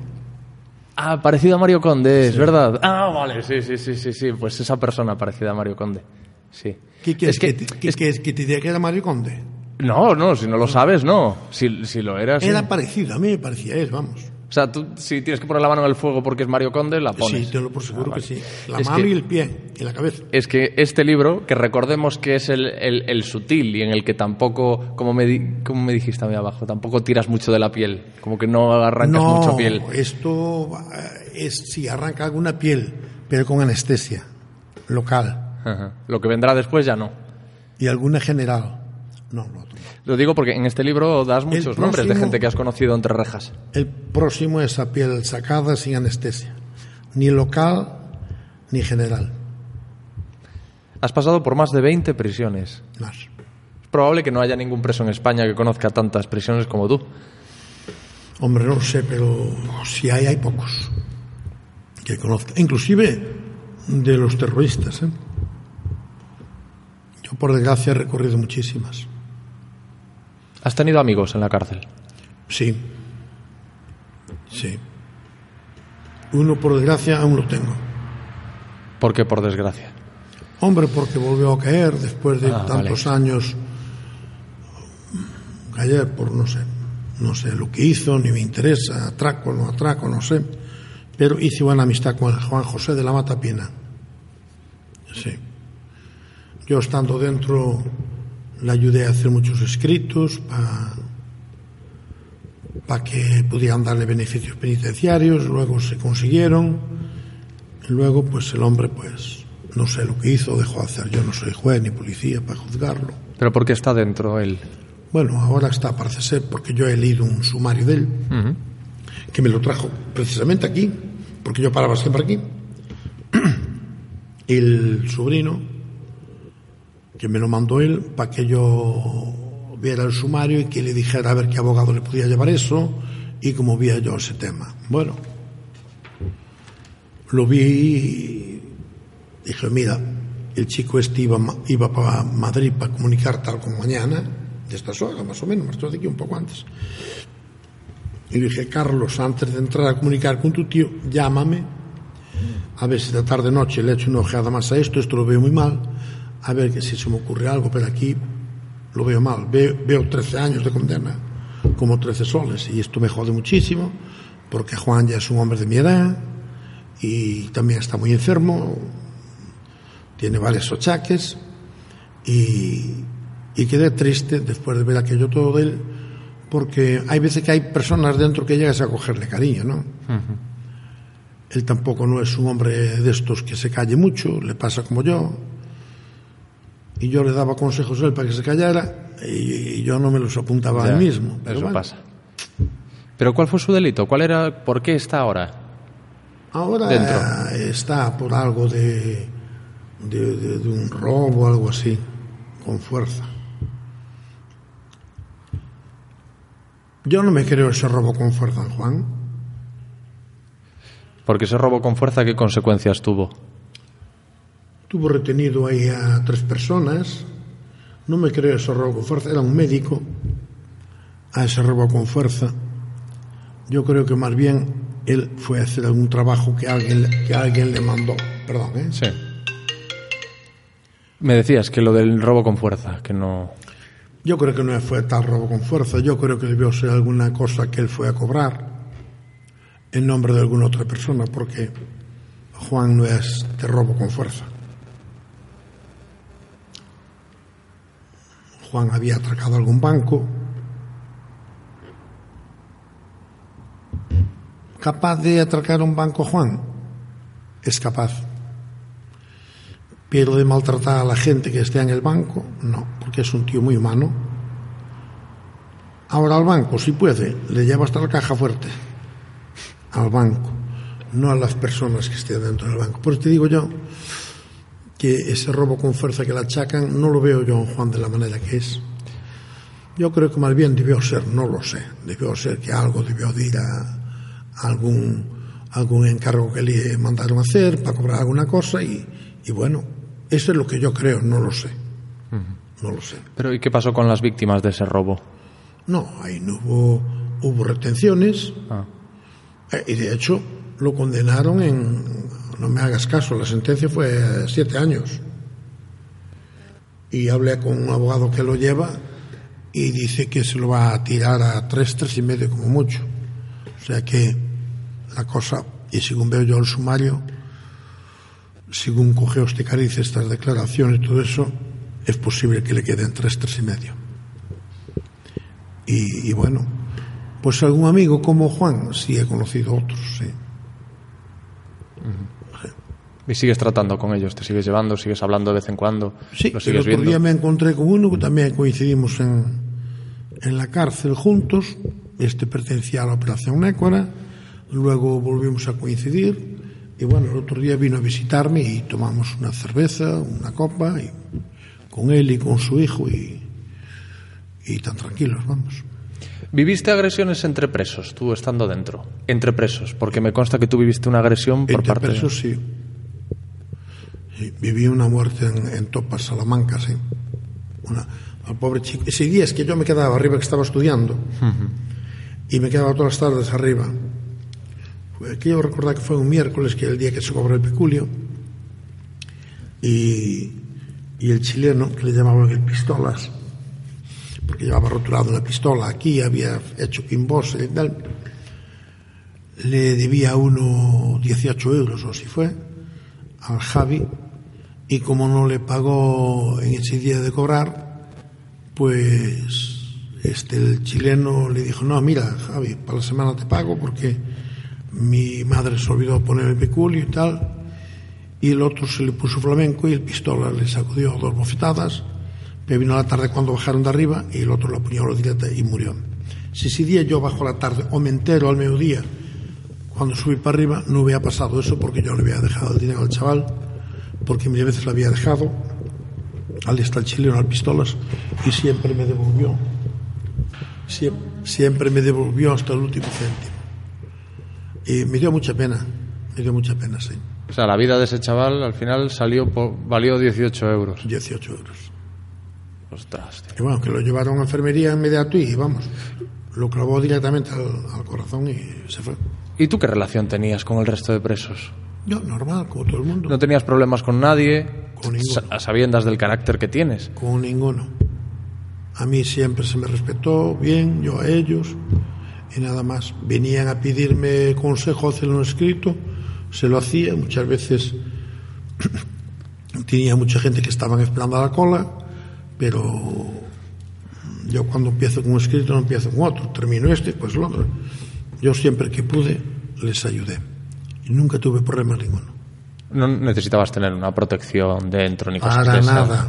Ah, parecido a Mario Conde, es verdad. Ah, vale, sí, sí, sí, sí, sí, pues esa persona parecida a Mario Conde. Sí. ¿Qué quieres es que, que, te- que, que- que te diga que era Mario Conde? no, no, si no lo sabes, no. Si, si lo eras. Era sí. parecido, a mí me parecía él, vamos. O sea, tú si tienes que poner la mano en el fuego porque es Mario Conde, la pones. Sí, te lo por seguro Ah, que sí. La Es mano que- y el pie y la cabeza. es que este libro, que recordemos que es el, el- el sutil y en el que tampoco, como me, di- como me dijiste a mí abajo, tampoco tiras mucho de la piel, como que no arrancas no, mucho piel. esto eh, es sí arranca alguna piel, pero con anestesia local Ajá. Lo que vendrá después ya no. y alguna general. No, no. Lo digo porque en este libro das muchos nombres de próximo- gente que has conocido entre rejas. El próximo es a piel sacada sin anestesia, ni local ni general. Has pasado por más de 20 prisiones. Más. Es probable que no haya ningún preso en España que conozca tantas prisiones como tú. Hombre, no sé, pero si hay, hay pocos que conozca. Inclusive de los terroristas. ¿eh? Yo, por desgracia, he recorrido muchísimas. ¿Has tenido amigos en la cárcel? Sí. Sí. Uno, por desgracia, aún lo tengo. ¿Por qué, por desgracia? Hombre, porque volvió a caer después de Ah, tantos años. Caer por no sé, no sé lo que hizo, ni me interesa, atraco, no atraco, no sé. Pero hice buena amistad con Juan José de la Mata Pina. Sí. Yo estando dentro le ayudé a hacer muchos escritos para que pudieran darle beneficios penitenciarios, luego se consiguieron. Y luego, pues el hombre, pues, no sé lo que hizo, dejó de hacer. Yo no soy juez ni policía para juzgarlo. ¿Pero por qué está dentro él? Bueno, ahora está, parece ser, porque yo he leído un sumario de él, que me lo trajo precisamente aquí, porque yo paraba siempre aquí. El sobrino, que me lo mandó él, para que yo viera el sumario y que le dijera a ver qué abogado le podía llevar eso y cómo veía yo ese tema. Bueno, lo vi y dije, mira, el chico este iba, iba para Madrid para comunicar tal como mañana, de estas horas más o menos, marchó de aquí un poco antes. Y dije, Carlos, antes de entrar a comunicar con tu tío, llámame, a ver si de tarde noche le echo una ojeada más a esto, esto lo veo muy mal, a ver que si se me ocurre algo, pero aquí lo veo mal. Veo, veo 13 años de condena, como 13 soles, y esto me jode muchísimo, porque Juan ya es un hombre de mi edad, y también está muy enfermo, tiene varios achaques y, y quedé triste después de ver aquello todo de él porque hay veces que hay personas dentro que llegas a cogerle cariño, ¿no? Él tampoco no es un hombre de estos que se calle mucho, le pasa como yo. Y yo le daba consejos a él para que se callara y, y yo no me los apuntaba a Ya, él mismo. Pero Eso bueno, pasa. ¿Pero cuál fue su delito? ¿Cuál era, ¿Por qué está ahora? Ahora Dentro. está por algo de, de, de- de un robo algo así, con fuerza. Yo no me creo ese robo con fuerza, Juan. Porque ese robo con fuerza, ¿qué consecuencias tuvo? Tuvo retenido ahí a tres personas. No me creo ese robo con fuerza. Era un médico a ese robo con fuerza. Yo creo que más bien él fue a hacer algún trabajo que alguien, que alguien le mandó. Perdón, ¿eh? Sí. Me decías que lo del robo con fuerza, que no... Yo creo que no fue tal robo con fuerza, yo creo que debió ser alguna cosa que él fue a cobrar en nombre de alguna otra persona, porque Juan no es de robo con fuerza. Juan había atracado algún banco, capaz de atracar un banco Juan, es capaz. Pero de maltratar a la gente que esté en el banco, no, porque es un tío muy humano. Ahora al banco, si puede, le lleva hasta la caja fuerte. Al banco. no a las personas que estén dentro del banco. Por eso te digo yo que ese robo con fuerza que le achacan no lo veo yo en Juan de la manera que es. Yo creo que más bien debió ser, no lo sé, debió ser que algo debió de ir a algún, algún encargo que le mandaron a hacer para cobrar alguna cosa y, y bueno, eso es lo que yo creo, no lo sé. No lo sé. Pero ¿y qué pasó con las víctimas de ese robo? No, ahí no hubo, hubo retenciones Ah. eh, y de hecho lo condenaron en, no me hagas caso, la sentencia fue siete años. Y hablé con un abogado que lo lleva y dice que se lo va a tirar a tres, tres y medio como mucho. O sea que la cosa, y según veo yo el sumario, según coge Osticariz estas declaraciones y todo eso, es posible que le queden tres, tres y medio. Y, y bueno, pues algún amigo como Juan, sí he conocido otros, sí. ¿Y sigues tratando con ellos? ¿Te sigues llevando? ¿Sigues hablando de vez en cuando? Sí, ¿Lo el sigues otro viendo? día me encontré con uno que también coincidimos en, en la cárcel juntos. Este pertenecía a la Operación Nécora. Luego volvimos a coincidir. Y bueno, el otro día vino a visitarme y tomamos una cerveza, una copa, y, con él y con su hijo, y, y tan tranquilos, vamos. ¿Viviste agresiones entre presos, tú estando dentro? Entre presos, porque me consta que tú viviste una agresión por Entre parte presos, sí. Sí, Viví una muerte en, en Topas, Salamanca, sí. Una, al pobre chico. Ese día es que yo me quedaba arriba, que estaba estudiando, y me quedaba todas las tardes arriba. Que yo recordar que fue un miércoles, que es el día que se cobra el peculio, y, y el chileno, que le llamaban el pistolas, porque llevaba rotulado una pistola aquí, había hecho quimbos y tal, le debía uno 18 euros o si fue al Javi y como no le pagó en ese día de cobrar pues este el chileno le dijo no mira Javi para la semana te pago porque mi madre se olvidó poner el peculio y tal y el otro se le puso flamenco y el pistola le sacudió dos bofetadas pero vino a la tarde cuando bajaron de arriba y el otro lo apuñaló directa y murió. Si ese día yo bajo la tarde o me entero al mediodía cuando subí para arriba no hubiera pasado eso porque yo le había dejado el dinero al chaval, porque mil veces le había dejado, al está el chileno, al pistolas, y siempre me devolvió. Sie- Siempre me devolvió hasta el último céntimo. Y me dio mucha pena, me dio mucha pena, sí. O sea, la vida de ese chaval al final salió po- valió 18 euros. 18 euros. Ostras, tío. Y bueno, que lo llevaron a enfermería inmediato y vamos, lo clavó directamente al, al corazón y se fue. ¿Y tú qué relación tenías con el resto de presos? Yo, normal, como todo el mundo. ¿No tenías problemas con nadie? Con ninguno. A sabiendas del carácter que tienes. con ninguno. A mí siempre se me respetó bien, yo a ellos, y nada más. Venían a pedirme consejo, hacerlo escrito, se lo hacía, muchas veces tenía mucha gente que estaban esperando a la cola, pero yo cuando empiezo con un escrito no empiezo con otro, termino este, pues el otro. Yo siempre que pude les ayudé y nunca tuve problema ninguno. No necesitabas tener una protección dentro ni cosas Para nada.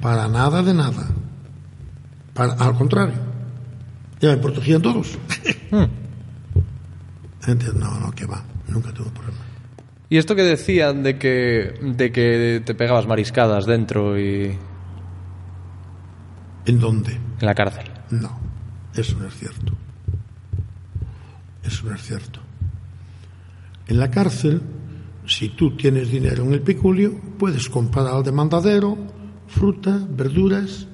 Para nada de nada. Para- al contrario. Ya me protegían todos. Entiendo, no, no, que va. Nunca tuve problema. Y esto que decían de que, de que te pegabas mariscadas dentro y ¿En dónde? en la cárcel. No. Eso no es cierto. Eso no es cierto. En la cárcel, si tú tienes dinero en el peculio, puedes comprar al demandadero fruta, verduras,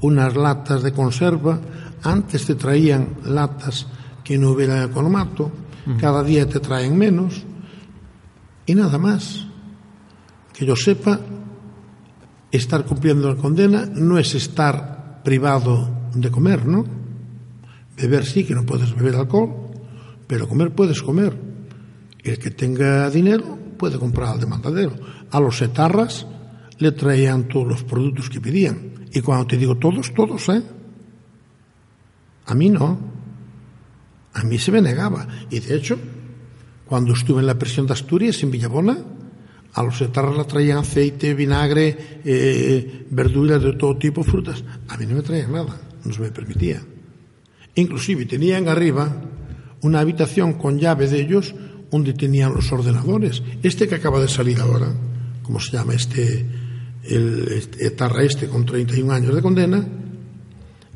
unas latas de conserva. Antes te traían latas que no hubiera economato, cada día te traen menos y nada más. Que yo sepa, estar cumpliendo la condena no es estar privado de comer, ¿no? Beber sí, que no puedes beber alcohol, pero comer puedes comer. El que tenga dinero puede comprar al demandadero. A los etarras le traían todos los productos que pedían. Y cuando te digo todos, todos, ¿eh? A mí no. A mí se me negaba. Y de hecho, cuando estuve en la prisión de Asturias, en Villabona, a los etarras le traían aceite, vinagre, eh, verduras de todo tipo, frutas. A mí no me traían nada, no se me permitía. Inclusive tenían arriba una habitación con llave de ellos, donde tenían los ordenadores. Este que acaba de salir ahora, ¿cómo se llama? Este, el este, etarra este con 31 años de condena,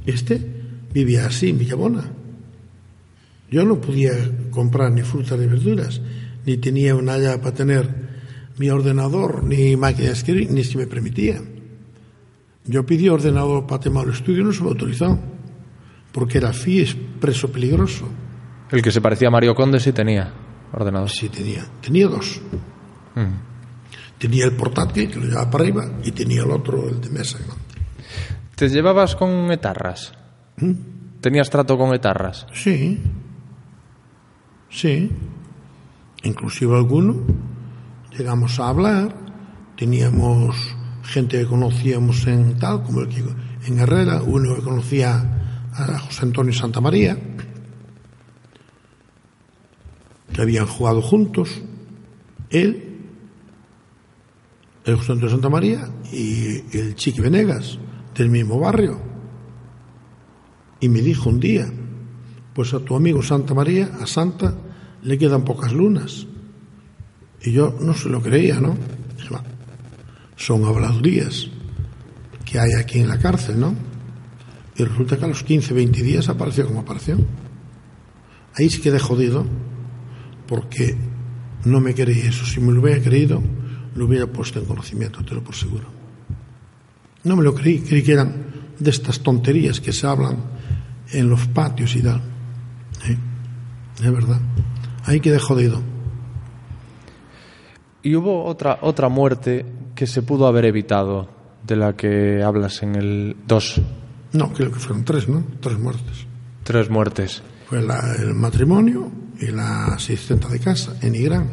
este vivía así en Villabona. Yo no podía comprar ni frutas ni verduras, ni tenía una haya para tener mi ordenador, ni máquina de escribir, ni si me permitía. Yo pedí ordenador para tema del estudio y no se me autorizó, porque era FIES preso peligroso. El que se parecía a Mario Conde sí tenía ordenador. Sí, tenía. Tenía dos. Tenía el portátil, que lo llevaba para arriba, y tenía el otro, el de mesa. ¿Te llevabas con etarras? ¿Tenías trato con etarras? Sí. Sí. Inclusive alguno. Llegamos a hablar. Teníamos gente que conocíamos en tal, como el que en Herrera, uno que conocía a José Antonio Santamaría, que habían jugado juntos, él, el José Antonio Santamaría y el Chiqui Venegas, del mismo barrio. Y me dijo un día, pues a tu amigo Santa María, a Santa, le quedan pocas lunas. Y yo no se lo creía, ¿no? Dije, "Va, son habladurías que hay aquí en la cárcel, ¿no? Y resulta que a los 15, 20 días apareció como apareció. Ahí sí quedé jodido, porque no me creí eso. Si me lo hubiera creído, lo hubiera puesto en conocimiento, te lo por seguro. No me lo creí, creí que eran de estas tonterías que se hablan en los patios y tal. ¿Eh? Es verdad. Ahí quedé jodido. Y hubo otra, otra muerte que se pudo haber evitado, de la que hablas en el 2. No, creo que fueron tres, ¿no? Tres muertes. Tres muertes. Fue la- el matrimonio y la asistenta de casa en Irán.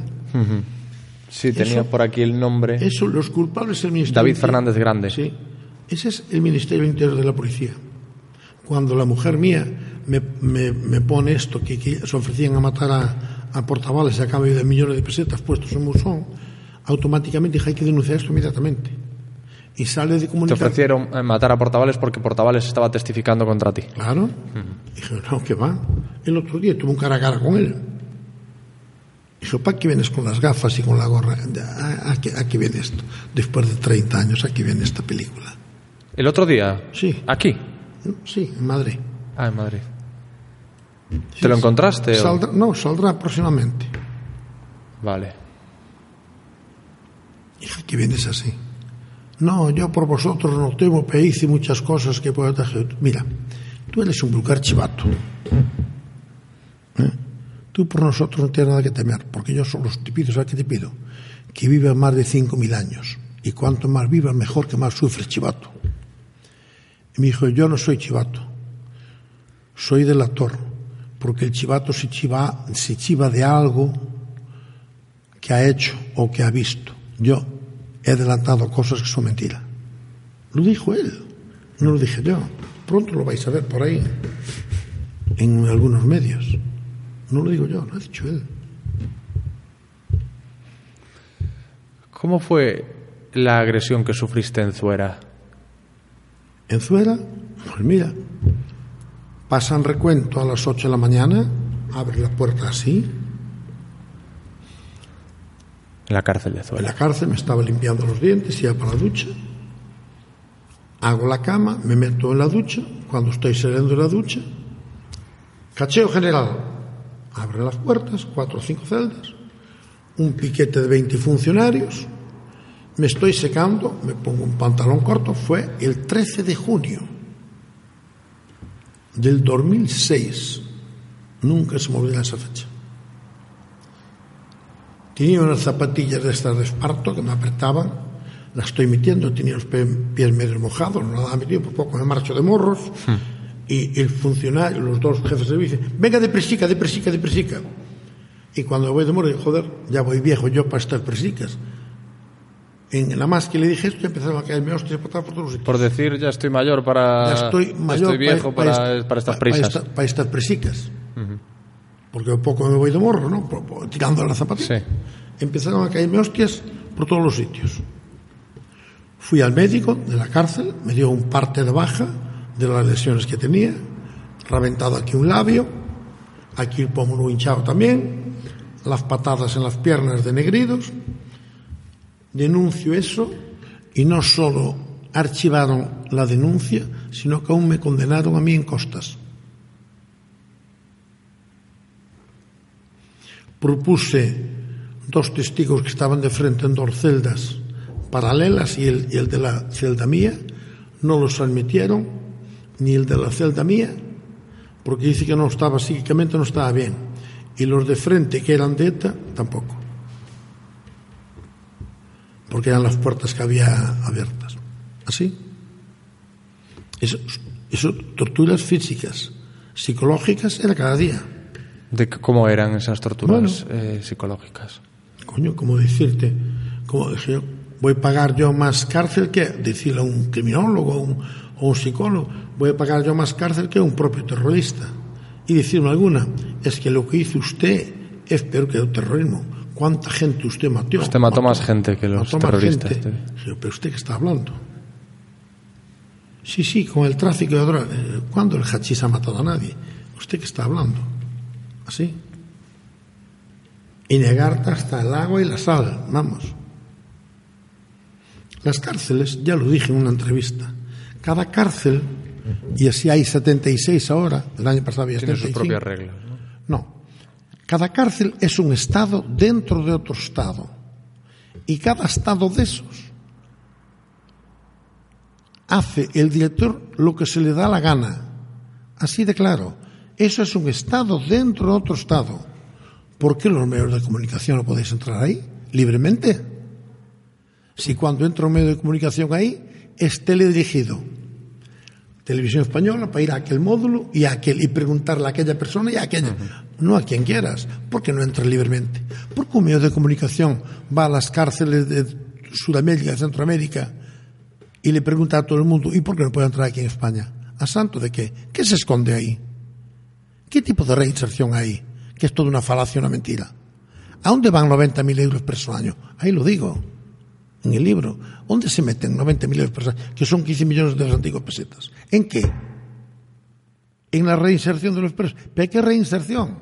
Sí, tenía Eso- por aquí el nombre. Eso, los culpables es el Ministerio David del Fernández Grande. Sí, ese es el Ministerio del Interior de la Policía. Cuando la mujer mía me, me- me pone esto, que, que se ofrecían a matar a, a portavales a cambio de millones de pesetas puestos en buzón, automáticamente dije hay que denunciar esto inmediatamente. Y sale de Te comunicar. ofrecieron eh, matar a Portavales porque Portavales estaba testificando contra ti. Claro. Dije, no, que va. El otro día tuve un cara a cara con él. Dijo, ¿para qué vienes con las gafas y con la gorra? ¿A, a qué, a qué viene esto? Después de 30 años, ¿a qué viene esta película? ¿El otro día? Sí. ¿Aquí? Sí, en Madrid. Ah, en Madrid. ¿Te lo encontraste? o- Saldrá- no, saldrá próximamente. Vale. Dije, ¿qué vienes así? No, yo por vosotros no temo, pero hice muchas cosas que puedo hacer. Mira, tú eres un vulgar chivato. ¿Eh? Tú por nosotros no tienes nada que temer, porque yo solo te pido, ¿sabes qué te pido? Que vivas más de 5.000 años. Y cuanto más vivas, mejor que más sufres, chivato. Y me dijo, yo no soy chivato, soy delator, porque el chivato se chiva, se chiva de algo que ha hecho o que ha visto. Yo he adelantado cosas que son mentiras. Lo dijo él, no lo dije yo. Pronto lo vais a ver por ahí, en algunos medios. No lo digo yo, lo ha dicho él. ¿Cómo fue la agresión que sufriste en Zuera? En Zuera, pues mira, pasan recuento a las 8 de la mañana, abre la puerta así, En la cárcel de en la cárcel me estaba limpiando los dientes, iba para la ducha, hago la cama, me meto en la ducha, cuando estoy saliendo de la ducha, cacheo general, abre las puertas, cuatro o cinco celdas, un piquete de 20 funcionarios, me estoy secando, me pongo un pantalón corto, fue el 13 de junio del 2006, nunca se me olvida esa fecha. Tenía unas zapatillas de estas de esparto que me apretaban, las estoy metiendo, tenía los pies medio mojados, no he metido, por poco me marcho de morros. Y el funcionario, los dos jefes de servicio, venga de presica, de presica, de presica. Y cuando voy de morro, digo, joder, ya voy viejo yo para estas presicas. En nada más que le dije esto, empezaron a caerme hostias por todos los sitios. Por decir, ya estoy mayor para. Ya estoy mayor estoy viejo para, esta- para estas pa- prisas. esta- para estas presicas. Porque un poco me voy de morro, ¿no? Tirando la zapatilla. Sí. Empezaron a caerme hostias por todos los sitios. Fui al médico de la cárcel, me dio un parte de baja de las lesiones que tenía, reventado aquí un labio, aquí el pómulo hinchado también, las patadas en las piernas de negridos, denuncio eso y no solo archivaron la denuncia, sino que aún me condenaron a mí en costas. Propuse dos testigos que estaban de frente en dos celdas paralelas y el, y el de la celda mía, no los admitieron, ni el de la celda mía, porque dice que no estaba psíquicamente, no estaba bien. Y los de frente, que eran de ETA, tampoco. Porque eran las puertas que había abiertas. Así. Eso, eso torturas físicas, psicológicas, era cada día. ¿De cómo eran esas torturas eh, psicológicas? Coño, como decirte, como dije yo, voy a pagar yo más cárcel que decirle a un criminólogo o un, o un psicólogo, voy a pagar yo más cárcel que un propio terrorista. Y decirme alguna, es que lo que hizo usted es peor que el terrorismo. ¿Cuánta gente usted mató? Usted mató más gente que los terroristas, gente. Pero usted qué está hablando. Sí, sí, con el tráfico de drogas. Eh, ¿Cuándo el hachís ha matado a nadie? ¿Usted qué está hablando? Así. Y negarte hasta el agua y la sal, vamos. Las cárceles, ya lo dije en una entrevista, cada cárcel, y así hay 76 ahora, el año pasado había Tiene sus 75. propias reglas. ¿no? No. Cada cárcel es un estado dentro de otro estado. Y cada estado de esos hace el director lo que se le da la gana. Así de claro. Eso es un estado dentro de otro estado. ¿Por qué los medios de comunicación no podéis entrar ahí libremente? Si cuando entra un medio de comunicación ahí es teledirigido. Televisión Española para ir a aquel módulo y a aquel y preguntarle a aquella persona y a aquella, no a quien quieras, porque no entra libremente. Porque un medio de comunicación va a las cárceles de Sudamérica, de Centroamérica y le pregunta a todo el mundo, ¿y por qué no puede entrar aquí en España? ¿A santo de qué? ¿Qué se esconde ahí? ¿Qué tipo de reinserción hay? Que es toda una falacia, una mentira. ¿A dónde van 90.000 euros por año? Ahí lo digo, en el libro. ¿Dónde se meten 90.000 euros por año? Que son 15 millones de las antiguas pesetas. ¿En qué? En la reinserción de los presos. ¿Pero qué reinserción?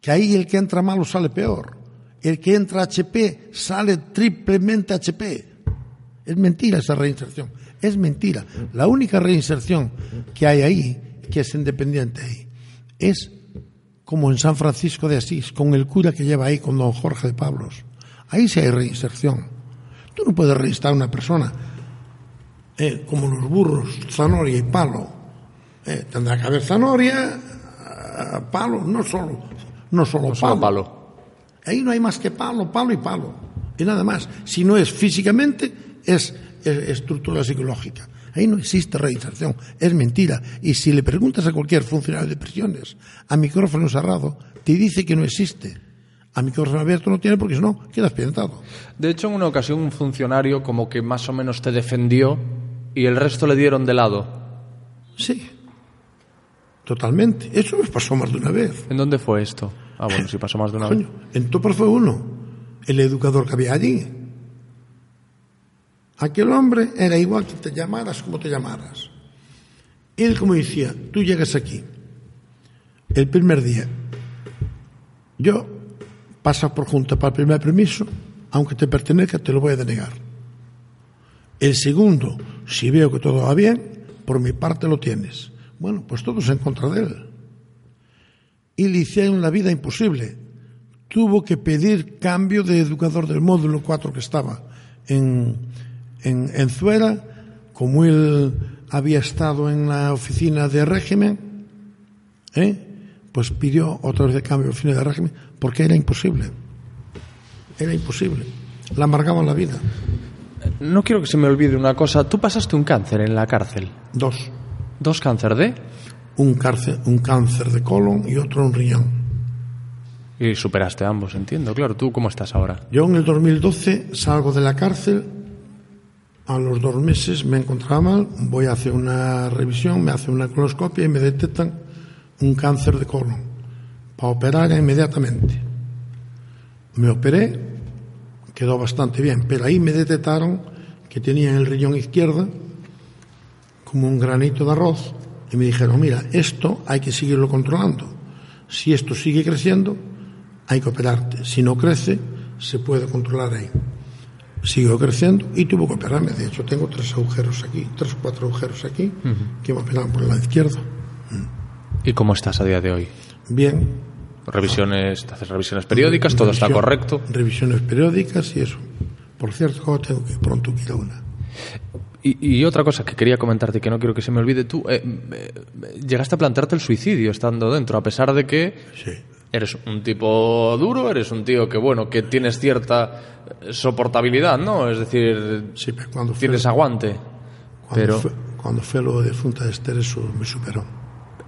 Que ahí el que entra malo sale peor. El que entra HP sale triplemente HP. Es mentira esa reinserción. Es mentira. La única reinserción que hay ahí, que es independiente ahí, es como en San Francisco de Asís, con el cura que lleva ahí, con don Jorge de Pablos. Ahí sí hay reinserción. Tú no puedes registrar a una persona eh, como los burros, zanahoria y palo. Eh, tendrá que haber zanahoria, ah, palo, no solo, no solo No solo palo. Ahí no hay más que palo, palo y palo. Y nada más. Si no es físicamente, es, es estructura psicológica. Ahí no existe reinserción. Es mentira. Y si le preguntas a cualquier funcionario de prisiones, a micrófono cerrado, te dice que no existe. A micrófono abierto no tiene porque si no, quedas piantado. De hecho, en una ocasión un funcionario como que más o menos te defendió y el resto le dieron de lado. Sí. Totalmente. Eso nos pasó más de una vez. ¿En dónde fue esto? Ah, bueno, si pasó más de una vez. En Topar fue uno, el educador que había allí. Aquel hombre era igual que te llamaras como te llamaras. Él, como decía, tú llegas aquí, el primer día, yo pasa por junta para el primer permiso, aunque te pertenezca, te lo voy a denegar. El segundo, si veo que todo va bien, por mi parte lo tienes. Bueno, pues todos en contra de él y le hicieron la vida imposible. Tuvo que pedir cambio de educador del módulo 4 que estaba en, en, en Zuera, como él había estado en la oficina de régimen, ¿eh? pues pidió otra vez de cambio de oficina de régimen, porque era imposible. Era imposible. Le amargaban la vida. No quiero que se me olvide una cosa. Tú pasaste un cáncer en la cárcel. Dos. ¿Dos cáncer de? Un cáncer, un cáncer de colon y otro un riñón. Y superaste ambos, entiendo. Claro, ¿tú cómo estás ahora? Yo en el 2012 salgo de la cárcel, a los dos meses me encontraba mal, voy a hacer una revisión, me hacen una colonoscopia y me detectan un cáncer de colon para operar inmediatamente. Me operé, quedó bastante bien, pero ahí me detectaron que tenía en el riñón izquierdo como un granito de arroz y me dijeron, mira, esto hay que seguirlo controlando. Si esto sigue creciendo, hay que operarte. Si no crece, se puede controlar ahí. Siguió creciendo y tuvo que operarme. De hecho, tengo tres agujeros aquí, tres o cuatro agujeros aquí, que me operaron por el lado izquierdo. ¿Y cómo estás a día de hoy? Bien. Revisiones, haces revisiones periódicas, todo está Revisión- correcto. Revisiones periódicas y eso. Por cierto, tengo que pronto ir a una. Y, y otra cosa que quería comentarte que no quiero que se me olvide, tú eh, eh, llegaste a plantearte el suicidio estando dentro, a pesar de que Sí. Eres un tipo duro, eres un tío que, bueno, que tienes cierta soportabilidad, ¿no? Es decir, Sí, cuando fue, tienes aguante. cuando Pero fue, cuando fue lo de Funta de Esther, eso me superó.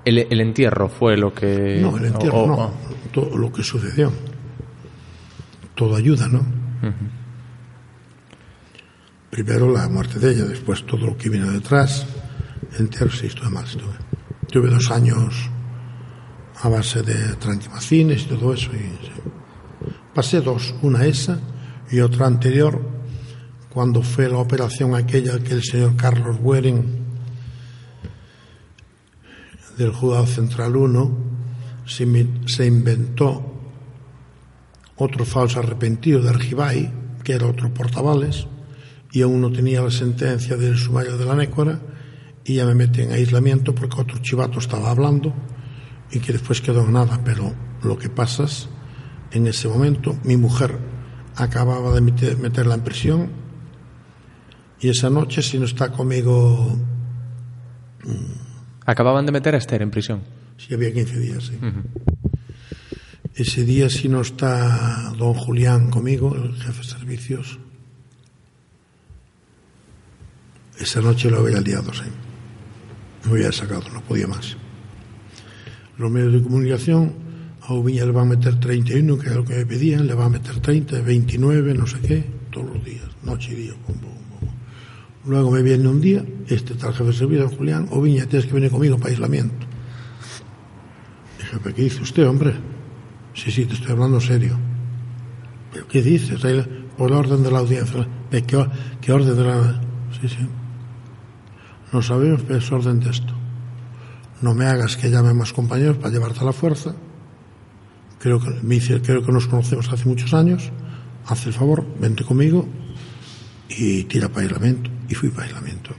el, el entierro fue lo que... No, el entierro o- o- no, todo lo que sucedió. Todo ayuda, ¿no? Primero la muerte de ella, después todo lo que vino detrás. El entierro sí, estuve mal, estuve. Tuve dos años a base de tranquimacines y todo eso. Y. Pasé dos, una esa y otra anterior, cuando fue la operación aquella que el señor Carlos Bueren del Juzgado Central 1 se, invi- se inventó otro falso arrepentido de Argibay, que era otro portavales, y aún no tenía la sentencia del sumario de la Nécora, y ya me metí en aislamiento porque otro chivato estaba hablando y que después quedó en nada. Pero lo que pasa es, en ese momento, mi mujer acababa de meter- meterla en prisión y esa noche, si no está conmigo, Acababan de meter a Esther en prisión. si había 15 días, sí. Ese día, si no está don Julián conmigo, el jefe de servicios, esa noche lo había liado, sí. Me había sacado, no podía más. Los medios de comunicación, a Ubiña le van a meter 31, que es lo que me pedían, le van a meter 30, 29, no sé qué, todos los días, noche y día. Luego me viene un día, este tal jefe de servicio, Julián, Oviña, tienes que venir conmigo para aislamiento. Dije, ¿pero qué dice usted, hombre? Sí, sí, te estoy hablando serio. ¿Pero qué dices? Por la orden de la audiencia. ¿De ¿Qué, qué orden de la...? Sí, sí. No sabemos, pero es orden de esto. No me hagas que llame más compañeros para llevarte a la fuerza. Creo que, me dice, creo que nos conocemos hace muchos años. Haz el favor, vente conmigo y tira para aislamiento. Y fui para aislamiento.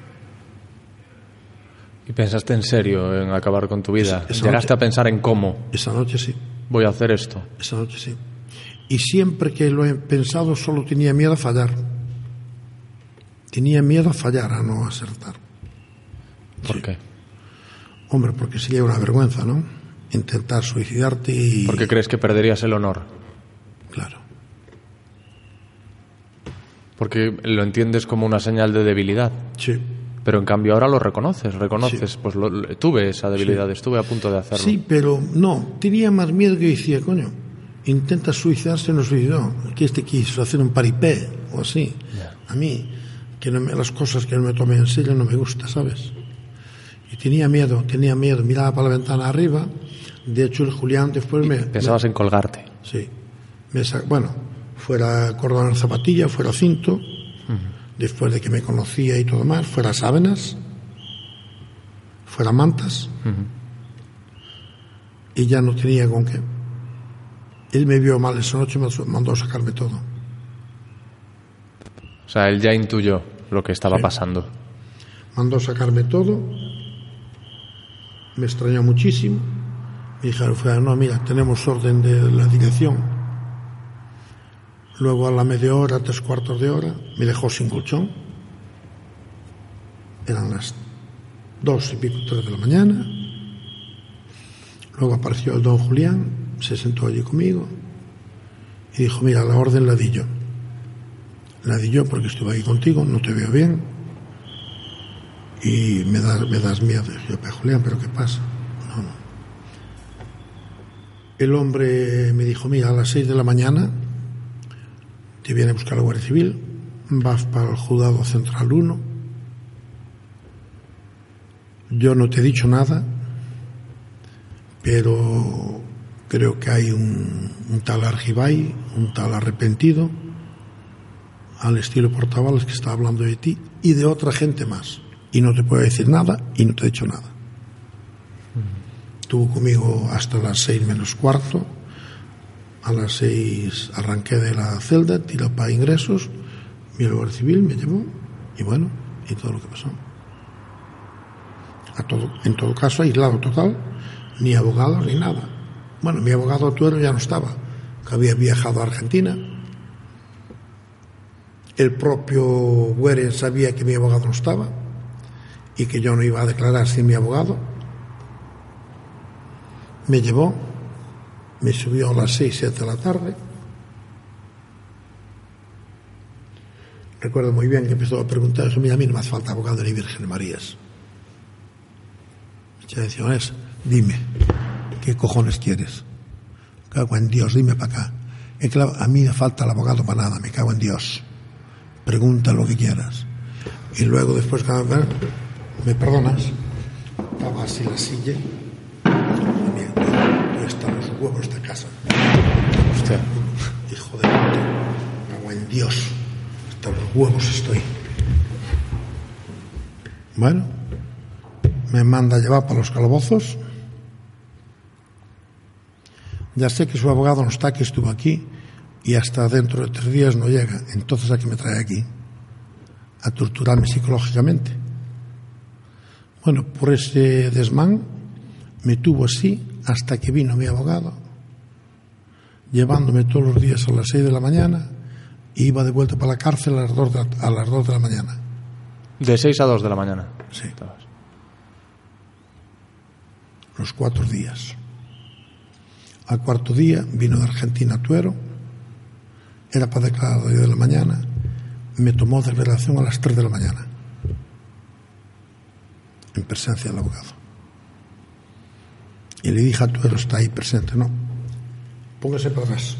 ¿Y pensaste en serio en acabar con tu vida? Esa- esa ¿Llegaste noche- a pensar en cómo Esa noche sí. voy a hacer esto? Esa noche sí. Y siempre que lo he pensado solo tenía miedo a fallar. Tenía miedo a fallar, a no acertar. ¿Por Sí. qué? Hombre, porque sería una vergüenza, ¿no? Intentar suicidarte y... ¿Por qué crees que perderías el honor? Claro. Porque lo entiendes como una señal de debilidad. Sí. Pero en cambio ahora lo reconoces, reconoces, pues lo- lo- tuve esa debilidad, estuve a punto de hacerlo. Sí, pero no. Tenía más miedo que decía, coño, intenta suicidarse, no suicidó. Que este quiso hacer un paripé o así. A mí, que no me- las cosas que no me tomen en serio no me gusta, ¿sabes? Y tenía miedo, tenía miedo. Miraba para la ventana arriba. De hecho, el Julián después me... Pensabas en colgarte. Sí. Me sa- bueno, fuera cordón en zapatilla, fuera cinto, después de que me conocía y todo más, fuera sábanas, fuera mantas, y ya no tenía con qué. Él me vio mal esa noche y me mandó a sacarme todo. O sea, él ya intuyó lo que estaba Sí. pasando. Mandó a sacarme todo, me extrañó muchísimo. Me dijeron, no, mira, tenemos orden de la dirección. Luego a la media hora, tres cuartos de hora, me dejó sin colchón. Eran las dos y pico, tres de la mañana. Luego apareció el don Julián, se sentó allí conmigo y dijo, mira, la orden la di yo. La di yo porque estuve ahí contigo, no te veo bien y me das, me das miedo. Yo, pero Julián, ¿pero qué pasa? No, no. El hombre me dijo, mira, a las seis de la mañana te viene a buscar la Guardia Civil, vas para el juzgado central 1. Yo no te he dicho nada, pero creo que hay un, un tal Argibay, un tal arrepentido, al estilo Portavales que está hablando de ti y de otra gente más. Y no te puedo decir nada y no te he dicho nada. Estuvo conmigo hasta las seis menos cuarto. A las seis arranqué de la celda, tiré para ingresos, mi lugar civil me llevó y bueno, y todo lo que pasó. En todo caso, aislado total, ni abogado ni nada. Bueno, mi abogado Tuero ya no estaba, que había viajado a Argentina. El propio Güere sabía que mi abogado no estaba y que yo no iba a declarar sin mi abogado. Me llevó, me subió a las seis, siete de la tarde. Recuerdo muy bien que empezó a preguntar, eso, mira, a mí no me hace falta abogado ni Virgen Marías. Ya decía, es, dime, ¿qué cojones quieres? Cago en Dios, dime para acá. A mí me falta el abogado para nada, me cago en Dios. Pregunta lo que quieras. Y luego después, cada vez, ¿me perdonas? Estaba así la silla. ¿dónde están los huevos de casa? Hostia. Hijo de puta. Cago en Dios. Hasta los huevos estoy. Bueno, me manda a llevar para los calabozos. Ya sé que su abogado no está, que estuvo aquí y hasta dentro de tres días no llega. Entonces, ¿a qué me trae aquí? A torturarme psicológicamente. Bueno, por ese desmán me tuvo así hasta que vino mi abogado, llevándome todos los días a las seis de la mañana e iba de vuelta para la cárcel a las dos de la, a las dos de la mañana. De 6 a 2 de la mañana. Sí. Los cuatro días. Al cuarto día vino de Argentina Tuero, era para declarar a las 10 de la mañana, me tomó declaración a las 3 de la mañana, en presencia del abogado. Y le dije a Tuero, está ahí presente, no, póngase para atrás.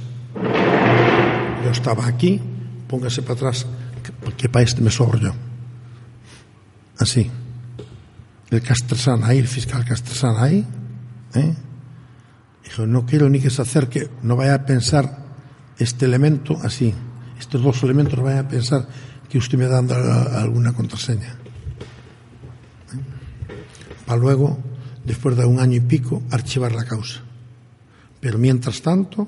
Yo estaba aquí, póngase para atrás, que, que para este me sobro yo. Así el Castresana ahí, el fiscal Castresana ahí, ¿eh? dijo, no quiero ni que se acerque, no vaya a pensar este elemento así, estos dos elementos no vaya a pensar que usted me está dando a- alguna contraseña. para luego, después de un año y pico, archivar la causa. Pero mientras tanto,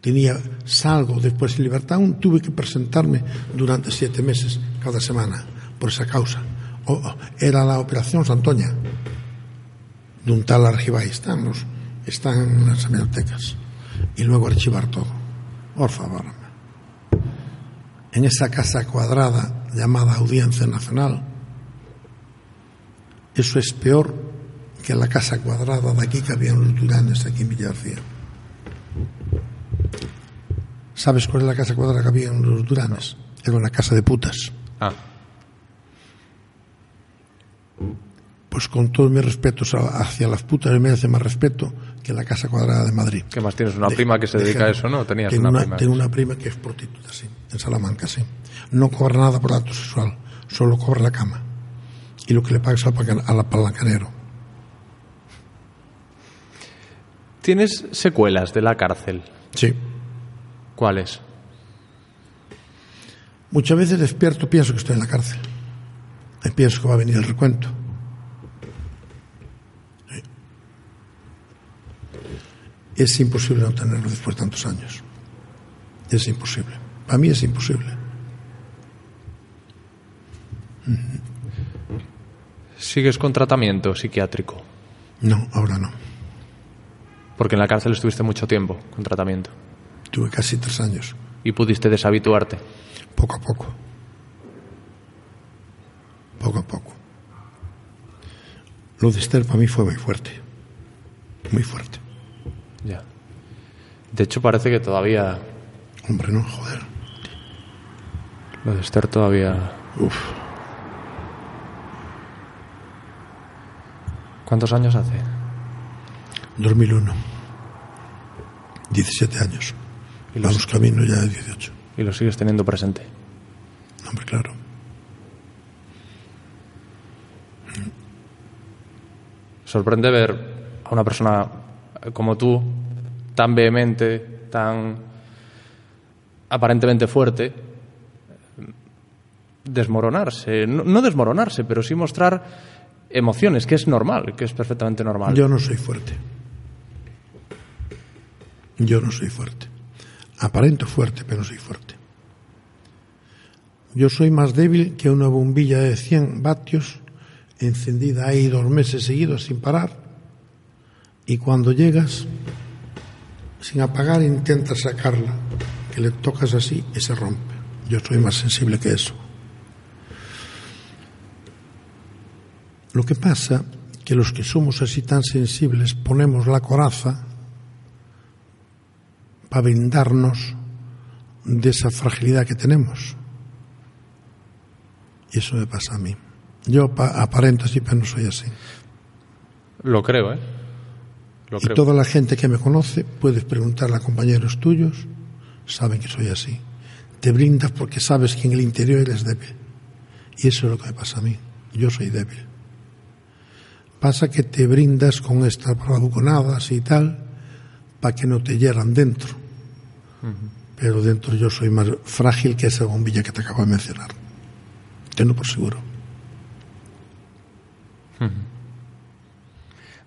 tenía salgo después en libertad, aún tuve que presentarme durante siete meses cada semana por esa causa. O, era la operación Santoña, de un tal Argibay, están, los, están en las bibliotecas. Y luego archivar todo. Por favor. En esa casa cuadrada llamada Audiencia Nacional, eso es peor que la casa cuadrada de aquí que había en los Duranes, aquí en Villarcía. ¿Sabes cuál es la casa cuadrada que había en los Duranes? Era una casa de putas. Ah, Pues con todos mis respetos hacia las putas, me merece más respeto que la casa cuadrada de Madrid. ¿qué más tienes? Una De- prima que se dedica a eso, ¿no? Tenías tengo una, una, prima. tengo una prima que es prostituta, sí, en Salamanca, sí. No cobra nada por acto sexual, solo cobra la cama. Y lo que le pagas al, paca- al palancanero. ¿Tienes secuelas de la cárcel? Sí. ¿Cuáles? Muchas veces despierto, pienso que estoy en la cárcel. Y pienso que va a venir el recuento. Sí. Es imposible no tenerlo después de tantos años. Es imposible. Para mí es imposible. ¿Sigues con tratamiento psiquiátrico? No, ahora no. Porque en la cárcel estuviste mucho tiempo con tratamiento. Tuve casi tres años, Y pudiste deshabituarte. poco a poco. Poco a poco. Lo de Esther para mí fue muy fuerte. Muy fuerte. Ya. De hecho, parece que todavía. Hombre, no, joder. Lo de Esther todavía. Uf. ¿Cuántos años hace? 2001. 17 años. Y los- Vamos camino ya de 18. Y lo sigues teniendo presente. Hombre, claro. Sorprende ver a una persona como tú, tan vehemente, tan aparentemente fuerte, desmoronarse. No, no desmoronarse, pero sí mostrar emociones, que es normal, que es perfectamente normal. Yo no soy fuerte. Yo no soy fuerte. Aparento fuerte, pero no soy fuerte. Yo soy más débil que una bombilla de 100 vatios encendida ahí dos meses seguidos sin parar. Y cuando llegas, sin apagar, intentas sacarla, que le tocas así y se rompe. Yo soy más sensible que eso. Lo que pasa que los que somos así tan sensibles ponemos la coraza para brindarnos de esa fragilidad que tenemos. Y eso me pasa a mí. Yo pa- aparento así, pero no soy así. Lo creo, ¿eh? Lo Y creo. toda la gente que me conoce, puedes preguntarle a compañeros tuyos, saben que soy así. Te brindas porque sabes que en el interior eres débil. Y eso es lo que me pasa a mí. Yo soy débil. Pasa que te brindas con estas bravuconadas y tal, para que no te hieran dentro. Pero dentro yo soy más frágil que esa bombilla que te acabo de mencionar. Tengo por seguro.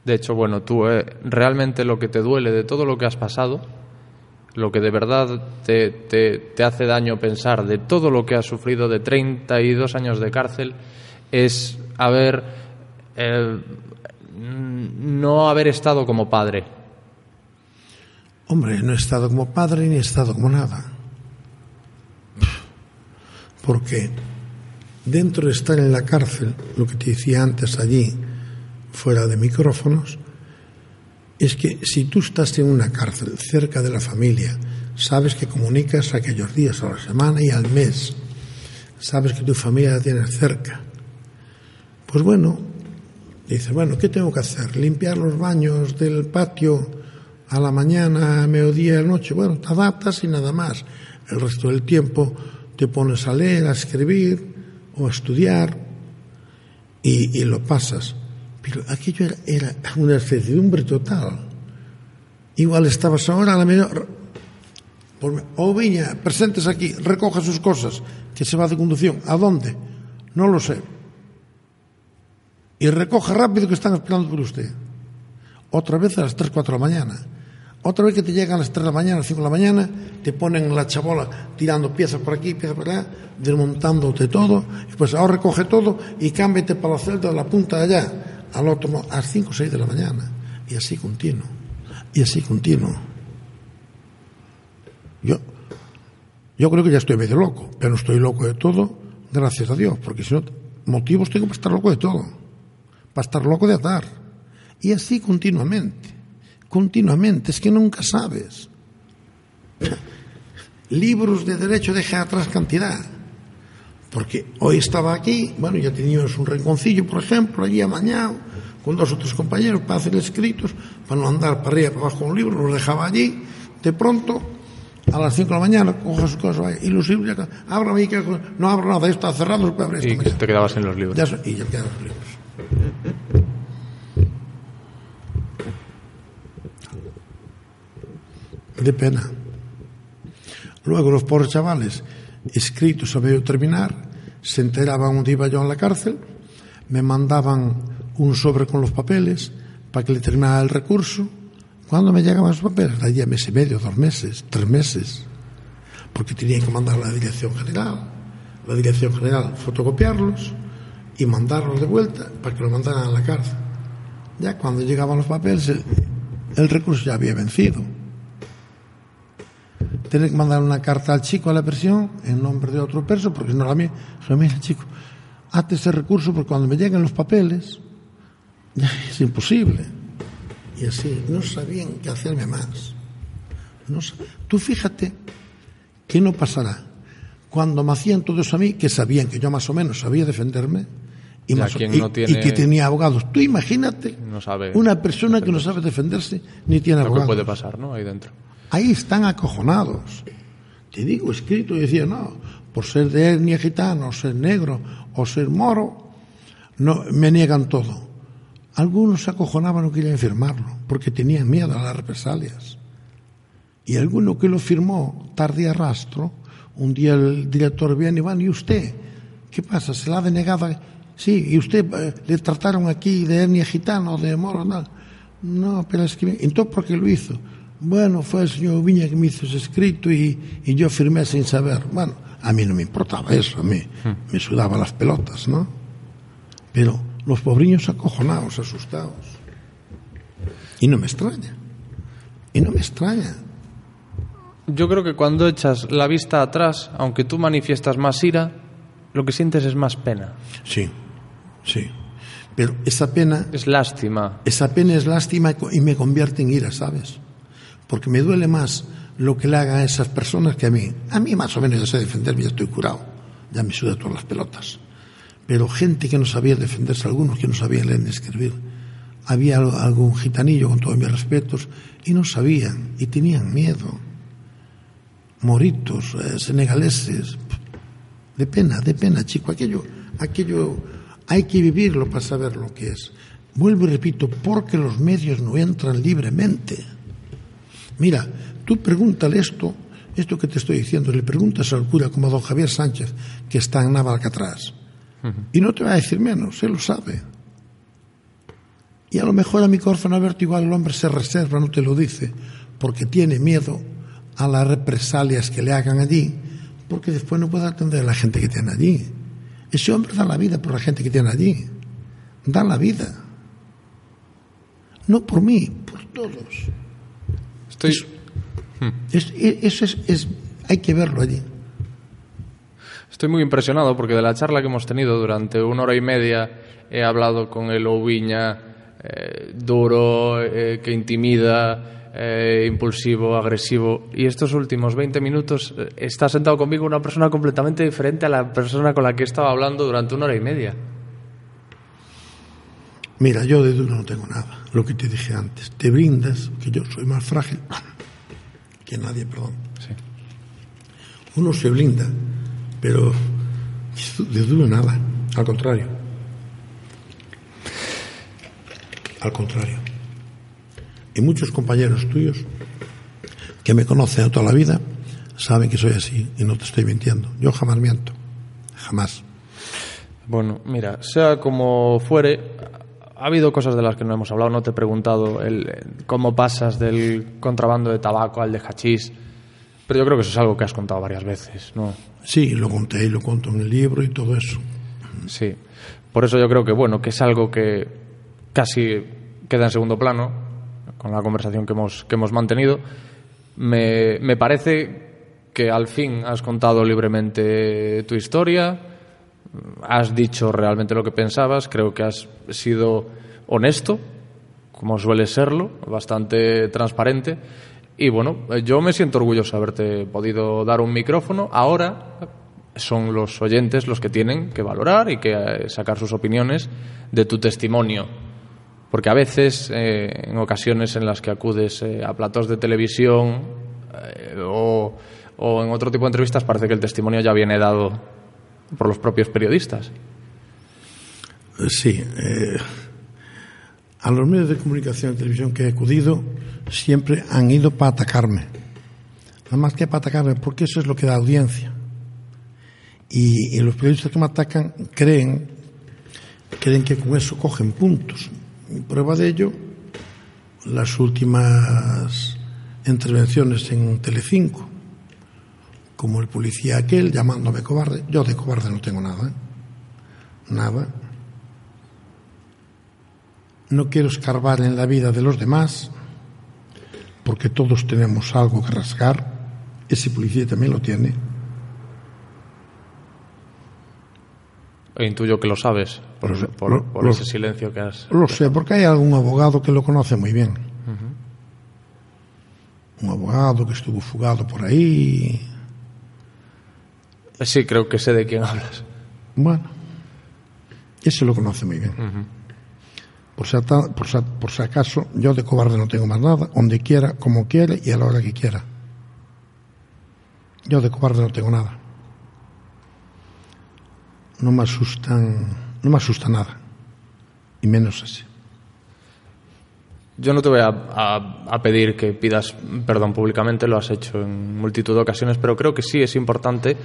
De hecho, bueno, tú eh, realmente lo que te duele de todo lo que has pasado, lo que de verdad te, te- te hace daño pensar de todo lo que has sufrido de 32 años de cárcel, es haber. Eh, no haber estado como padre. Hombre, no he estado como padre ni he estado como nada. Porque dentro de estar en la cárcel, lo que te decía antes allí, fuera de micrófonos, es que si tú estás en una cárcel cerca de la familia, sabes que comunicas aquellos días a la semana y al mes, sabes que tu familia la tienes cerca, pues bueno, dices, bueno, ¿qué tengo que hacer? ¿Limpiar los baños del patio a la mañana, a mediodía, a la noche? Bueno, te adaptas y nada más. El resto del tiempo te pones a leer, a escribir o a estudiar y, y lo pasas. Pero aquello era, era una incertidumbre total. Igual estabas ahora a la menor. O Viña, presentes aquí, recoja sus cosas, que se va de conducción. ¿A dónde? No lo sé. Y recoja rápido que están esperando por usted. Otra vez a las 3, 4 de la mañana. Otra vez que te llegan a las 3 de la mañana, a las 5 de la mañana, te ponen la chabola tirando piezas por aquí, piezas por allá, desmontándote todo. Y pues ahora recoge todo y cámbiate para la celda de la punta de allá, al otro, a las 5 o 6 de la mañana. Y así continuo. Y así continuo. Yo, yo creo que ya estoy medio loco, pero no estoy loco de todo, gracias a Dios, porque si no, motivos tengo para estar loco de todo, para estar loco de atar. Y así continuamente, continuamente, es que nunca sabes. Libros de derecho deja atrás cantidad. Porque hoy estaba aquí, bueno, ya teníamos un rinconcillo, por ejemplo, allí amañado, con dos o tres compañeros para hacer escritos, para no andar para arriba y para abajo con un libro, los dejaba allí. De pronto, a las 5 de la mañana, cojo sus cosas, y los libros que no abro nada, esto está cerrado, abrir Y que te quedabas en los libros. Ya, y ya quedan los libros. De pena. Luego los pobres chavales, escritos a medio terminar, se enteraban dónde iba yo en la cárcel, me mandaban un sobre con los papeles para que le terminara el recurso. ¿Cuándo me llegaban los papeles? Allí a mes y medio, dos meses, tres meses, porque tenían que mandar a la dirección general. La dirección general fotocopiarlos y mandarlos de vuelta para que lo mandaran a la cárcel. Ya cuando llegaban los papeles, el, el recurso ya había vencido. Tener que mandar una carta al chico a la prisión en nombre de otro perso, porque no la mía. Dijo, mira, chico, hazte ese recurso porque cuando me lleguen los papeles, ya es imposible. Y así, no sabían qué hacerme más. No Tú fíjate que no pasará. Cuando me hacían todo eso a mí, que sabían que yo más o menos sabía defenderme, y, más quien y- no tiene- y que tenía abogados. Tú imagínate No sabe una persona que no sabe defenderse ni tiene lo que abogados. puede pasar, ¿no? Ahí dentro. Ahí están acojonados. Te digo escrito y decía, no, por ser de etnia gitana, o ser negro, o ser moro, no, me niegan todo. Algunos se acojonaban, no querían firmarlo, porque tenían miedo a las represalias. Y alguno que lo firmó tarde a rastro, un día el director viene y van, ¿y usted? ¿Qué pasa? ¿Se la ha denegado? Sí, y usted eh, le trataron aquí de hernia gitana o de moro, no. No, pero es que... Entonces, ¿por qué lo hizo? Bueno, fue el señor Viña que me hizo ese escrito y, y yo firmé sin saber. Bueno, a mí no me importaba eso, a mí me sudaban las pelotas, ¿no? Pero los pobriños acojonados, asustados. Y no me extraña. Y no me extraña. Yo creo que cuando echas la vista atrás, aunque tú manifiestas más ira, lo que sientes es más pena. Sí, sí. Pero esa pena, Es lástima. esa pena es lástima y me convierte en ira, ¿sabes? Porque me duele más lo que le hagan a esas personas que a mí. A mí más o menos ya sé defenderme, ya estoy curado. Ya me suda todas las pelotas. Pero gente que no sabía defenderse, algunos que no sabían leer ni escribir. Había al- algún gitanillo, con todos mis respetos, y no sabían, y tenían miedo. Moritos, eh, senegaleses, de pena, de pena, chico. Aquello, aquello hay que vivirlo para saber lo que es. Vuelvo y repito, porque los medios no entran libremente. Mira, tú pregúntale esto, esto que te estoy diciendo, le preguntas al cura como a don Javier Sánchez, que está en Navalcatraz, y no te va a decir menos, él lo sabe. Y a lo mejor a mi órfano Alberto igual el hombre se reserva, no te lo dice, porque tiene miedo a las represalias que le hagan allí, porque después no puede atender a la gente que tiene allí. Ese hombre da la vida por la gente que tiene allí. Da la vida. No por mí, por todos. Estoy, Es- e- eso es, es- hay que verlo allí. estoy muy impresionado porque de la charla que hemos tenido durante una hora y media he hablado con el Oubiña eh, duro, eh, que intimida, eh, impulsivo, agresivo. Y estos últimos 20 minutos está sentado conmigo una persona completamente diferente a la persona con la que estaba hablando durante una hora y media. Mira, yo de duro no tengo nada. Lo que te dije antes. Te brindas, que yo soy más frágil que nadie, perdón. Sí. Uno se blinda, pero de duro nada. Al contrario. Al contrario. Y muchos compañeros tuyos que me conocen toda la vida saben que soy así y no te estoy mintiendo. Yo jamás miento. Jamás. Bueno, mira, sea como fuere, ha habido cosas de las que no hemos hablado. No te he preguntado el, cómo pasas del contrabando de tabaco al de hachís, pero yo creo que eso es algo que has contado varias veces, ¿no? Sí, lo conté y lo cuento en el libro y todo eso. Sí. Por eso yo creo que, bueno, que es algo que casi queda en segundo plano con la conversación que hemos, que hemos mantenido. Me, me parece que al fin has contado libremente tu historia, has dicho realmente lo que pensabas, creo que has sido honesto, como suele serlo, bastante transparente. Y bueno, yo me siento orgulloso de haberte podido dar un micrófono. Ahora son los oyentes los que tienen que valorar y que eh, sacar sus opiniones de tu testimonio. Porque a veces, eh, en ocasiones en las que acudes eh, a platos de televisión o en otro tipo de entrevistas, parece que el testimonio ya viene dado por los propios periodistas. Sí. eh, a los medios de comunicación y televisión que he acudido siempre han ido para atacarme. Nada más que para atacarme, porque eso es lo que da audiencia. Y, y los periodistas que me atacan creen, creen que con eso cogen puntos. Y prueba de ello, las últimas intervenciones en Telecinco, como el policía aquel llamándome cobarde. Yo de cobarde no tengo nada. ¿eh? Nada. No quiero escarbar en la vida de los demás, porque todos tenemos algo que rasgar. Ese policía también lo tiene. E intuyo que lo sabes por, Lo- por- lo- por lo- ese silencio que has... Lo sé, porque hay algún abogado que lo conoce muy bien. Un abogado que estuvo fugado por ahí. Sí, creo que sé de quién hablas. Bueno, ese lo conoce muy bien. por, si ata- por, si- por si acaso, yo de cobarde no tengo más nada, donde quiera, como quiera y a la hora que quiera. Yo de cobarde no tengo nada. No me asustan, no me asusta nada. Y menos así. Yo no te voy a, a- a pedir que pidas perdón públicamente, lo has hecho en multitud de ocasiones, pero creo que sí es importante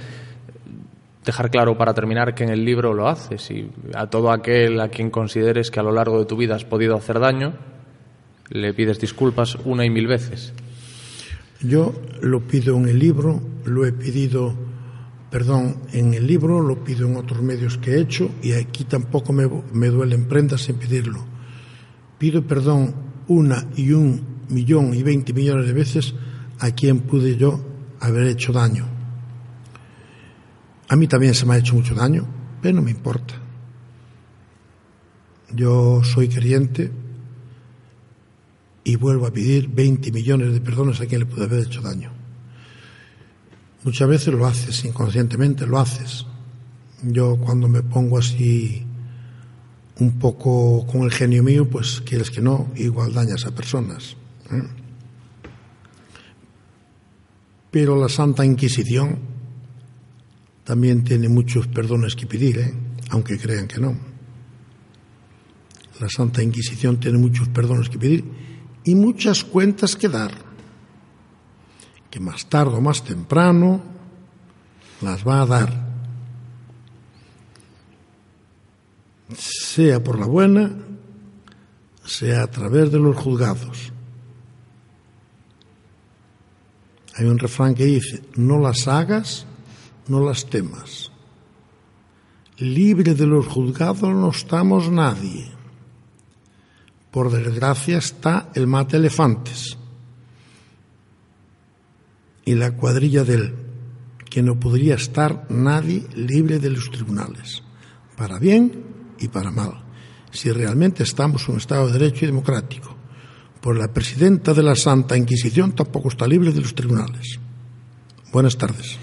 dejar claro para terminar que en el libro lo haces y a todo aquel a quien consideres que a lo largo de tu vida has podido hacer daño, le pides disculpas una y mil veces. Yo lo pido en el libro, lo he pedido, perdón, en el libro, lo pido en otros medios que he hecho y aquí tampoco me, me duelen prendas en pedirlo. Pido perdón una y un millón y veinte millones de veces a quien pude yo haber hecho daño. A mí también se me ha hecho mucho daño, pero no me importa. Yo soy creyente y vuelvo a pedir 20 millones de perdones a quien le puede haber hecho daño. Muchas veces lo haces inconscientemente, lo haces. Yo cuando me pongo así un poco con el genio mío, pues quieres que no, igual dañas a personas. ¿eh? Pero la Santa Inquisición también tiene muchos perdones que pedir, ¿eh? aunque crean que no. La Santa Inquisición tiene muchos perdones que pedir y muchas cuentas que dar, que más tarde o más temprano las va a dar, sea por la buena, sea a través de los juzgados. Hay un refrán que dice, no las hagas, no las temas. Libre de los juzgados no estamos nadie. Por desgracia está el mate elefantes y la cuadrilla del que no podría estar nadie libre de los tribunales, para bien y para mal, si realmente estamos en un Estado de Derecho y democrático. Por la presidenta de la Santa Inquisición tampoco está libre de los tribunales. Buenas tardes.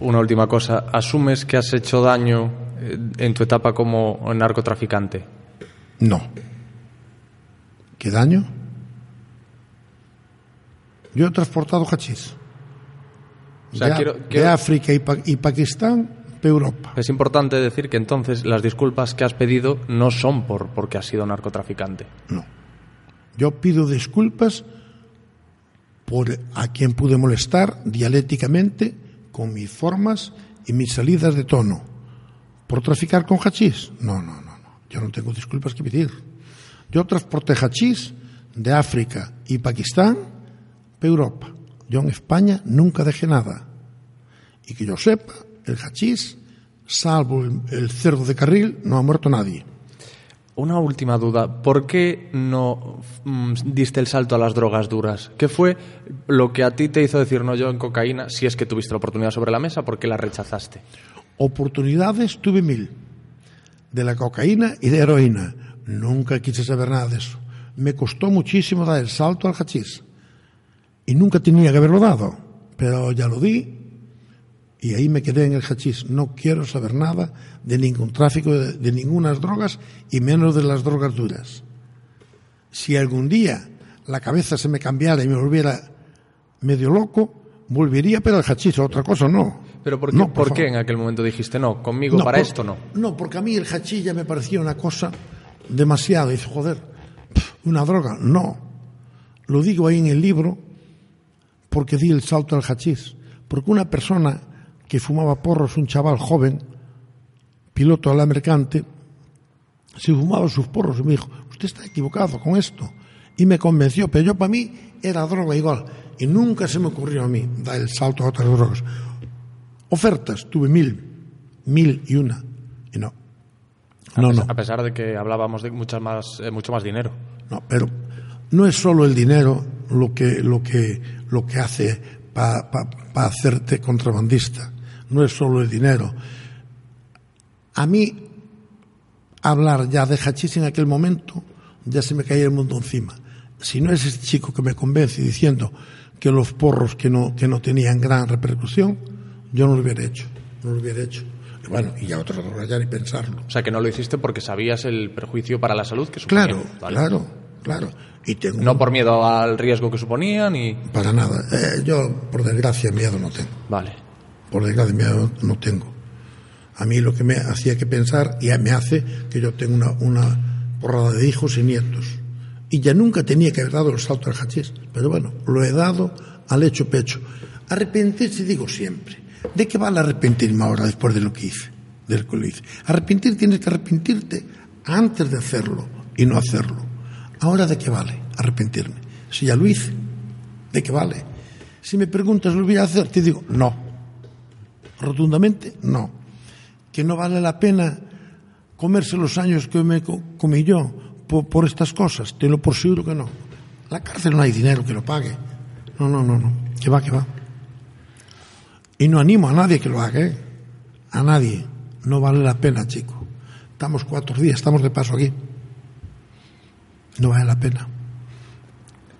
Una última cosa, ¿asumes que has hecho daño eh, en tu etapa como narcotraficante? No. ¿Qué daño? Yo he transportado hachís. O sea, de, quiero- de África y, Pa- y Pakistán para Europa. Es importante decir que entonces las disculpas que has pedido no son por porque has sido narcotraficante. No. Yo pido disculpas por a quien pude molestar dialécticamente con mis formas y mis salidas de tono. ¿Por traficar con hachís? No, no, no, no. Yo no tengo disculpas que pedir. Yo transporté hachís de África y Pakistán para Europa. Yo en España nunca dejé nada. Y que yo sepa, el hachís, salvo el, el cerdo de carril, no ha muerto nadie. Una última duda, ¿por qué no mm, diste el salto a las drogas duras? ¿Qué fue lo que a ti te hizo decir no yo en cocaína, si es que tuviste la oportunidad sobre la mesa, por qué la rechazaste? Oportunidades tuve mil. De la cocaína y de heroína. Nunca quise saber nada de eso. Me costó muchísimo dar el salto al hachís. Y nunca tenía que haberlo dado. Pero ya lo di y ahí me quedé en el hachís. No quiero saber nada de ningún tráfico de, de ninguna drogas y menos de las drogas duras. Si algún día la cabeza se me cambiara y me volviera medio loco, volvería pero al hachís, otra cosa no. ¿Pero por qué, No, por por qué en aquel momento dijiste no? Conmigo No, para por- esto no. No, porque a mí el hachís ya me parecía una cosa demasiado. Dice, joder, una droga. No. Lo digo ahí en el libro porque di el salto al hachís. Porque una persona que fumaba porros, un chaval joven, piloto a la mercante, se fumaba sus porros y me dijo, usted está equivocado con esto. Y me convenció, pero yo para mí era droga igual. Y nunca se me ocurrió a mí dar el salto a otras drogas. Ofertas, tuve mil, mil y una. Y no. A, No, pes- no, a pesar de que hablábamos de muchas más, eh, mucho más dinero. no, pero no es solo el dinero lo que, lo que, lo que hace para hacerte contrabandista. No es solo el dinero. A mí, hablar ya de hachís en aquel momento, ya se me caía el mundo encima. Si no es ese chico que me convence diciendo que los porros que no, que no tenían gran repercusión, yo no lo hubiera hecho. No lo hubiera hecho. Y bueno, y ya droga ya ni pensarlo. O sea, que no lo hiciste porque sabías el perjuicio para la salud que suponía. Claro, ¿vale? claro, claro. Y tengo No por miedo al riesgo que suponía ni... Para nada. Eh, yo, por desgracia, miedo no tengo. Vale. Por desgracia, miedo no tengo. A mí lo que me hacía que pensar y me hace que yo tengo una, una porrada de hijos y nietos. Y ya nunca tenía que haber dado el salto al hachís. Pero bueno, lo he dado al hecho pecho. Arrepentirse digo siempre. ¿De qué vale arrepentirme ahora después de lo que hice? De lo que lo hice. Arrepentir tienes que arrepentirte antes de hacerlo y no hacerlo. Ahora, ¿de qué vale arrepentirme? Si ya lo hice, ¿de qué vale? Si me preguntas, ¿lo voy a hacer? Te digo, no. Rotundamente, no. Que no vale la pena comerse los años que me co- comí yo por, por estas cosas. Te lo por seguro que no. La cárcel no hay dinero que lo pague. No, no, no, no. Que va, que va. Y no animo a nadie que lo haga, ¿eh? A nadie. No vale la pena, chico. Estamos cuatro días, estamos de paso aquí. No vale la pena.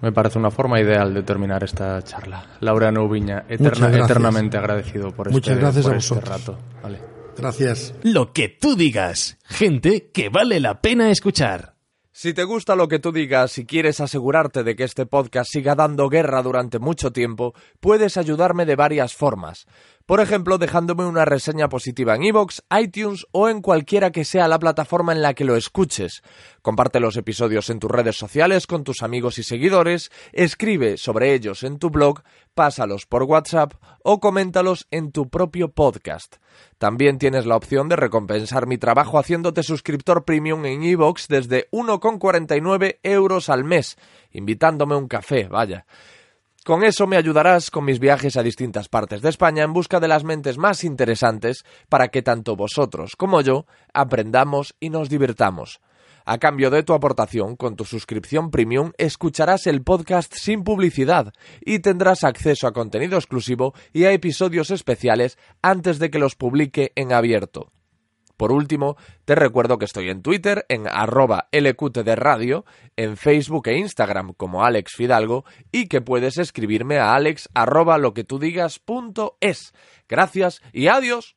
Me parece una forma ideal de terminar esta charla. Laureano Ubiña, Muchas eterna- eternamente agradecido por Muchas este, gracias por a este rato. Vale. Gracias. Lo que tú digas. Gente que vale la pena escuchar. Si te gusta lo que tú digas y quieres asegurarte de que este podcast siga dando guerra durante mucho tiempo, puedes ayudarme de varias formas. Por ejemplo, dejándome una reseña positiva en iVoox, iTunes o en cualquiera que sea la plataforma en la que lo escuches. Comparte los episodios en tus redes sociales con tus amigos y seguidores, escribe sobre ellos en tu blog, pásalos por WhatsApp o coméntalos en tu propio podcast. También tienes la opción de recompensar mi trabajo haciéndote suscriptor premium en iVoox desde 1,49 euros al mes, invitándome un café, vaya. Con eso me ayudarás con mis viajes a distintas partes de España en busca de las mentes más interesantes para que tanto vosotros como yo aprendamos y nos divirtamos. A cambio de tu aportación, con tu suscripción premium, escucharás el podcast sin publicidad y tendrás acceso a contenido exclusivo y a episodios especiales antes de que los publique en abierto. Por último, te recuerdo que estoy en Twitter en arroba LQT de radio, en Facebook e Instagram como Alex Fidalgo y que puedes escribirme a alex arroba lo que tú digas. Gracias y adiós.